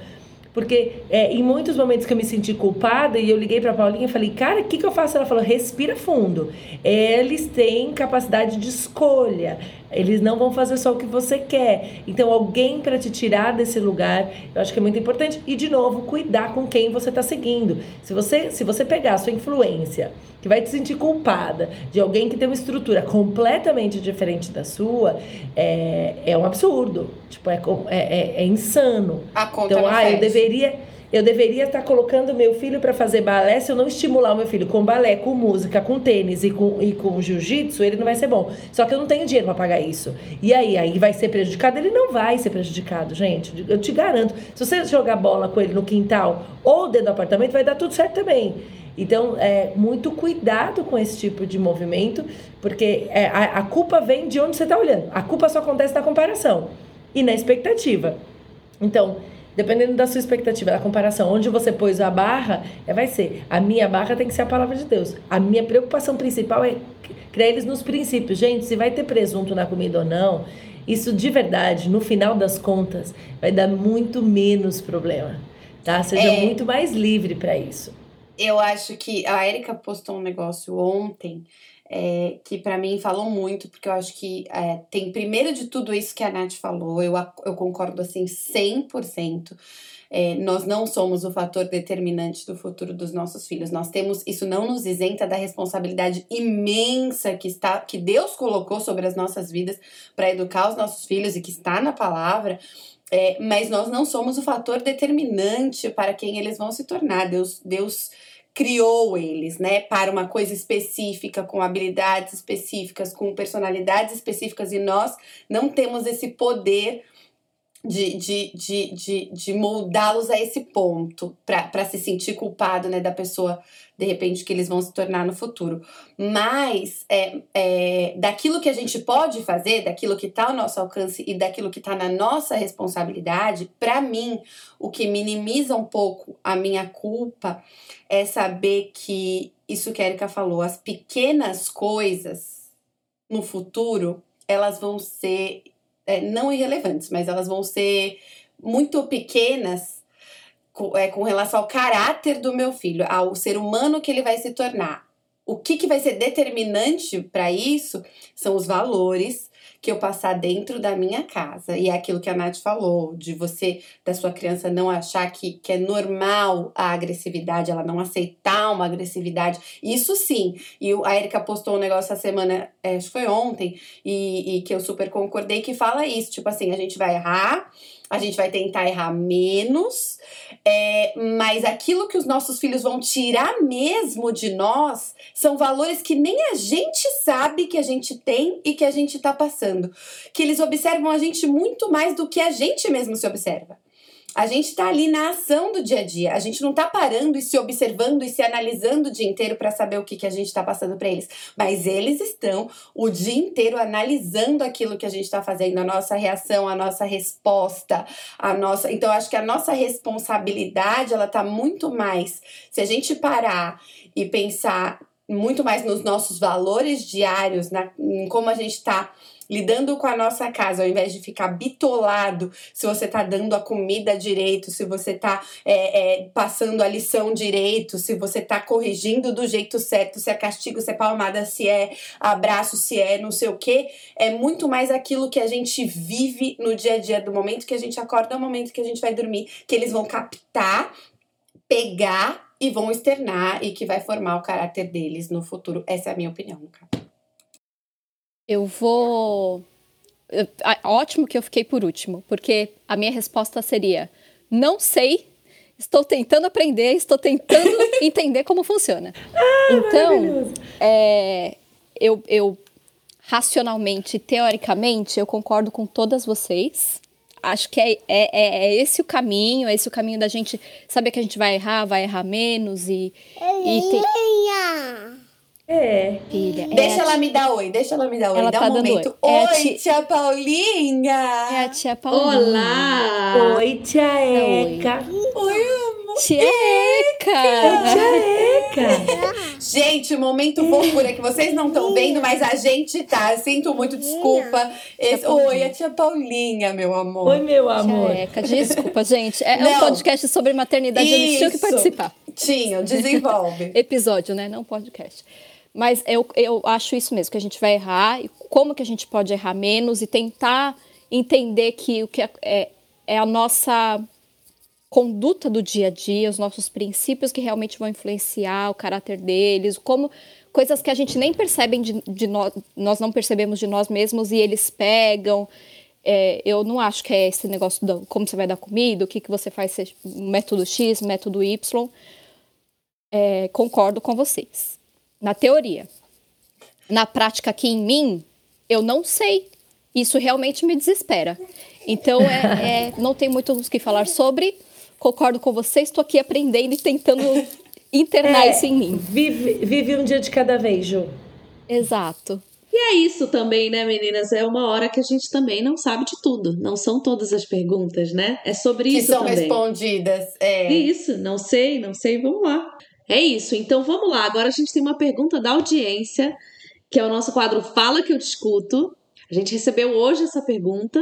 porque é, em muitos momentos que eu me senti culpada e eu liguei para Paulinha e falei, cara, o que, que eu faço? Ela falou, respira fundo. Eles têm capacidade de escolha. Eles não vão fazer só o que você quer. Então, alguém para te tirar desse lugar, eu acho que é muito importante. E, de novo, cuidar com quem você está seguindo. Se você, se você pegar a sua influência que vai te sentir culpada de alguém que tem uma estrutura completamente diferente da sua, é, é um absurdo. Tipo, é, é, é, é insano. A conta então, ah, eu deveria. Eu deveria estar colocando meu filho para fazer balé. Se eu não estimular o meu filho com balé, com música, com tênis e com, e com jiu-jitsu, ele não vai ser bom. Só que eu não tenho dinheiro para pagar isso. E aí, aí vai ser prejudicado? Ele não vai ser prejudicado, gente. Eu te garanto. Se você jogar bola com ele no quintal ou dentro do apartamento, vai dar tudo certo também. Então, é muito cuidado com esse tipo de movimento, porque é, a, a culpa vem de onde você está olhando. A culpa só acontece na comparação e na expectativa. Então, dependendo da sua expectativa, da comparação, onde você pôs a barra, é, vai ser. A minha barra tem que ser a palavra de Deus. A minha preocupação principal é criar eles nos princípios. Gente, se vai ter presunto na comida ou não, isso de verdade, no final das contas, vai dar muito menos problema. Tá? Seja é... muito mais livre para isso eu acho que a Erika postou um negócio ontem é, que para mim falou muito, porque eu acho que é, tem primeiro de tudo isso que a Nath falou, eu, eu concordo assim 100%. É, nós não somos o fator determinante do futuro dos nossos filhos. Nós temos, isso não nos isenta da responsabilidade imensa que está, que Deus colocou sobre as nossas vidas para educar os nossos filhos e que está na palavra. É, mas nós não somos o fator determinante para quem eles vão se tornar. Deus, Deus criou eles, né, para uma coisa específica, com habilidades específicas, com personalidades específicas, e nós não temos esse poder de, de, de, de, de moldá-los a esse ponto, para se sentir culpado, né, da pessoa, de repente, que eles vão se tornar no futuro. Mas, é, é, daquilo que a gente pode fazer, daquilo que está ao nosso alcance e daquilo que está na nossa responsabilidade, para mim, o que minimiza um pouco a minha culpa é saber que, isso que a Erika falou, as pequenas coisas no futuro, elas vão ser é, não irrelevantes, mas elas vão ser muito pequenas com, é, com relação ao caráter do meu filho, ao ser humano que ele vai se tornar. O que, que vai ser determinante para isso são os valores que eu passar dentro da minha casa. E é aquilo que a Nath falou, de você, da sua criança, não achar que, que é normal a agressividade, ela não aceitar uma agressividade. Isso sim. E a Erika postou um negócio essa semana, é, acho que foi ontem, e, e que eu super concordei, que fala isso. Tipo assim, a gente vai errar a gente vai tentar errar menos, é, mas aquilo que os nossos filhos vão tirar mesmo de nós são valores que nem a gente sabe que a gente tem e que a gente está passando. Que eles observam a gente muito mais do que a gente mesmo se observa. A gente está ali na ação do dia a dia. A gente não está parando e se observando e se analisando o dia inteiro para saber o que, que a gente está passando para eles. Mas eles estão o dia inteiro analisando aquilo que a gente está fazendo, a nossa reação, a nossa resposta, a nossa. Então, acho que a nossa responsabilidade ela está muito mais. Se a gente parar e pensar muito mais nos nossos valores diários, na, em como a gente está lidando com a nossa casa, ao invés de ficar bitolado se você tá dando a comida direito, se você tá é, é, passando a lição direito, se você tá corrigindo do jeito certo, se é castigo, se é palmada, se é abraço, se é não sei o que, é muito mais aquilo que a gente vive no dia a dia, do momento que a gente acorda ao momento que a gente vai dormir, que eles vão captar, pegar e vão externar e que vai formar o caráter deles no futuro. Essa é a minha opinião, no caso. Eu vou. Ótimo que eu fiquei por último, porque a minha resposta seria: não sei, estou tentando aprender, estou tentando entender como funciona. Ah, então, é, eu, eu racionalmente, teoricamente, eu concordo com todas vocês. Acho que é, é, é, é esse o caminho, é esse o caminho da gente saber que a gente vai errar, vai errar menos e. e tem... É. Filha, é deixa ela me dar oi, deixa ela me dar oi. Ela Dá tá um momento. oi. Oi, É tia... tia Paulinha! É a tia Paulinha. Olá! Oi, tia Eca. Oi, amor. Tia Eca! Tia Eca. Gente, momento fofura que vocês não estão vendo, mas a gente tá. Sinto muito, desculpa. Esse... Oi, a tia Paulinha, meu amor. Oi, meu amor. Tia Eca, desculpa, gente. É Não. um podcast sobre maternidade, eles tinham que Isso. participar. Tinha, desenvolve. Episódio, né? Não podcast. Mas eu, eu acho isso mesmo, que a gente vai errar, e como que a gente pode errar menos e tentar entender que o que é, é, é a nossa conduta do dia a dia, os nossos princípios que realmente vão influenciar o caráter deles, como coisas que a gente nem percebe de, de nós, nós não percebemos de nós mesmos e eles pegam. É, eu não acho que é esse negócio do como você vai dar comida, o que, que você faz, método X, método Y. É, concordo com vocês. Na teoria. Na prática aqui em mim, eu não sei. Isso realmente me desespera. Então, é, é não tem muito o que falar sobre. Concordo com vocês, estou aqui aprendendo e tentando internar É, isso em mim. Vive, vive um dia de cada vez, Ju. Exato. E é isso também, né, meninas? É uma hora que a gente também não sabe de tudo. Não são todas as perguntas, né? É sobre Que isso são também. respondidas. É. Isso, não sei, não sei, vamos lá. É isso, então vamos lá. Agora a gente tem uma pergunta da audiência, que é o nosso quadro Fala que eu discuto. A gente recebeu hoje essa pergunta,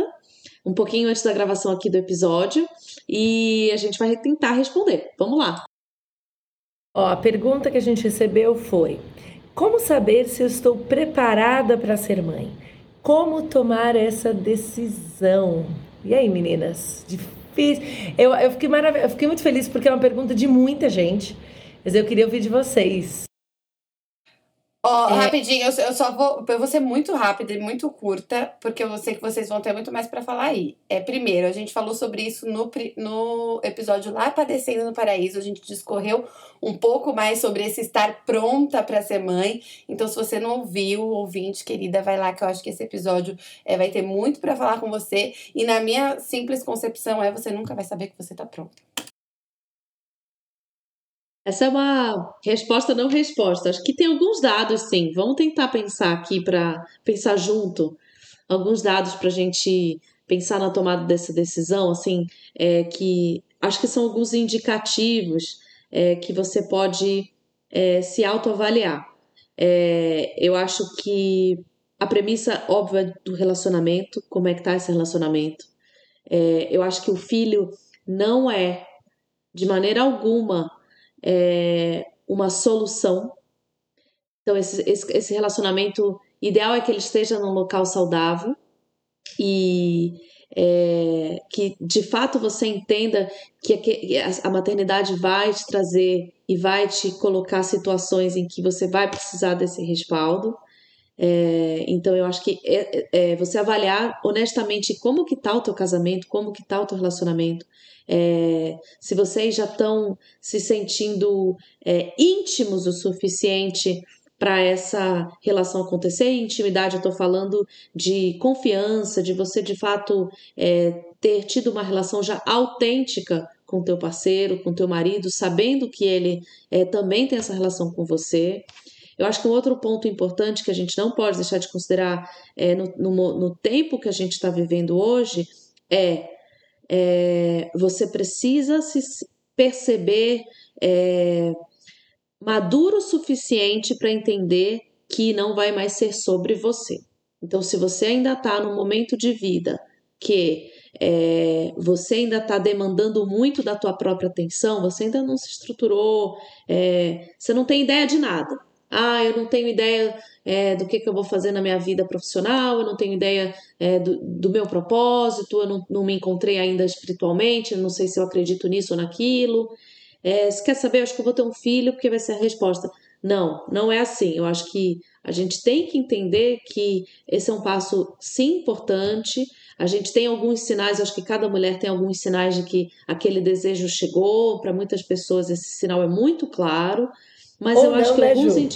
um pouquinho antes da gravação aqui do episódio, e a gente vai tentar responder. Vamos lá. Ó, a pergunta que a gente recebeu foi: Como saber se eu estou preparada para ser mãe? Como tomar essa decisão? E aí, meninas? Difícil. Eu, eu, fiquei marav eu fiquei muito feliz porque é uma pergunta de muita gente, mas eu queria ouvir de vocês. Ó, É. rapidinho, eu, eu só vou. Eu vou ser muito rápida e muito curta, porque eu sei que vocês vão ter muito mais pra falar aí. É, primeiro, a gente falou sobre isso no, no episódio lá Padecendo no Paraíso. A gente discorreu um pouco mais sobre esse estar pronta pra ser mãe. Então, se você não ouviu, ouvinte querida, vai lá que eu acho que esse episódio é, vai ter muito pra falar com você. E na minha simples concepção é você nunca vai saber que você tá pronta. Essa é uma resposta não resposta. Acho que tem alguns dados, sim. Vamos tentar pensar aqui para pensar junto alguns dados para a gente pensar na tomada dessa decisão, assim, é, que acho que são alguns indicativos é, que você pode é, se autoavaliar. É, eu acho que a premissa óbvia do relacionamento, como é que tá esse relacionamento? É, eu acho que o filho não é, de maneira alguma, é, uma solução. Então, esse, esse, esse relacionamento ideal é que ele esteja num local saudável e é, que de fato você entenda que, a maternidade vai te trazer e vai te colocar situações em que você vai precisar desse respaldo. É, então eu acho que é, é, você avaliar honestamente como que tá o teu casamento, como que tá o teu relacionamento, é, se vocês já estão se sentindo é, íntimos o suficiente para essa relação acontecer. Intimidade, eu estou falando de confiança, de você de fato é, ter tido uma relação já autêntica com teu parceiro, com teu marido, sabendo que ele é, também tem essa relação com você. Eu acho que um outro ponto importante que a gente não pode deixar de considerar é, no, no, no tempo que a gente está vivendo hoje é, é, você precisa se perceber é, maduro o suficiente para entender que não vai mais ser sobre você. Então, se você ainda está num momento de vida que é, você ainda está demandando muito da tua própria atenção, você ainda não se estruturou, é, você não tem ideia de nada. Ah, eu não tenho ideia é, do que, que eu vou fazer na minha vida profissional, eu não tenho ideia é, do, do, meu propósito, eu não, não, me encontrei ainda espiritualmente, eu não sei se eu acredito nisso ou naquilo. É, se quer saber, eu acho que eu vou ter um filho porque vai ser a resposta. Não, não é assim. Eu acho que a gente tem que entender que esse é um passo, sim, importante. A gente tem alguns sinais, acho que cada mulher tem alguns sinais de que aquele desejo chegou. Para muitas pessoas, esse sinal é muito claro. Mas Ou eu acho não, que né, alguns Ju?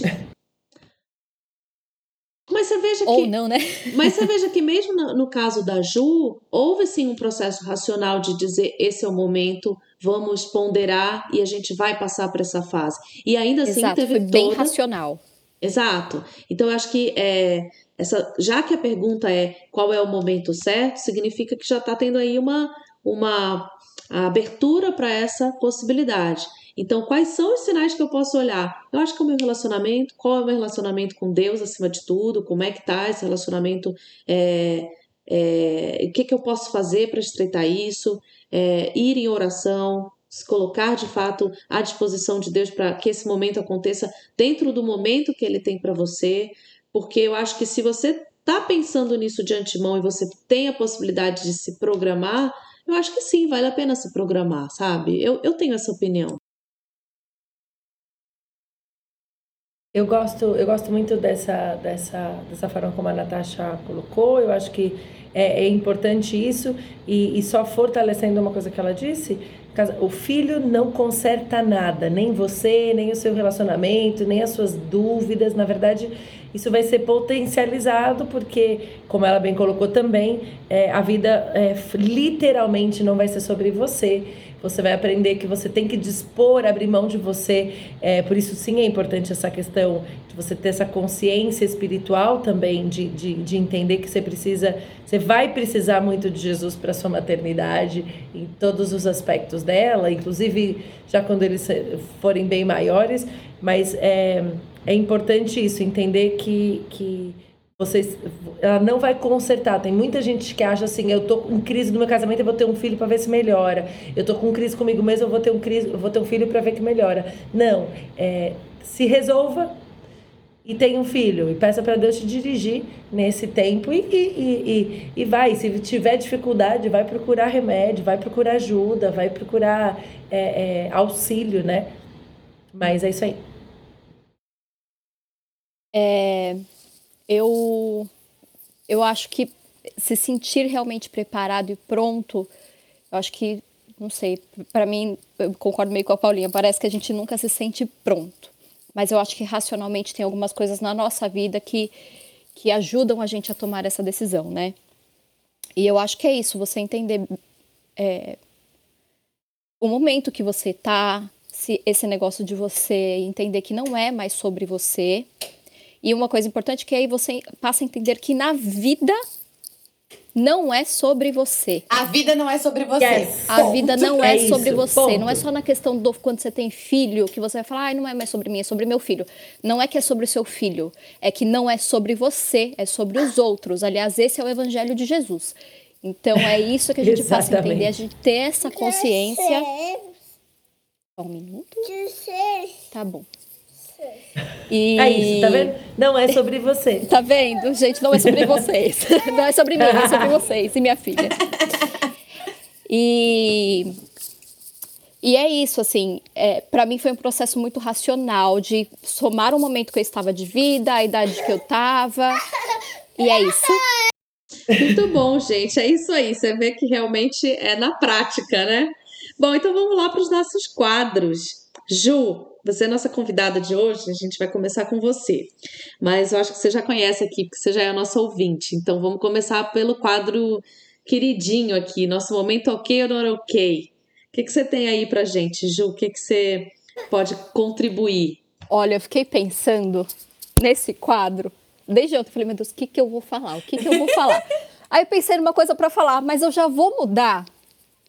Mas você veja Ou que não, né? mas você veja que mesmo no, no caso da Ju, houve sim um processo racional de dizer esse é o momento, vamos ponderar e a gente vai passar por essa fase. E ainda assim Exato, teve foi bem toda... racional. Exato. Então eu acho que é, essa, já que a pergunta é qual é o momento certo, significa que já está tendo aí uma, uma abertura para essa possibilidade. Então, quais são os sinais que eu posso olhar? Eu acho que é o meu relacionamento, qual é o meu relacionamento com Deus acima de tudo, como é que tá esse relacionamento, é, é, o que, que eu posso fazer para estreitar isso, é, ir em oração, se colocar de fato à disposição de Deus para que esse momento aconteça dentro do momento que Ele tem para você, porque eu acho que se você está pensando nisso de antemão e você tem a possibilidade de se programar, eu acho que sim, vale a pena se programar, sabe? Eu, eu tenho essa opinião. Eu gosto, eu gosto muito dessa, dessa, dessa forma como a Natasha colocou. Eu acho que é, é importante isso e, e só fortalecendo uma coisa que ela disse, o filho não conserta nada, nem você, nem o seu relacionamento, nem as suas dúvidas. Na verdade, isso vai ser potencializado porque, como ela bem colocou também, é, a vida é, literalmente não vai ser sobre você. Você vai aprender que você tem que dispor, abrir mão de você. É, por isso, sim, é importante essa questão de você ter essa consciência espiritual também, de, de, de entender que você precisa, você vai precisar muito de Jesus para sua maternidade, em todos os aspectos dela, inclusive já quando eles forem bem maiores. Mas é, é importante isso, entender que. que vocês, ela não vai consertar. Tem muita gente que acha assim, eu tô em crise no meu casamento, eu vou ter um filho para ver se melhora. Eu tô com crise comigo mesmo, eu vou ter um crise, eu vou ter um filho para ver que melhora. Não, é, se resolva e tenha um filho e peça para Deus te dirigir nesse tempo e, e, e, e, vai. Se tiver dificuldade, vai procurar remédio, vai procurar ajuda, vai procurar é, é, auxílio, né? Mas é isso aí. É, eu, eu acho que se sentir realmente preparado e pronto, eu acho que, não sei, para mim, eu concordo meio com a Paulinha, parece que a gente nunca se sente pronto. Mas eu acho que racionalmente tem algumas coisas na nossa vida que, que ajudam a gente a tomar essa decisão, né? E eu acho que é isso, você entender é, o momento que você tá, se esse negócio de você entender que não é mais sobre você, e uma coisa importante que aí você passa a entender que na vida não é sobre você. A vida não é sobre você. Yes. A vida não é, é sobre isso, você. Ponto. Não é só na questão do quando você tem filho que você vai falar, ah, não é mais sobre mim, é sobre meu filho. Não é que é sobre o seu filho, é que não é sobre você, é sobre os outros. Aliás, esse é o evangelho de Jesus. Então é isso que a gente passa a entender, a gente ter essa consciência. Só um minuto. Tá bom. E... É isso, tá vendo? Não é sobre você. Tá vendo? Gente, não é sobre vocês. Não é sobre mim, é sobre vocês e minha filha. E, e é isso, assim, é, para mim foi um processo muito racional de somar o momento que eu estava de vida, a idade que eu estava. E é isso. Muito bom, gente. É isso aí. Você vê que realmente é na prática, né? Bom, então vamos lá para os nossos quadros. Ju, você é nossa convidada de hoje, a gente vai começar com você. Mas eu acho que você já conhece aqui, porque você já é a nossa ouvinte. Então vamos começar pelo quadro queridinho aqui, nosso momento ok ou não ok. O que, que você tem aí pra gente, Ju? O que, que você pode contribuir? Olha, eu fiquei pensando nesse quadro. Desde ontem eu falei, meu Deus, o que, que eu vou falar? O que, que eu vou falar? aí eu pensei numa coisa para falar, mas eu já vou mudar.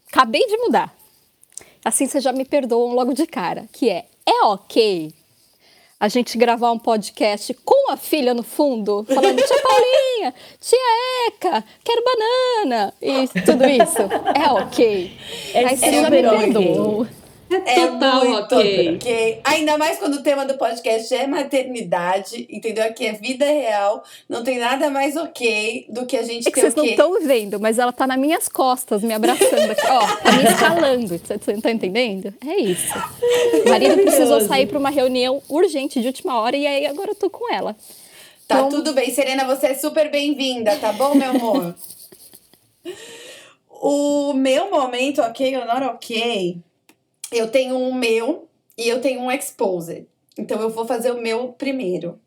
Acabei de mudar. Assim vocês já me perdoam logo de cara, que é é ok a gente gravar um podcast com a filha no fundo, falando tia Paulinha, tia Eca, quero banana e tudo isso. É ok. É Aí você já me perdoam. É, é total muito okay. ok. Ainda mais quando o tema do podcast é maternidade, entendeu? Aqui é vida real. Não tem nada mais ok do que a gente é que vocês não estão vendo, mas ela tá nas minhas costas, me abraçando aqui. Ó, tá me escalando. Você não tá entendendo? É isso. O marido precisou sair para uma reunião urgente de última hora e aí agora eu tô com ela. Tá então... tudo bem, Serena, você é super bem-vinda, tá bom, meu amor? o meu momento ok not ok eu tenho um meu e eu tenho um exposed. Então eu vou fazer o meu primeiro.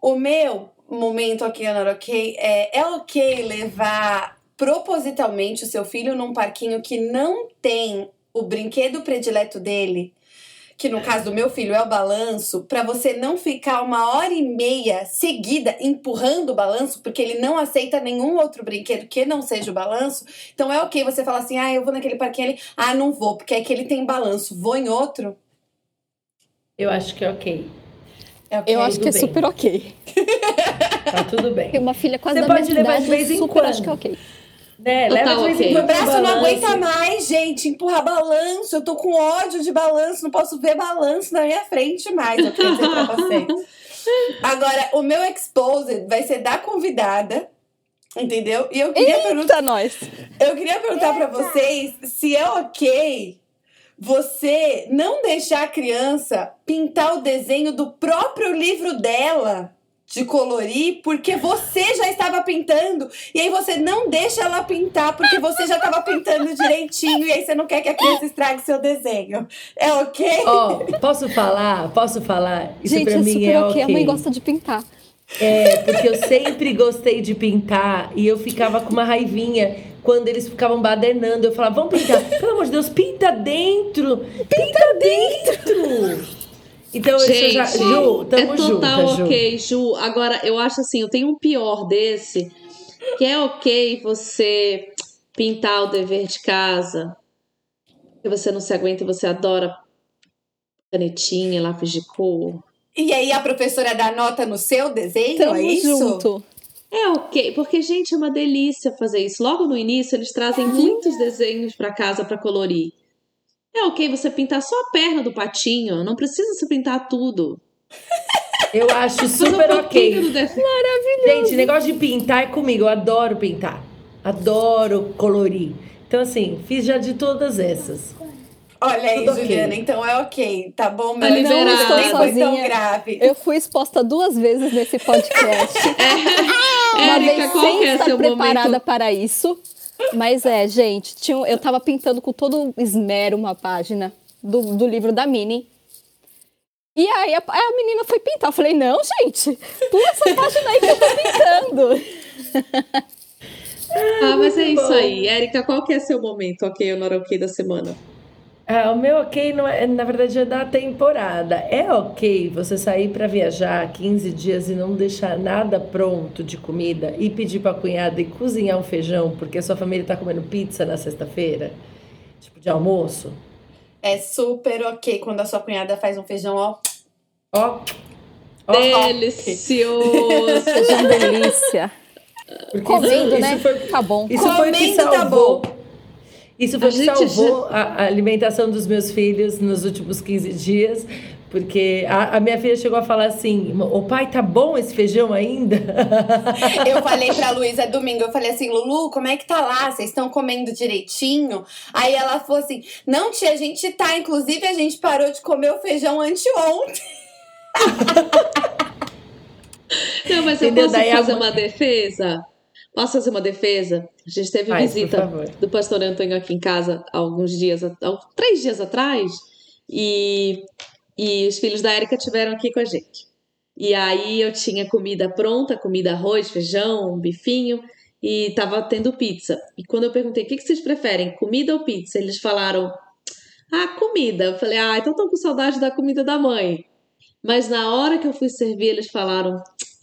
O meu momento aqui na ok é, é ok levar propositalmente o seu filho num parquinho que não tem o brinquedo predileto dele que no caso do meu filho é o balanço, para você não ficar uma hora e meia seguida empurrando o balanço, porque ele não aceita nenhum outro brinquedo que não seja o balanço. Então é ok você falar assim: ah, eu vou naquele parquinho ali, ah, não vou, porque é que ele tem balanço, vou em outro. Eu acho que é ok. É okay. Eu acho que é bem. super ok. tá tudo bem. Tem uma filha quase Você da pode levar de vez em super quando. acho que é ok. Né? Leva okay. Meu braço não aguenta mais, gente. Empurrar balanço. Eu tô com ódio de balanço. Não posso ver balanço na minha frente mais. Eu quero dizer pra vocês. Agora, o meu exposed vai ser da convidada. Entendeu? E eu queria perguntar. nós! Eu queria perguntar para vocês se é ok você não deixar a criança pintar o desenho do próprio livro dela de colorir porque você já estava pintando e aí você não deixa ela pintar porque você já estava pintando direitinho e aí você não quer que a criança estrague seu desenho. É ok? Ó, posso falar? Posso falar? Isso Gente, pra é mim super é ok. ok. A mãe gosta de pintar. É, porque eu sempre gostei de pintar e eu ficava com uma raivinha quando eles ficavam badernando. Eu falava, vamos pintar. Pelo amor de Deus, pinta dentro! Pinta dentro! Então, isso eu já. Gente, Ju, tamo é total junto, Ju. ok, Ju. Agora, eu acho assim, eu tenho um pior desse, que é ok você pintar o dever de casa, que você não se aguenta e você adora canetinha, lápis de cor. E aí a professora dá nota no seu desenho, Tamo é isso? junto. É ok, porque, gente, é uma delícia fazer isso. Logo no início, eles trazem muitos desenhos para casa para colorir. É ok você pintar só a perna do patinho, não precisa se pintar tudo. Eu acho um super pouquinho ok. desenho. Gente, negócio de pintar é comigo. Eu adoro pintar. Adoro colorir. Então, assim, fiz já de todas essas. Olha aí, Tudo. Juliana, então é ok, tá bom? Tá Meu liberada. nem foi tão grave. Eu fui exposta duas vezes nesse podcast. Uma Érica, vez qual sem é estar preparada momento? para isso. Mas é, gente, tinha, eu tava pintando com todo esmero uma página do, do livro da Minnie. E aí a, a menina foi pintar. Eu falei, não, gente, pula essa página aí que eu tô pintando. Ah, mas é isso aí. Érica, qual que é seu momento ok ok da semana? Ah, o meu ok, não é, na verdade, é da temporada. É ok você sair para viajar 15 dias e não deixar nada pronto de comida e pedir para a cunhada e cozinhar um feijão porque a sua família está comendo pizza na sexta-feira? Tipo, de almoço? É super ok quando a sua cunhada faz um feijão, ó. Ó, ó, Delicioso! Uma delícia. porque Comendo, isso, né? isso foi, Tá bom. isso foi o que Comendo tá salvou. bom. Isso foi A que gente salvou a, a alimentação dos meus filhos nos últimos 15 dias. Porque a, a minha filha chegou a falar assim: o pai, tá bom esse feijão ainda? Eu falei pra Luísa domingo, eu falei assim, Lulu, como é que tá lá? Vocês estão comendo direitinho? Aí ela falou assim, não, tia, a gente tá. Inclusive, a gente parou de comer o feijão anteontem. Não, mas eu Entendeu? posso Daí a fazer mãe- uma defesa? Posso fazer uma defesa? A gente teve visita do pastor Antônio aqui em casa há alguns dias, há três dias atrás, e, e os filhos da Érica tiveram aqui com a gente. E aí eu tinha comida pronta, comida arroz, feijão, um bifinho, e tava tendo pizza. E quando eu perguntei o que, que vocês preferem, comida ou pizza, eles falaram, ah, comida. Eu falei, ah, então tô com saudade da comida da mãe. Mas na hora que eu fui servir, eles falaram,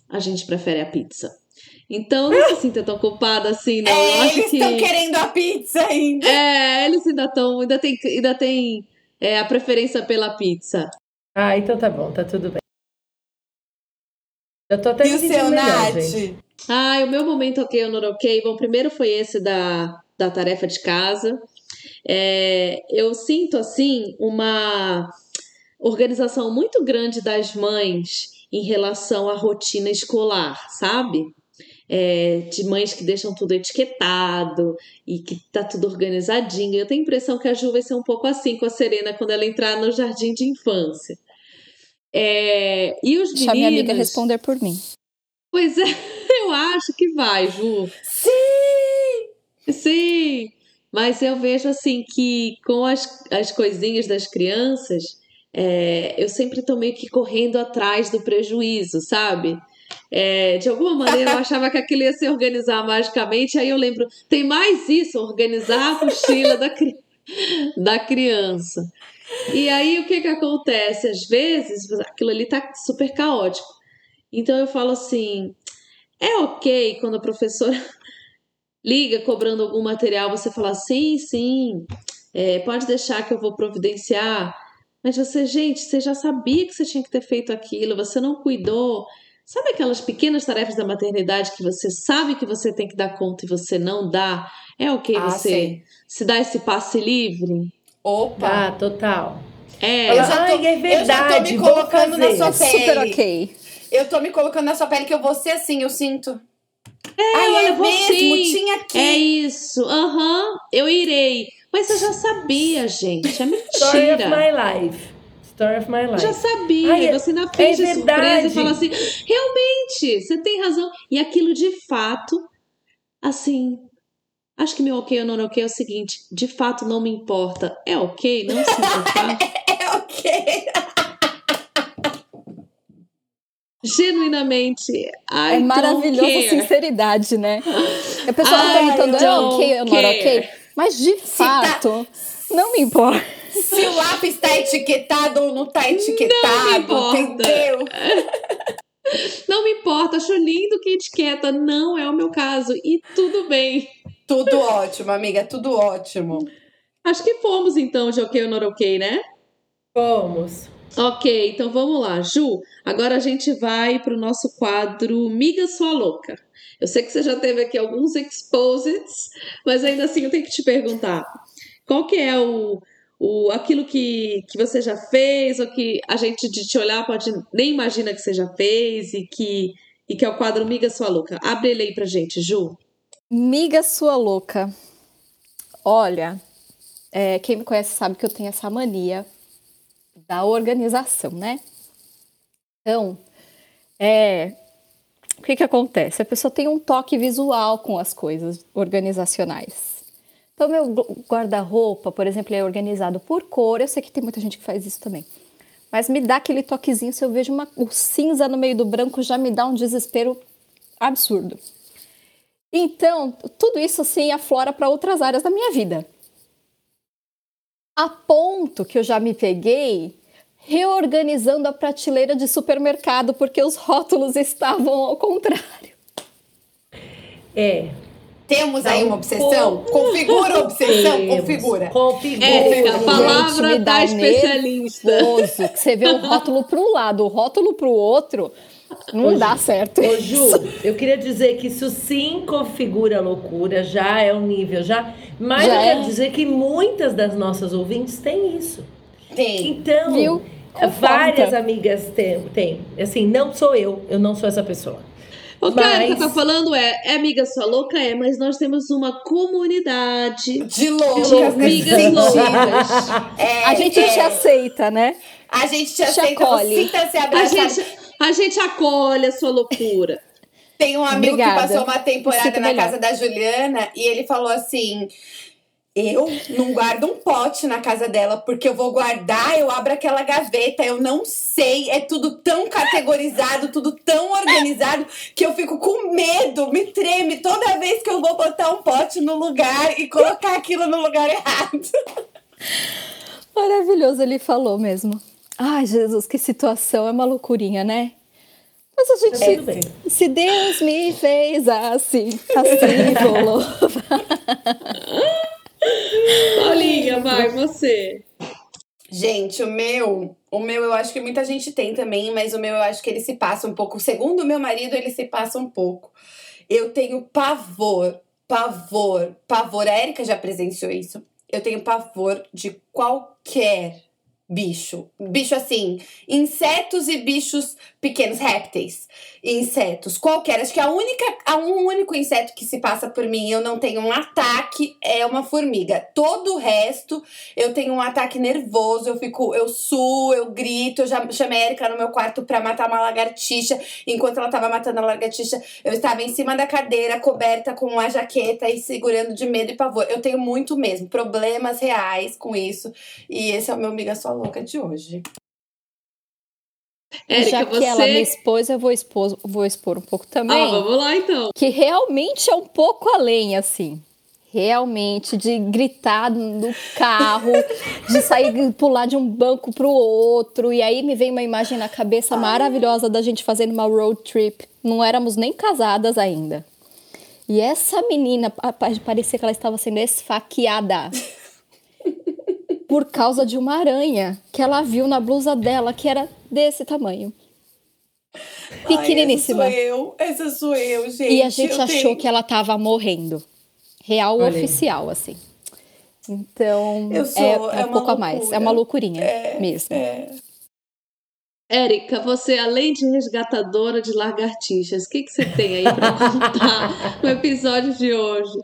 a gente prefere a pizza. Então, não se sinta tão culpada assim, não. eu é, acho eles que. estão querendo a pizza ainda. É, eles ainda estão. Ainda tem, ainda tem é, a preferência pela pizza. ah, então tá bom, tá tudo bem. Eu tô até E o seu, melhor, Nath? gente. Ah, o meu momento ok not ok? Bom, primeiro foi esse da, da tarefa de casa. É, eu sinto, assim, uma organização muito grande das mães em relação à rotina escolar, sabe? É, de mães que deixam tudo etiquetado e que tá tudo organizadinho. Eu tenho a impressão que a Ju vai ser um pouco assim com a Serena quando ela entrar no jardim de infância. É, e os Deixa a minha amiga meninos- responder por mim. Pois é, eu acho que vai, Ju. Sim! Sim, mas eu vejo assim que com as, as coisinhas das crianças, é, eu sempre tô meio que correndo atrás do prejuízo, sabe? É, de alguma maneira eu achava que aquilo ia se organizar magicamente, aí eu lembro, tem mais isso, organizar a mochila da, cri- da criança. E aí o que que acontece? Às vezes aquilo ali tá super caótico. Então eu falo assim, é ok quando a professora liga cobrando algum material, você fala, sim, sim, é, pode deixar que eu vou providenciar. Mas você, gente, você já sabia que você tinha que ter feito aquilo, você não cuidou. Sabe aquelas pequenas tarefas da maternidade que você sabe que você tem que dar conta e você não dá? É ok Ah, você sei. se dar esse passe livre? Opa! Ah, total. É, Eu já tô- Ai, é eu já tô verdade, me colocando na sua É super pele. ok. Eu tô me colocando na sua pele que eu vou ser assim, eu sinto. É, Ai, olha, é vou mesmo, sim. tinha aqui. É isso, aham, eu irei. Mas você já sabia, gente. É Story of mentira. my life. Story of my life. Já sabia. Ai, e você ainda finge é surpresa e fala assim: realmente, você tem razão. E aquilo de fato, assim. Acho que meu ok ou não ok é o seguinte: de fato não me importa. É ok não se importar? É ok. Genuinamente. I É don't maravilhoso a care. sinceridade, né? A pessoa tá perguntando, é ok ou não ok? Mas de tá- fato, não me importa. Se o lápis tá etiquetado ou não tá etiquetado, importa. entendeu? Não me importa, acho lindo que etiqueta, não é o meu caso. E tudo bem. Tudo ótimo, amiga, tudo ótimo. Acho que fomos então de ok ou não ok, né? Vamos. Ok, então vamos lá. Ju, agora a gente vai pro nosso quadro Miga Sua Louca. Eu sei que você já teve aqui alguns exposits, mas ainda assim eu tenho que te perguntar. Qual que é o, o aquilo que, que você já fez, ou que a gente de te olhar pode nem imagina que você já fez, e que, e que é o quadro Miga Sua Louca. Abre ele aí pra gente, Ju. Miga sua louca. Olha, é, quem me conhece sabe que eu tenho essa mania da organização, né? Então, é, o que que acontece? A pessoa tem um toque visual com as coisas organizacionais. Então, meu gu- guarda-roupa, por exemplo, é organizado por cor. Eu sei que tem muita gente que faz isso também. Mas me dá aquele toquezinho, se eu vejo uma, o cinza no meio do branco, já me dá um desespero absurdo. Então, tudo isso assim aflora para outras áreas da minha vida. A ponto que eu já me peguei reorganizando a prateleira de supermercado porque os rótulos estavam ao contrário. É. Temos aí uma um obsessão? Configura a obsessão, configura. Configura. Érica, a Gente, palavra dá da especialista. Nervoso, que você vê o rótulo para um lado, o rótulo para o outro, não Ô, dá Ju, certo. Ô, Ju, eu queria dizer que isso sim configura loucura, já é um nível, já. Mas Já eu quero é. dizer que muitas das nossas ouvintes têm isso. Tem. Então, Viu? várias amigas têm, têm. Assim, não sou eu, eu não sou essa pessoa. O que a Erika Mas- tá falando é, é amiga sua louca? É, mas nós temos uma comunidade De loucas de amigas loucas. É, A gente é. te aceita, né? A gente te te aceita, acolhe. sinta-se A gente, a gente acolhe a sua loucura. Tem um amigo Obrigada. que passou uma temporada na melhor. casa da Juliana e ele falou assim: Eu não guardo um pote na casa dela, porque eu vou guardar, eu abro aquela gaveta, eu não sei, é tudo tão categorizado, tudo tão organizado, que eu fico com medo, me treme toda vez que eu vou botar um pote no lugar e colocar aquilo no lugar errado. Maravilhoso, ele falou mesmo. Ai, Jesus, que situação, é uma loucurinha, né? Mas a gente, Tudo bem. se Deus me fez assim, assim vou louvar. Paulinha, vai, você. Gente, o meu, o meu eu acho que muita gente tem também, mas o meu eu acho que ele se passa um pouco. Segundo o meu marido, ele se passa um pouco. Eu tenho pavor, pavor, pavor. A Erika já presenciou isso. Eu tenho pavor de qualquer bicho. Bicho assim, insetos e bichos pequenos, répteis. Insetos, qualquer. Acho que a única, há um único inseto que se passa por mim eu não tenho um ataque é uma formiga. Todo o resto eu tenho um ataque nervoso, eu fico, eu suo, eu grito, eu já chamei a Erika no meu quarto pra matar uma lagartixa. Enquanto ela tava matando a lagartixa, eu estava em cima da cadeira, coberta com uma jaqueta e segurando de medo e pavor. Eu tenho muito mesmo, problemas reais com isso. E esse é o meu Miga Sua Louca de hoje. Érica, Já que você. ela me expôs, eu vou expor, vou expor um pouco também. Ah, vamos lá então. que realmente é um pouco além, assim. Realmente, de gritar no carro, de sair pular de um banco pro outro. E aí me vem uma imagem na cabeça maravilhosa da gente fazendo uma road trip. Não éramos nem casadas ainda. E essa menina pa- pa- parecia que ela estava sendo esfaqueada por causa de uma aranha que ela viu na blusa dela, que era desse tamanho. Pequeniníssima. Ai, essa sou eu, essa sou eu, gente. E a gente Eu achou tenho- que ela tava morrendo. Real Olha oficial, assim. Então, Eu sou- é, é é um pouco a mais. loucura. É uma loucurinha É, mesmo. É. Érica, você, além de resgatadora de lagartixas, o que, que você tem aí pra contar no episódio de hoje?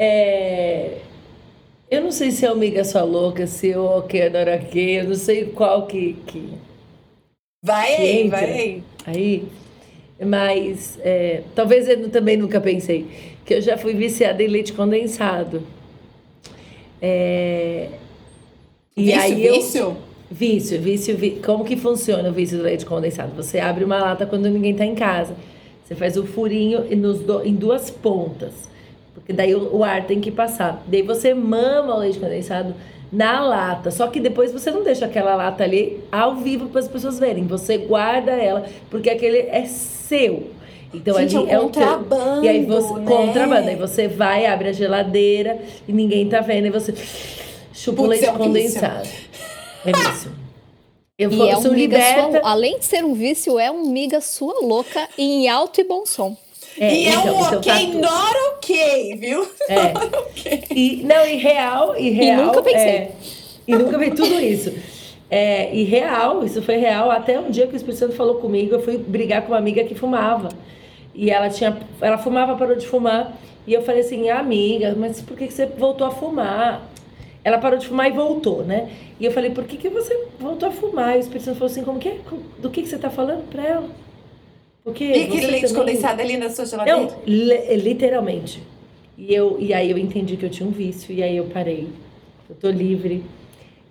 É, Eu não sei se é amiga sua louca, se é o que é que, eu não sei qual que. que vai que aí, entra vai aí. Aí. Mas é, talvez eu também nunca pensei que eu já fui viciada em leite condensado. É, e vício, aí eu, vício? Vício, vício, vi- como que funciona o vício do leite condensado? Você abre uma lata quando ninguém está em casa. Você faz o furinho e nos do- em duas pontas. Porque daí o, o ar tem que passar. Daí você mama o leite condensado na lata. Só que depois você não deixa aquela lata ali ao vivo para as pessoas verem. Você guarda ela, porque aquele é seu. Então Gente, ali é é um o teu. contrabando, E aí você né? contrabando, aí você vai, abre a geladeira e ninguém tá vendo e você chupa o Putz, leite é condensado. É vício. Eu E vou- é sou um liberta. sua, além de ser um vício, é um miga sua louca em alto e bom som. É, e é então, um então ok, tá tudo. not ok, viu? É. E, não, e real, e real. nunca pensei. é, e nunca vi tudo isso. É, e real, isso foi real. Até um dia que o Espírito Santo falou comigo, eu fui brigar com uma amiga que fumava. E ela tinha. Ela fumava, parou de fumar. E eu falei assim, amiga, mas por que que você voltou a fumar? Ela parou de fumar e voltou, né? E eu falei, por que, que você voltou a fumar? E o Espírito Santo falou assim, como que é? Do que, que você tá falando pra ela? Porque E aquele leite também- condensado ali na sua geladeira? não, li- literalmente. E, eu, e aí eu entendi que eu tinha um vício, e aí eu parei. Eu tô livre.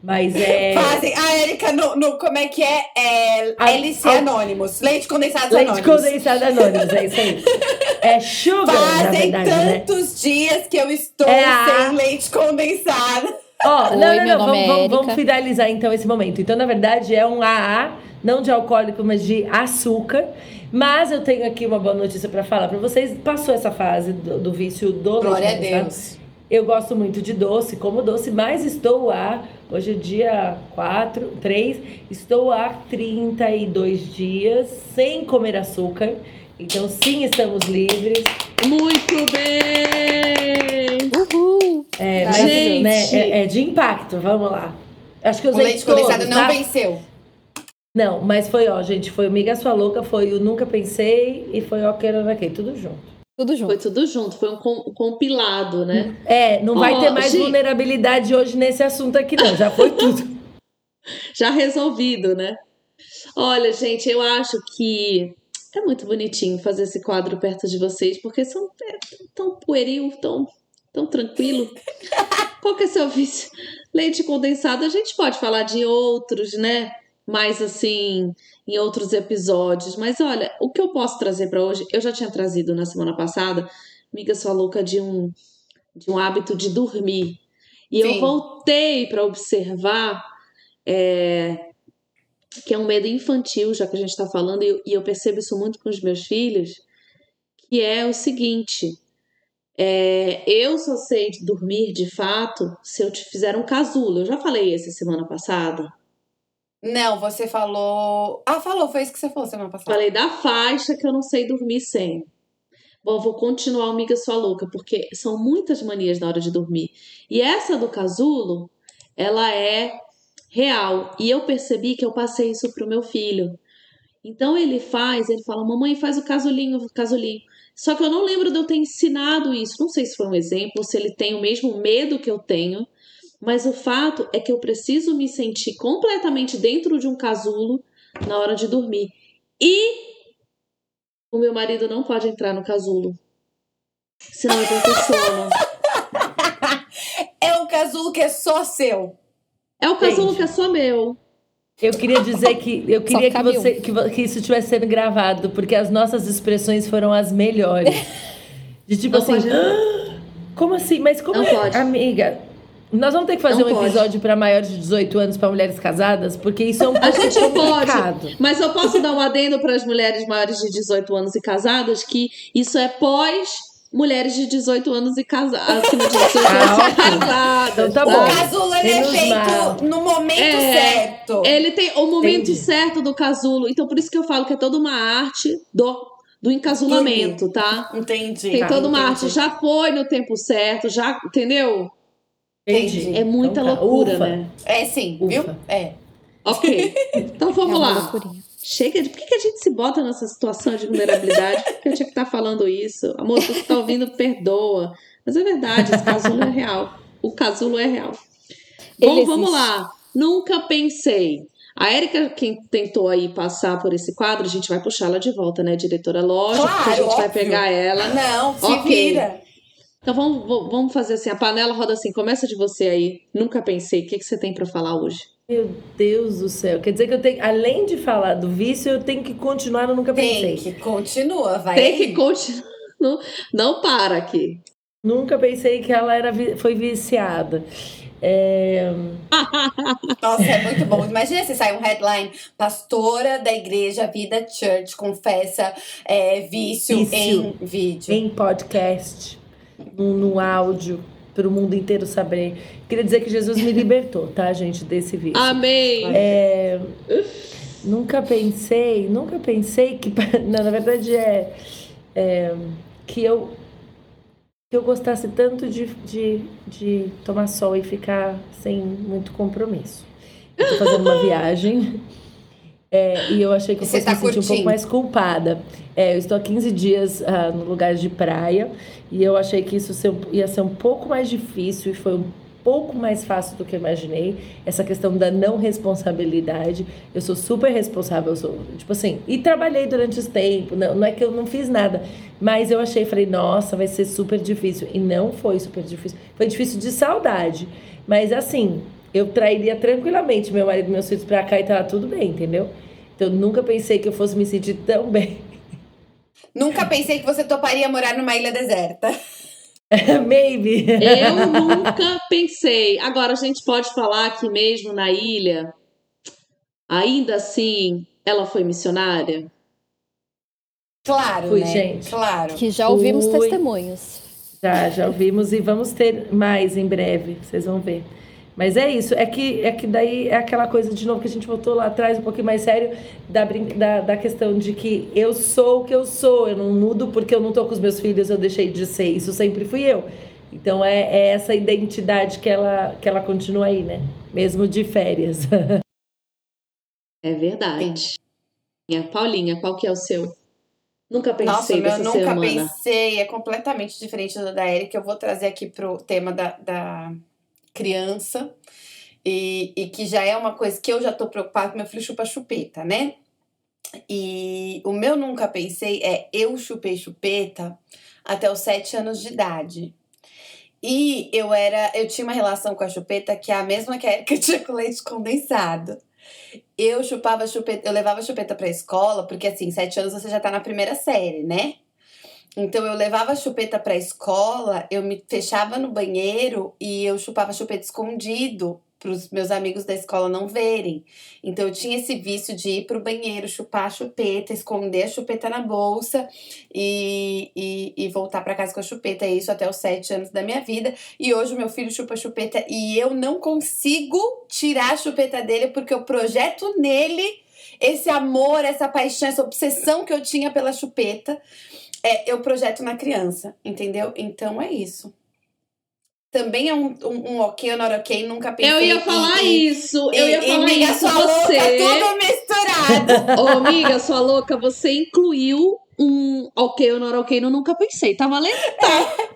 Mas é. Fazem. A Erika, no, no- como é que é? é A- LC a- Anônimos. Leite condensado Leite anônimos. condensado anônimos, é isso aí. É sugar, na Fazem verdade, né? tantos dias que eu estou É a- sem leite condensado. Ó, Oi, não, não, não, vamos, é vamos, vamos finalizar então esse momento. Então, na verdade, é um AA, não de alcoólico, mas de açúcar. Mas eu tenho aqui uma boa notícia pra falar pra vocês. Passou essa fase do, do vício do leite Glória a condensado. Deus. Eu gosto muito de doce, como doce, mas estou há, hoje é dia 4, 3, estou há 32 dias sem comer açúcar. Então, sim, estamos livres. Muito bem! Uhul! É, Tá, mas, gente. né, é, é de impacto, vamos lá. Acho que eu O usei leite todos, condensado não tá? venceu. Não, mas foi, ó, gente, foi o Miga Sua Louca, foi o Nunca Pensei e foi o Ok, Ok, tudo junto. Tudo Foi junto. tudo junto, foi um com- compilado, né? É, não vai Ó, ter mais gente. vulnerabilidade hoje nesse assunto aqui, não. Já foi tudo. Já resolvido, né? Olha, gente, eu acho que é muito bonitinho fazer esse quadro perto de vocês, porque são é, tão pueril, tão, tão tranquilo. Qual que é seu vício? Leite condensado, a gente pode falar de outros, né? Mais assim, em outros episódios. Mas olha, o que eu posso trazer para hoje, eu já tinha trazido na semana passada, amiga sua louca de um de um hábito de dormir. E eu Sim. voltei para observar é, que é um medo infantil, já que a gente está falando, e eu, eu percebo isso muito com os meus filhos, que é o seguinte: é, eu só sei de dormir de fato se eu te fizer um casulo. Eu já falei essa semana passada. Não, você falou. Ah, falou, foi isso que você falou semana passada. Falei da faixa que eu não sei dormir sem. Bom, vou continuar o Miga Sua Louca, porque são muitas manias na hora de dormir. E essa do casulo, ela é real. E eu percebi que eu passei isso pro meu filho. Então ele faz, ele fala, mamãe, faz o casulinho, o casulinho. Só que eu não lembro de eu ter ensinado isso. Não sei se foi um exemplo, se ele tem o mesmo medo que eu tenho. Mas o fato é que eu preciso me sentir completamente dentro de um casulo na hora de dormir. E o meu marido não pode entrar no casulo. Senão eu vou ter sono. É um casulo que é só seu. É o casulo Gente. que é só meu. Eu queria dizer que eu queria que, um. você, que, que isso estivesse sendo gravado, porque as nossas expressões foram as melhores. De tipo Não assim. "Ah, como assim? Mas como Não é, pode. amiga? Nós vamos ter que fazer Não um pode. episódio para maiores de 18 anos para mulheres casadas, porque isso é um A pouco gente complicado. pode. Mas eu posso dar um adendo para as mulheres maiores de 18 anos e casadas que isso é pós mulheres de 18 anos e casadas. Acima de 18 Ah, anos e ótimo. casadas. Então tá O bom. casulo ele é feito mal. no momento É. certo. Ele tem o momento Entendi. certo do casulo. Então, por isso que eu falo que é toda uma arte do, do encasulamento, tá? Entendi. Tem Tá, toda uma entendi. arte. Já foi no tempo certo, já. Entendeu? Entendi. É muita Então tá. loucura, Ufa. né? É sim, Ufa. viu? É. Ok. Então É vamos uma lá. loucurinha. Chega de. Por que, que a gente se bota nessa situação de vulnerabilidade? Por que eu tinha que estar falando isso? Amor, você que tá ouvindo, perdoa. Mas é verdade, esse casulo é real. o casulo é real. Ele Bom, vamos existe. lá. Nunca pensei. A Érica, quem tentou aí passar por esse quadro, a gente vai puxá-la de volta, né, diretora? Lógico que a Claro, gente vai óbvio. pegar ela. Não, se Ok. vira. Então vamos, vamos fazer assim, a panela roda assim, começa de você aí. Nunca pensei. O que, que você tem pra falar hoje? Meu Deus do céu. Quer dizer que eu tenho, além de falar do vício, eu tenho que continuar, eu nunca Tem pensei. que continua, vai. Tem aí. que continuar. Não, não para aqui. Nunca pensei que ela era, foi viciada. É, Nossa, é muito bom. Imagina se sai um headline: Pastora da Igreja Vida Church confessa é, vício, Vício. em vídeo. em podcast, no, no áudio, para o mundo inteiro saber. Queria dizer que Jesus me libertou, tá, gente, desse vício. Amém. É, nunca pensei, nunca pensei que, na verdade é, é, que eu que eu gostasse tanto de, de, de tomar sol e ficar sem muito compromisso. Eu tô fazendo uma viagem é, e eu achei que eu fosse tá me sentir um curtindo? pouco mais culpada. É, eu estou há 15 dias ah, no lugar de praia e eu achei que isso ser- ia ser um pouco mais difícil e foi um pouco mais fácil do que eu imaginei. Essa questão da não responsabilidade. Eu sou super responsável, eu sou, tipo assim, e trabalhei durante esse tempo, não, não é que eu não fiz nada, mas eu achei, falei, nossa, vai ser super difícil. E não foi super difícil. Foi difícil de saudade. Mas assim, eu trairia tranquilamente meu marido e meus filhos pra cá e tava tudo bem, entendeu? Então eu nunca pensei que eu fosse me sentir tão bem. Nunca pensei que você toparia morar numa ilha deserta. Maybe. Eu nunca pensei. Agora, a gente pode falar que mesmo na ilha, ainda assim, ela foi missionária? Claro, Fui, né? gente. Claro. Que já ouvimos Fui. testemunhos. Já, já ouvimos e vamos ter mais em breve, vocês vão ver. Mas é isso, é que, é que daí é aquela coisa de novo que a gente voltou lá atrás um pouquinho mais sério da, brin- da, da questão de que eu sou o que eu sou, eu não mudo porque eu não tô com os meus filhos, eu deixei de ser, isso sempre fui eu. Então é, é essa identidade que ela, que ela continua aí, né? Mesmo de férias. É verdade. Minha Paulinha, qual que é o seu? Nunca pensei Nossa, meu dessa nunca semana. pensei, é completamente diferente do da Erika. Eu vou trazer aqui pro tema da, da criança. E, e que já é uma coisa que eu já tô preocupada, meu filho chupa chupeta, né? E o meu nunca pensei é eu chupei chupeta até os sete anos de idade. E eu era, eu tinha uma relação com a chupeta que é a mesma que a Erika tinha com leite condensado. Eu chupava chupeta, eu levava chupeta pra escola, porque assim, sete anos você já tá na primeira série, né? Então eu levava chupeta pra escola, eu me fechava no banheiro e eu chupava chupeta escondido pros meus amigos da escola não verem. Então eu tinha esse vício de ir pro banheiro, chupar a chupeta, esconder a chupeta na bolsa e, e, e voltar pra casa com a chupeta. Isso até os sete anos da minha vida. E hoje o meu filho chupa chupeta e eu não consigo tirar a chupeta dele porque eu projeto nele esse amor, essa paixão, essa obsessão que eu tinha pela chupeta. É, eu projeto na criança, entendeu? Então é isso. Também é um, um, um ok ou not ok, nunca pensei. Eu ia falar em- isso, eu ia falar amiga, isso. sua louca, Você, tudo misturado. ô amiga, sua louca, você incluiu um ok ou não ok no Nunca Pensei. Tá valendo? Tá.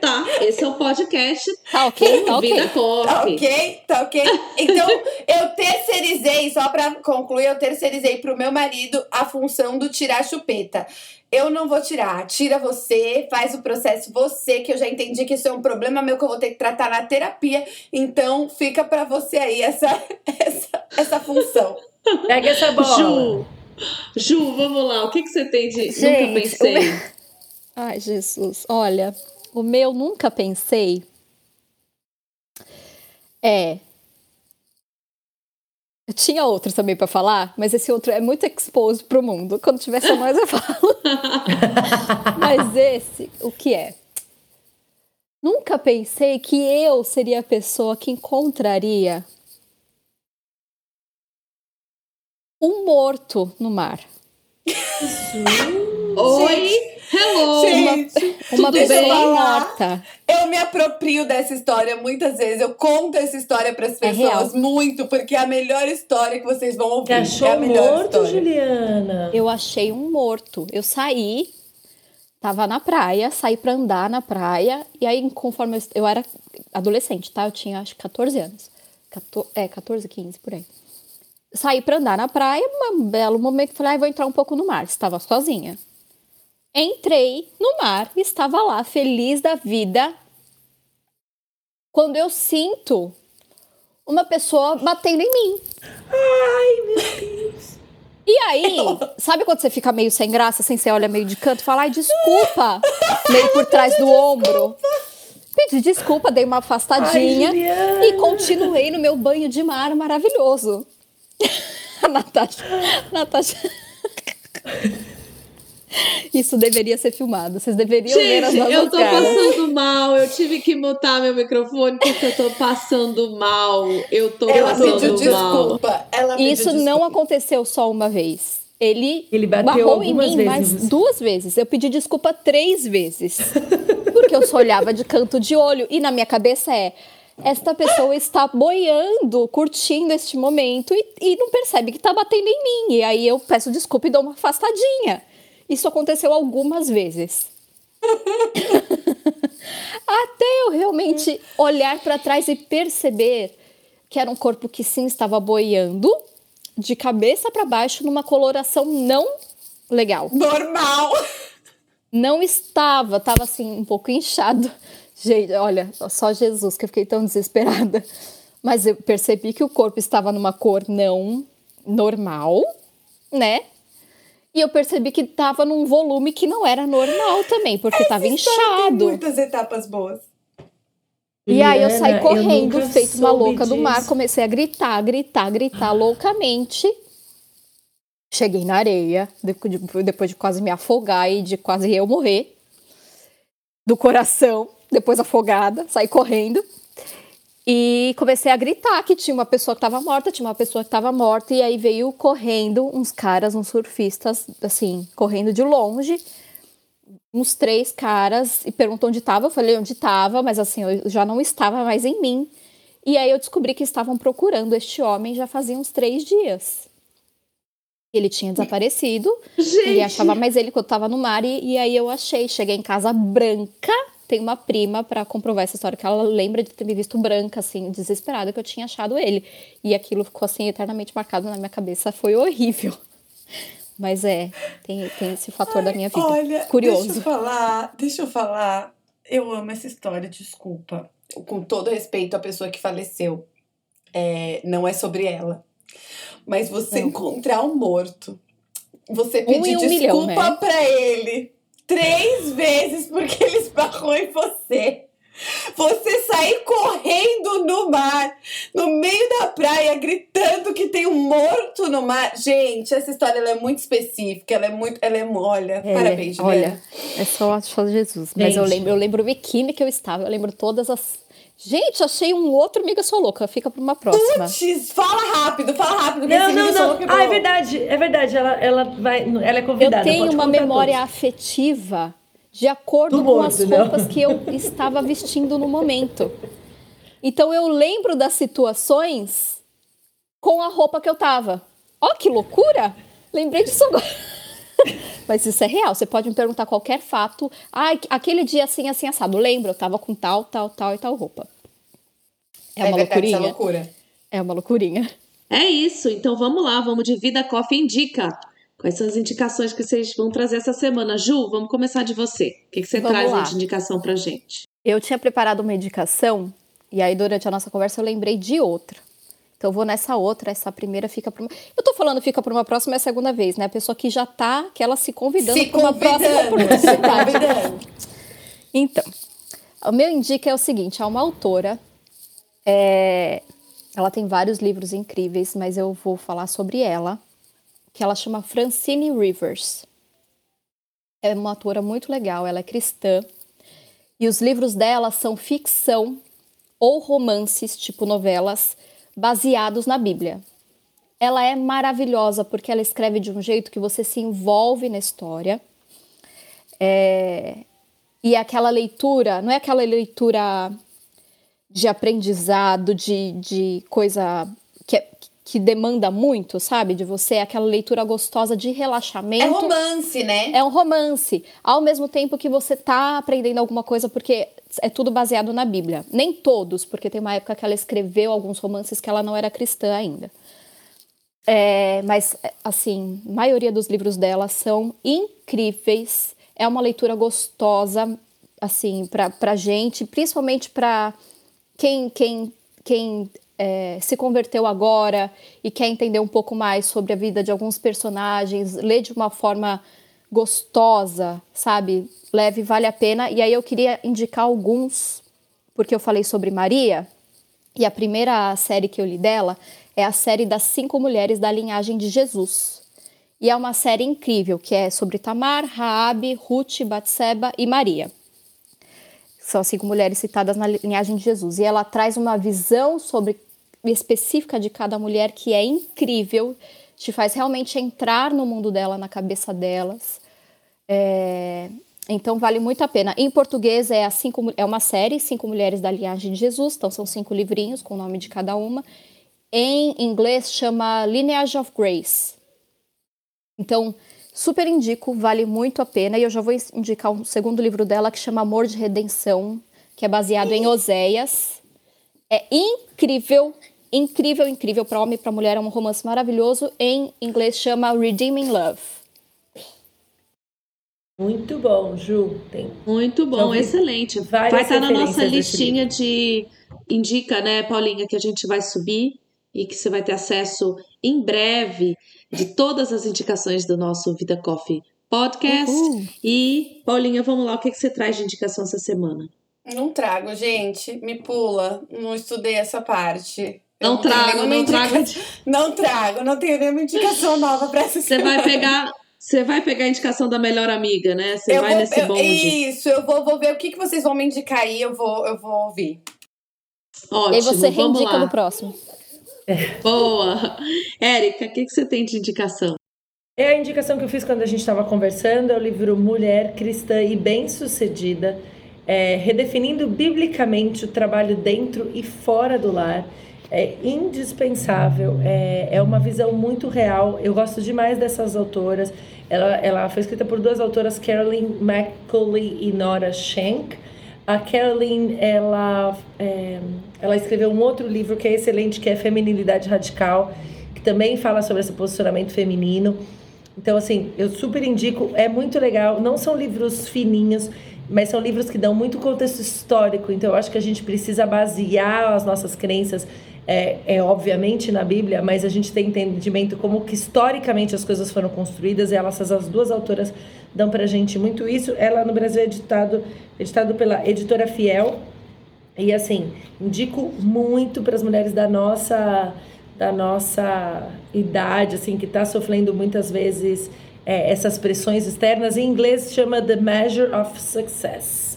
Tá, esse é o podcast Tá ok? Tá Vida ok. Coffee. Tá ok? Tá ok? Então, eu terceirizei, só pra concluir, eu terceirizei pro meu marido a função do tirar a chupeta. Eu não vou tirar, tira você, faz o processo você, que eu já entendi que isso é um problema meu que eu vou ter que tratar na terapia. Então, fica pra você aí essa, essa, essa função. Pega essa bola. Ju, Ju, vamos lá. O que, que você tem de Nunca Gente, Pensei? o meu- Ai, Jesus. Olha, o meu nunca pensei é. Eu tinha outro também pra falar, mas esse outro é muito exposed pro mundo. Quando tiver só nós eu falo. mas esse, o que é? Nunca pensei que eu seria a pessoa que encontraria um morto no mar. Oi, hello. Gente, Uma Tudo pessoa bem? morta. eu me aproprio dessa história muitas vezes. Eu conto essa história pras É pessoas real. muito, porque é a melhor história que vocês vão ouvir. Que achou é a melhor morto, história. Juliana? Eu achei um morto. Eu saí Tava na praia, saí pra andar na praia, e aí, conforme eu, eu era adolescente, tá? Eu tinha acho que 14 anos. 14, é, 14, 15, por aí. Saí pra andar na praia, um belo momento, falei, ah, vou entrar um pouco no mar. Estava sozinha. Entrei no mar, estava lá, feliz da vida. Quando eu sinto uma pessoa batendo em mim. Ai, meu Deus. E aí, sabe quando você fica meio sem graça, assim, você olha meio de canto e fala, ai, desculpa, meio por trás do ombro. Pedi desculpa, dei uma afastadinha Ai, e continuei no meu banho de mar maravilhoso. A Natasha. Natasha. Isso deveria ser filmado. Vocês deveriam ver as Gente, nossas eu tô caras. passando mal. Eu tive que mutar meu microfone porque eu tô passando mal. Eu tô Ela pediu passando mal. desculpa. Ela pediu Isso desculpa. não aconteceu só uma vez. Ele, Ele bateu barrou em mim vezes mais duas vezes. Eu pedi desculpa três vezes. Porque eu só olhava de canto de olho. E na minha cabeça é. Esta pessoa está boiando, curtindo este momento e, e não percebe que está batendo em mim. E aí eu peço desculpa e dou uma afastadinha. Isso aconteceu algumas vezes. Até eu realmente olhar para trás e perceber que era um corpo que sim estava boiando, de cabeça para baixo, numa coloração não legal. Normal. Não estava, estava assim, um pouco inchado. Gente, olha, só Jesus que eu fiquei tão desesperada. Mas eu percebi que o corpo estava numa cor não normal, né? E eu percebi que estava num volume que não era normal também, porque estava Tem inchado. muitas etapas boas. E aí eu saí correndo, nunca feito uma louca do mar, disso. comecei a gritar, gritar, gritar loucamente. Cheguei na areia, depois de, depois de quase me afogar e de quase eu morrer. Do coração, depois afogada, saí correndo. E comecei a gritar que tinha uma pessoa que estava morta, tinha uma pessoa que estava morta, e aí veio correndo uns caras, uns surfistas, assim, correndo de longe uns três caras e perguntou onde estava. Eu falei onde estava, mas assim, eu já não estava mais em mim. E aí eu descobri que estavam procurando este homem já fazia uns três dias. Ele tinha desaparecido. Ele achava mais ele quando estava no mar. E, e aí eu achei. Cheguei em casa branca. Tem uma prima para comprovar essa história, que ela lembra de ter me visto branca, assim, desesperada, que eu tinha achado ele. E aquilo ficou, assim, eternamente marcado na minha cabeça. Foi horrível. Mas é, tem, tem esse fator da minha vida. Olha, Curioso. deixa eu falar, deixa eu falar. Eu amo essa história, desculpa. Com todo respeito à pessoa que faleceu. É, não é sobre ela. Mas você Não. encontrar um morto, você Um pedir um desculpa milhão, né? pra ele três vezes porque ele esbarrou em você. Você sair correndo no mar, no meio da praia, gritando que tem um morto no mar. Gente, essa história ela é muito específica. Ela é muito. Ela é. Olha, É, parabéns. Olha, é só, só Jesus. Mas eu Gente. lembro, eu lembro o biquíni que eu estava, eu lembro todas as. Gente, achei um outro Amiga Sou Louca. Fica pra uma próxima. Putz, fala rápido, fala rápido. Não, não, não. quebrou. Ah, é verdade, é verdade. Ela, ela, vai, ela é Eu convidada. tenho pode uma memória todos. afetiva de acordo Do com as né? roupas que eu estava vestindo no momento. Então eu lembro das situações com a roupa que eu tava. Ó, que loucura! Lembrei disso agora. Mas isso é real. Você pode me perguntar qualquer fato. Ah, aquele dia assim, assim, assado. Lembro, eu tava com tal, tal, tal e tal roupa. É, uma verdade, essa loucurinha. loucura. É uma loucurinha. É isso, então vamos lá, vamos de Vida Coffee Indica. Quais são as indicações que vocês vão trazer essa semana? Ju, vamos começar de você. O que, que você Vamos traz lá. de indicação pra gente? Eu tinha preparado uma indicação e aí durante a nossa conversa eu lembrei de outra. Então eu vou nessa outra, essa primeira fica para uma. Eu tô falando fica para uma próxima é a segunda vez, né? A pessoa que já tá, que ela se convidando para uma próxima oportunidade. Então, o meu indica é o seguinte: há uma autora, é, ela tem vários livros incríveis, mas eu vou falar sobre ela, que ela chama Francine Rivers. É uma autora muito legal, ela é cristã, e os livros dela são ficção ou romances, tipo novelas, baseados na Bíblia. Ela é maravilhosa porque ela escreve de um jeito que você se envolve na história. É, e aquela leitura, não é aquela leitura de aprendizado, de, de coisa que, é- que demanda muito, sabe? De você, aquela leitura gostosa de relaxamento. É romance, né? É um romance. Ao mesmo tempo que você tá aprendendo alguma coisa, porque é tudo baseado na Bíblia. Nem todos, porque tem uma época que ela escreveu alguns romances que ela não era cristã ainda. É, mas, assim, a maioria dos livros dela são incríveis. É uma leitura gostosa, assim, pra, pra gente, principalmente pra quem, quem, quem é, se converteu agora e quer entender um pouco mais sobre a vida de alguns personagens, lê de uma forma gostosa, sabe? Leve, vale a pena. E aí eu queria indicar alguns, porque eu falei sobre Maria, e a primeira série que eu li dela é a série das cinco mulheres da linhagem de Jesus. E é uma série incrível, que é sobre Tamar, Raabe, Ruth, Batseba e Maria são as cinco mulheres citadas na linhagem de Jesus. E ela traz uma visão sobre específica de cada mulher que é incrível, te faz realmente entrar no mundo dela, na cabeça delas. É, então vale muito a pena. Em português é, cinco, é uma série, Cinco Mulheres da Linhagem de Jesus, então são cinco livrinhos com o nome de cada uma. Em inglês chama Lineage of Grace. Então, super indico, vale muito a pena. E eu já vou indicar um segundo livro dela que chama Amor de Redenção, que é baseado em Oséias. É incrível, incrível, incrível para homem e para mulher. É um romance maravilhoso. Em inglês chama Redeeming Love. Muito bom, Ju. Tem... Muito bom, excelente. Vai estar na nossa listinha de indica, né, Paulinha, que a gente vai subir e que você vai ter acesso em breve de todas as indicações do nosso Vida Coffee podcast. Uhul. E, Paulinha, vamos lá, o que, que você traz de indicação essa semana? Não trago, gente. Me pula. Não estudei essa parte. Não trago, não indica... trago. Não trago, não tenho nenhuma indicação nova para essa Você vai pegar. Você vai pegar a indicação da melhor amiga, né? Você vai vou, nesse bonde. Isso, eu vou, vou ver o que, que vocês vão me indicar aí, eu vou, eu vou ouvir. Ótimo, e você reindica no próximo. Boa! Érica, o que, que você tem de indicação? É a indicação que eu fiz quando a gente estava conversando, é o livro Mulher Cristã e Bem-Sucedida, é, redefinindo biblicamente o trabalho dentro e fora do lar. É indispensável, é, é uma visão muito real. Eu gosto demais dessas autoras. Ela, ela foi escrita por duas autoras, Carolyn McCauley e Nora Schenck. A Caroline, ela, é, ela escreveu um outro livro que é excelente, que é Feminilidade Radical, que também fala sobre esse posicionamento feminino. Então, assim, eu super indico, é muito legal. Não são livros fininhos, mas são livros que dão muito contexto histórico. Então, eu acho que a gente precisa basear as nossas crenças, é, é obviamente na Bíblia, mas a gente tem entendimento como que historicamente as coisas foram construídas. E elas, as duas autoras, dão pra gente muito isso. Ela no Brasil é editado, editado pela editora Fiel. E assim, indico muito para as mulheres da nossa da nossa idade, assim, que está sofrendo muitas vezes é, essas pressões externas. Em inglês chama The Measure of Success.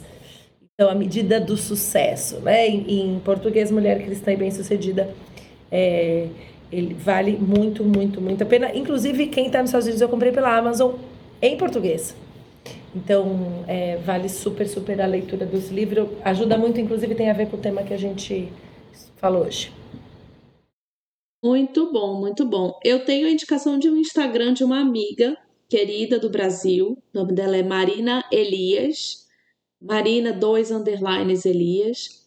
Então, a medida do sucesso, né? Em, em português, mulher cristã e bem-sucedida. É, ele vale muito, muito, muito a pena. Inclusive, quem está nos Estados Unidos, eu comprei pela Amazon em português. Então, é, vale super, super a leitura dos livros. Ajuda muito, inclusive, tem a ver com o tema que a gente falou hoje. Muito bom, muito bom. Eu tenho a indicação de um Instagram de uma amiga querida do Brasil. O nome dela é Marina Elias. Marina, dois underlines Elias.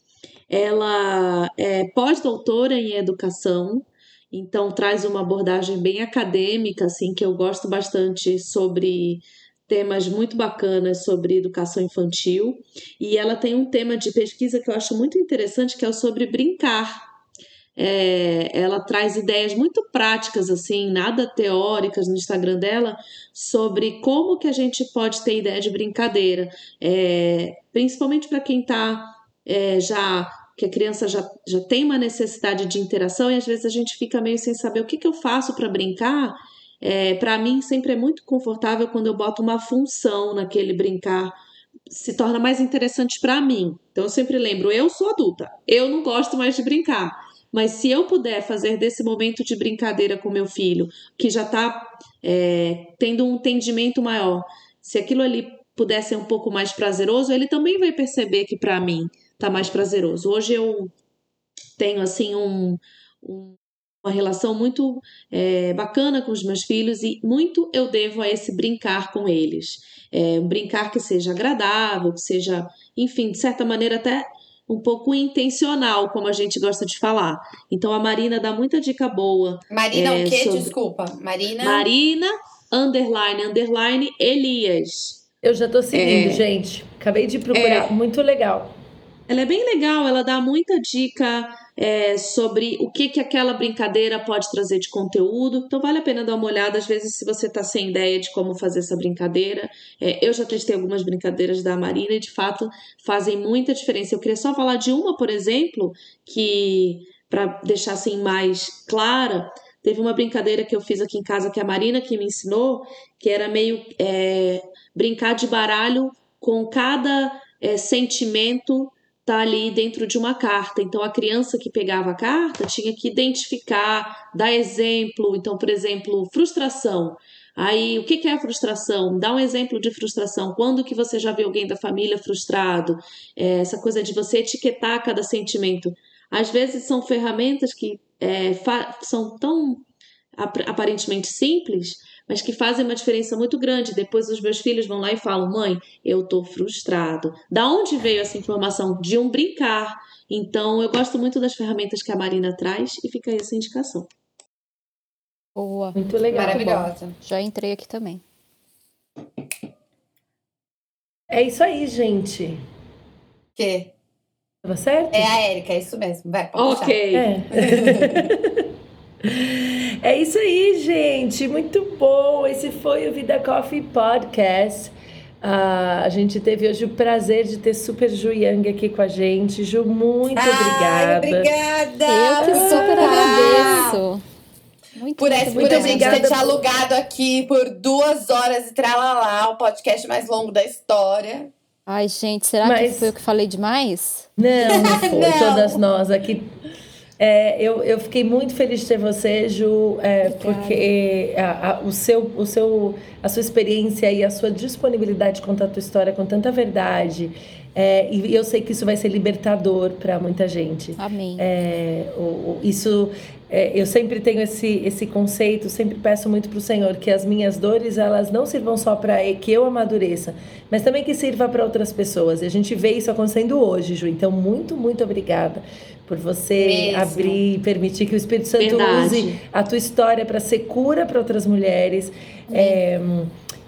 Ela é pós-doutora em educação, então traz uma abordagem bem acadêmica, assim, que eu gosto bastante sobre temas muito bacanas sobre educação infantil. E ela tem um tema de pesquisa que eu acho muito interessante, que é o sobre brincar. É, ela traz ideias muito práticas, assim, nada teóricas no Instagram dela, sobre como que a gente pode ter ideia de brincadeira, é, principalmente para quem está é, já que a criança já, já tem uma necessidade de interação e às vezes a gente fica meio sem saber o que, que eu faço para brincar é, para mim, sempre é muito confortável quando eu boto uma função naquele brincar, se torna mais interessante para mim. Então, eu sempre lembro: eu sou adulta, eu não gosto mais de brincar. Mas se eu puder fazer desse momento de brincadeira com meu filho, que já está é, tendo um entendimento maior, se aquilo ali puder ser um pouco mais prazeroso, ele também vai perceber que para mim está mais prazeroso. Hoje eu tenho assim um, um uma relação muito é, bacana com os meus filhos e muito eu devo a esse brincar com eles. É, um brincar que seja agradável, que seja, enfim, de certa maneira até um pouco intencional, como a gente gosta de falar. Então a Marina dá muita dica boa. Marina é, o quê? Sobre... Desculpa. Marina. Marina, underline, underline, Elias. Eu já tô seguindo, é... gente. Acabei de procurar. É... Muito legal. Ela é bem legal, ela dá muita dica é, sobre o que, que aquela brincadeira pode trazer de conteúdo. Então vale a pena dar uma olhada, às vezes, se você está sem ideia de como fazer essa brincadeira. É, eu já testei algumas brincadeiras da Marina e de fato fazem muita diferença. Eu queria só falar de uma, por exemplo, que para deixar assim mais clara. Teve uma brincadeira que eu fiz aqui em casa que a Marina que me ensinou, que era meio é, brincar de baralho com cada é, sentimento tá ali dentro de uma carta. Então a criança que pegava a carta tinha que identificar, dar exemplo. Então, por exemplo, frustração. Aí, o que é a frustração? Dá um exemplo de frustração. Quando que você já viu alguém da família frustrado? É, essa coisa de você etiquetar cada sentimento. Às vezes são ferramentas que é, são tão aparentemente simples, mas que fazem uma diferença muito grande. Depois os meus filhos vão lá e falam: mãe, eu tô frustrado. Da onde veio essa informação? De um brincar. Então eu gosto muito das ferramentas que a Marina traz e fica aí essa indicação. Boa. Muito legal. Maravilhosa. Já entrei aqui também. É isso aí, gente. Que? Tava certo? É a Érica, é isso mesmo. Vai, pode Ok. É. É isso aí, gente. Muito bom. Esse foi o Vida Coffee Podcast. Uh, a gente teve hoje o prazer de ter Super Ju Yang aqui com a gente. Ju, muito Ai, obrigada. obrigada. Eu que super agradeço. Muito, por, essa, muito por a gente ter te alugado aqui por duas horas e tralalá, o podcast mais longo da história. Ai, gente, será Mas... que foi eu que falei demais? Não, não foi. não. Todas nós aqui é, eu, eu fiquei muito feliz de ter você, Ju, é, porque a, a, o seu, o seu, a sua experiência e a sua disponibilidade de contar a tua história com tanta verdade. É, e eu sei que isso vai ser libertador para muita gente. Amém. É, o, o, isso, é, eu sempre tenho esse, esse conceito, sempre peço muito para o Senhor que as minhas dores elas não sirvam só para que eu amadureça, mas também que sirva para outras pessoas. E a gente vê isso acontecendo hoje, Ju. Então, muito, muito obrigada por você Mesmo. abrir e permitir que o Espírito Santo Verdade. use a tua história para ser cura para outras mulheres. É,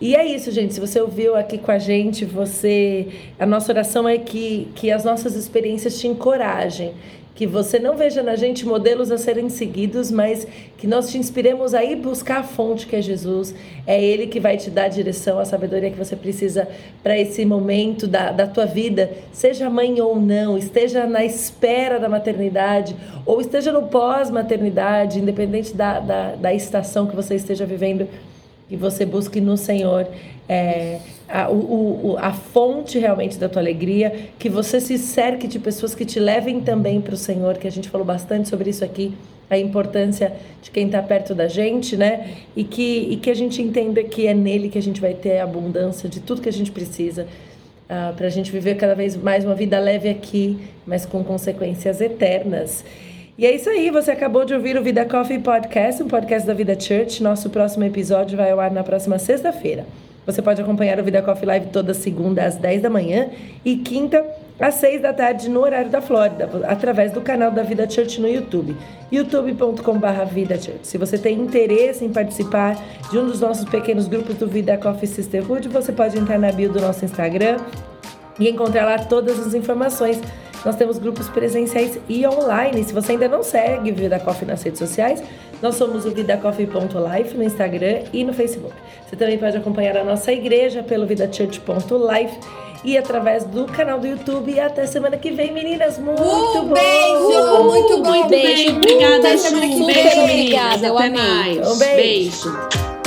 e é isso, gente. Se você ouviu aqui com a gente, você. A nossa oração é que, que as nossas experiências te encorajem que você não veja na gente modelos a serem seguidos, mas que nós te inspiremos a ir buscar a fonte que é Jesus. É Ele que vai te dar a direção, a sabedoria que você precisa para esse momento da, da tua vida, seja mãe ou não, esteja na espera da maternidade ou esteja no pós-maternidade, independente da, da, da estação que você esteja vivendo, que você busque no Senhor. É, a, o, o, a fonte realmente da tua alegria, que você se cerque de pessoas que te levem também para o Senhor, que a gente falou bastante sobre isso aqui, a importância de quem está perto da gente, né? E que, e que a gente entenda que é nele que a gente vai ter a abundância de tudo que a gente precisa. Uh, ah, para a gente viver cada vez mais uma vida leve aqui, mas com consequências eternas. E é isso aí, você acabou de ouvir o Vida Coffee Podcast, um podcast da Vida Church. Nosso próximo episódio vai ao ar na próxima sexta-feira. Você pode acompanhar o Vida Coffee Live toda segunda às 10 da manhã e quinta às 6 da tarde no horário da Flórida, através do canal da Vida Church no YouTube, youtube.com.br Vida Church. Se você tem interesse em participar de um dos nossos pequenos grupos do Vida Coffee Sisterhood, você pode entrar na bio do nosso Instagram e encontrar lá todas as informações nós temos grupos presenciais e online. Se você ainda não segue o Vida Coffee nas redes sociais, nós somos o vidacoffee.life no Instagram e no Facebook. Você também pode acompanhar a nossa igreja pelo vidachurch.life e através do canal do YouTube. E até semana que vem, meninas. Muito um bom! Beijo! Muito bom! Muito beijo! Obrigada, Ju! Beijo, beijo, obrigada, eu Até amei. Um beijo! beijo.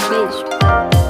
Beijo.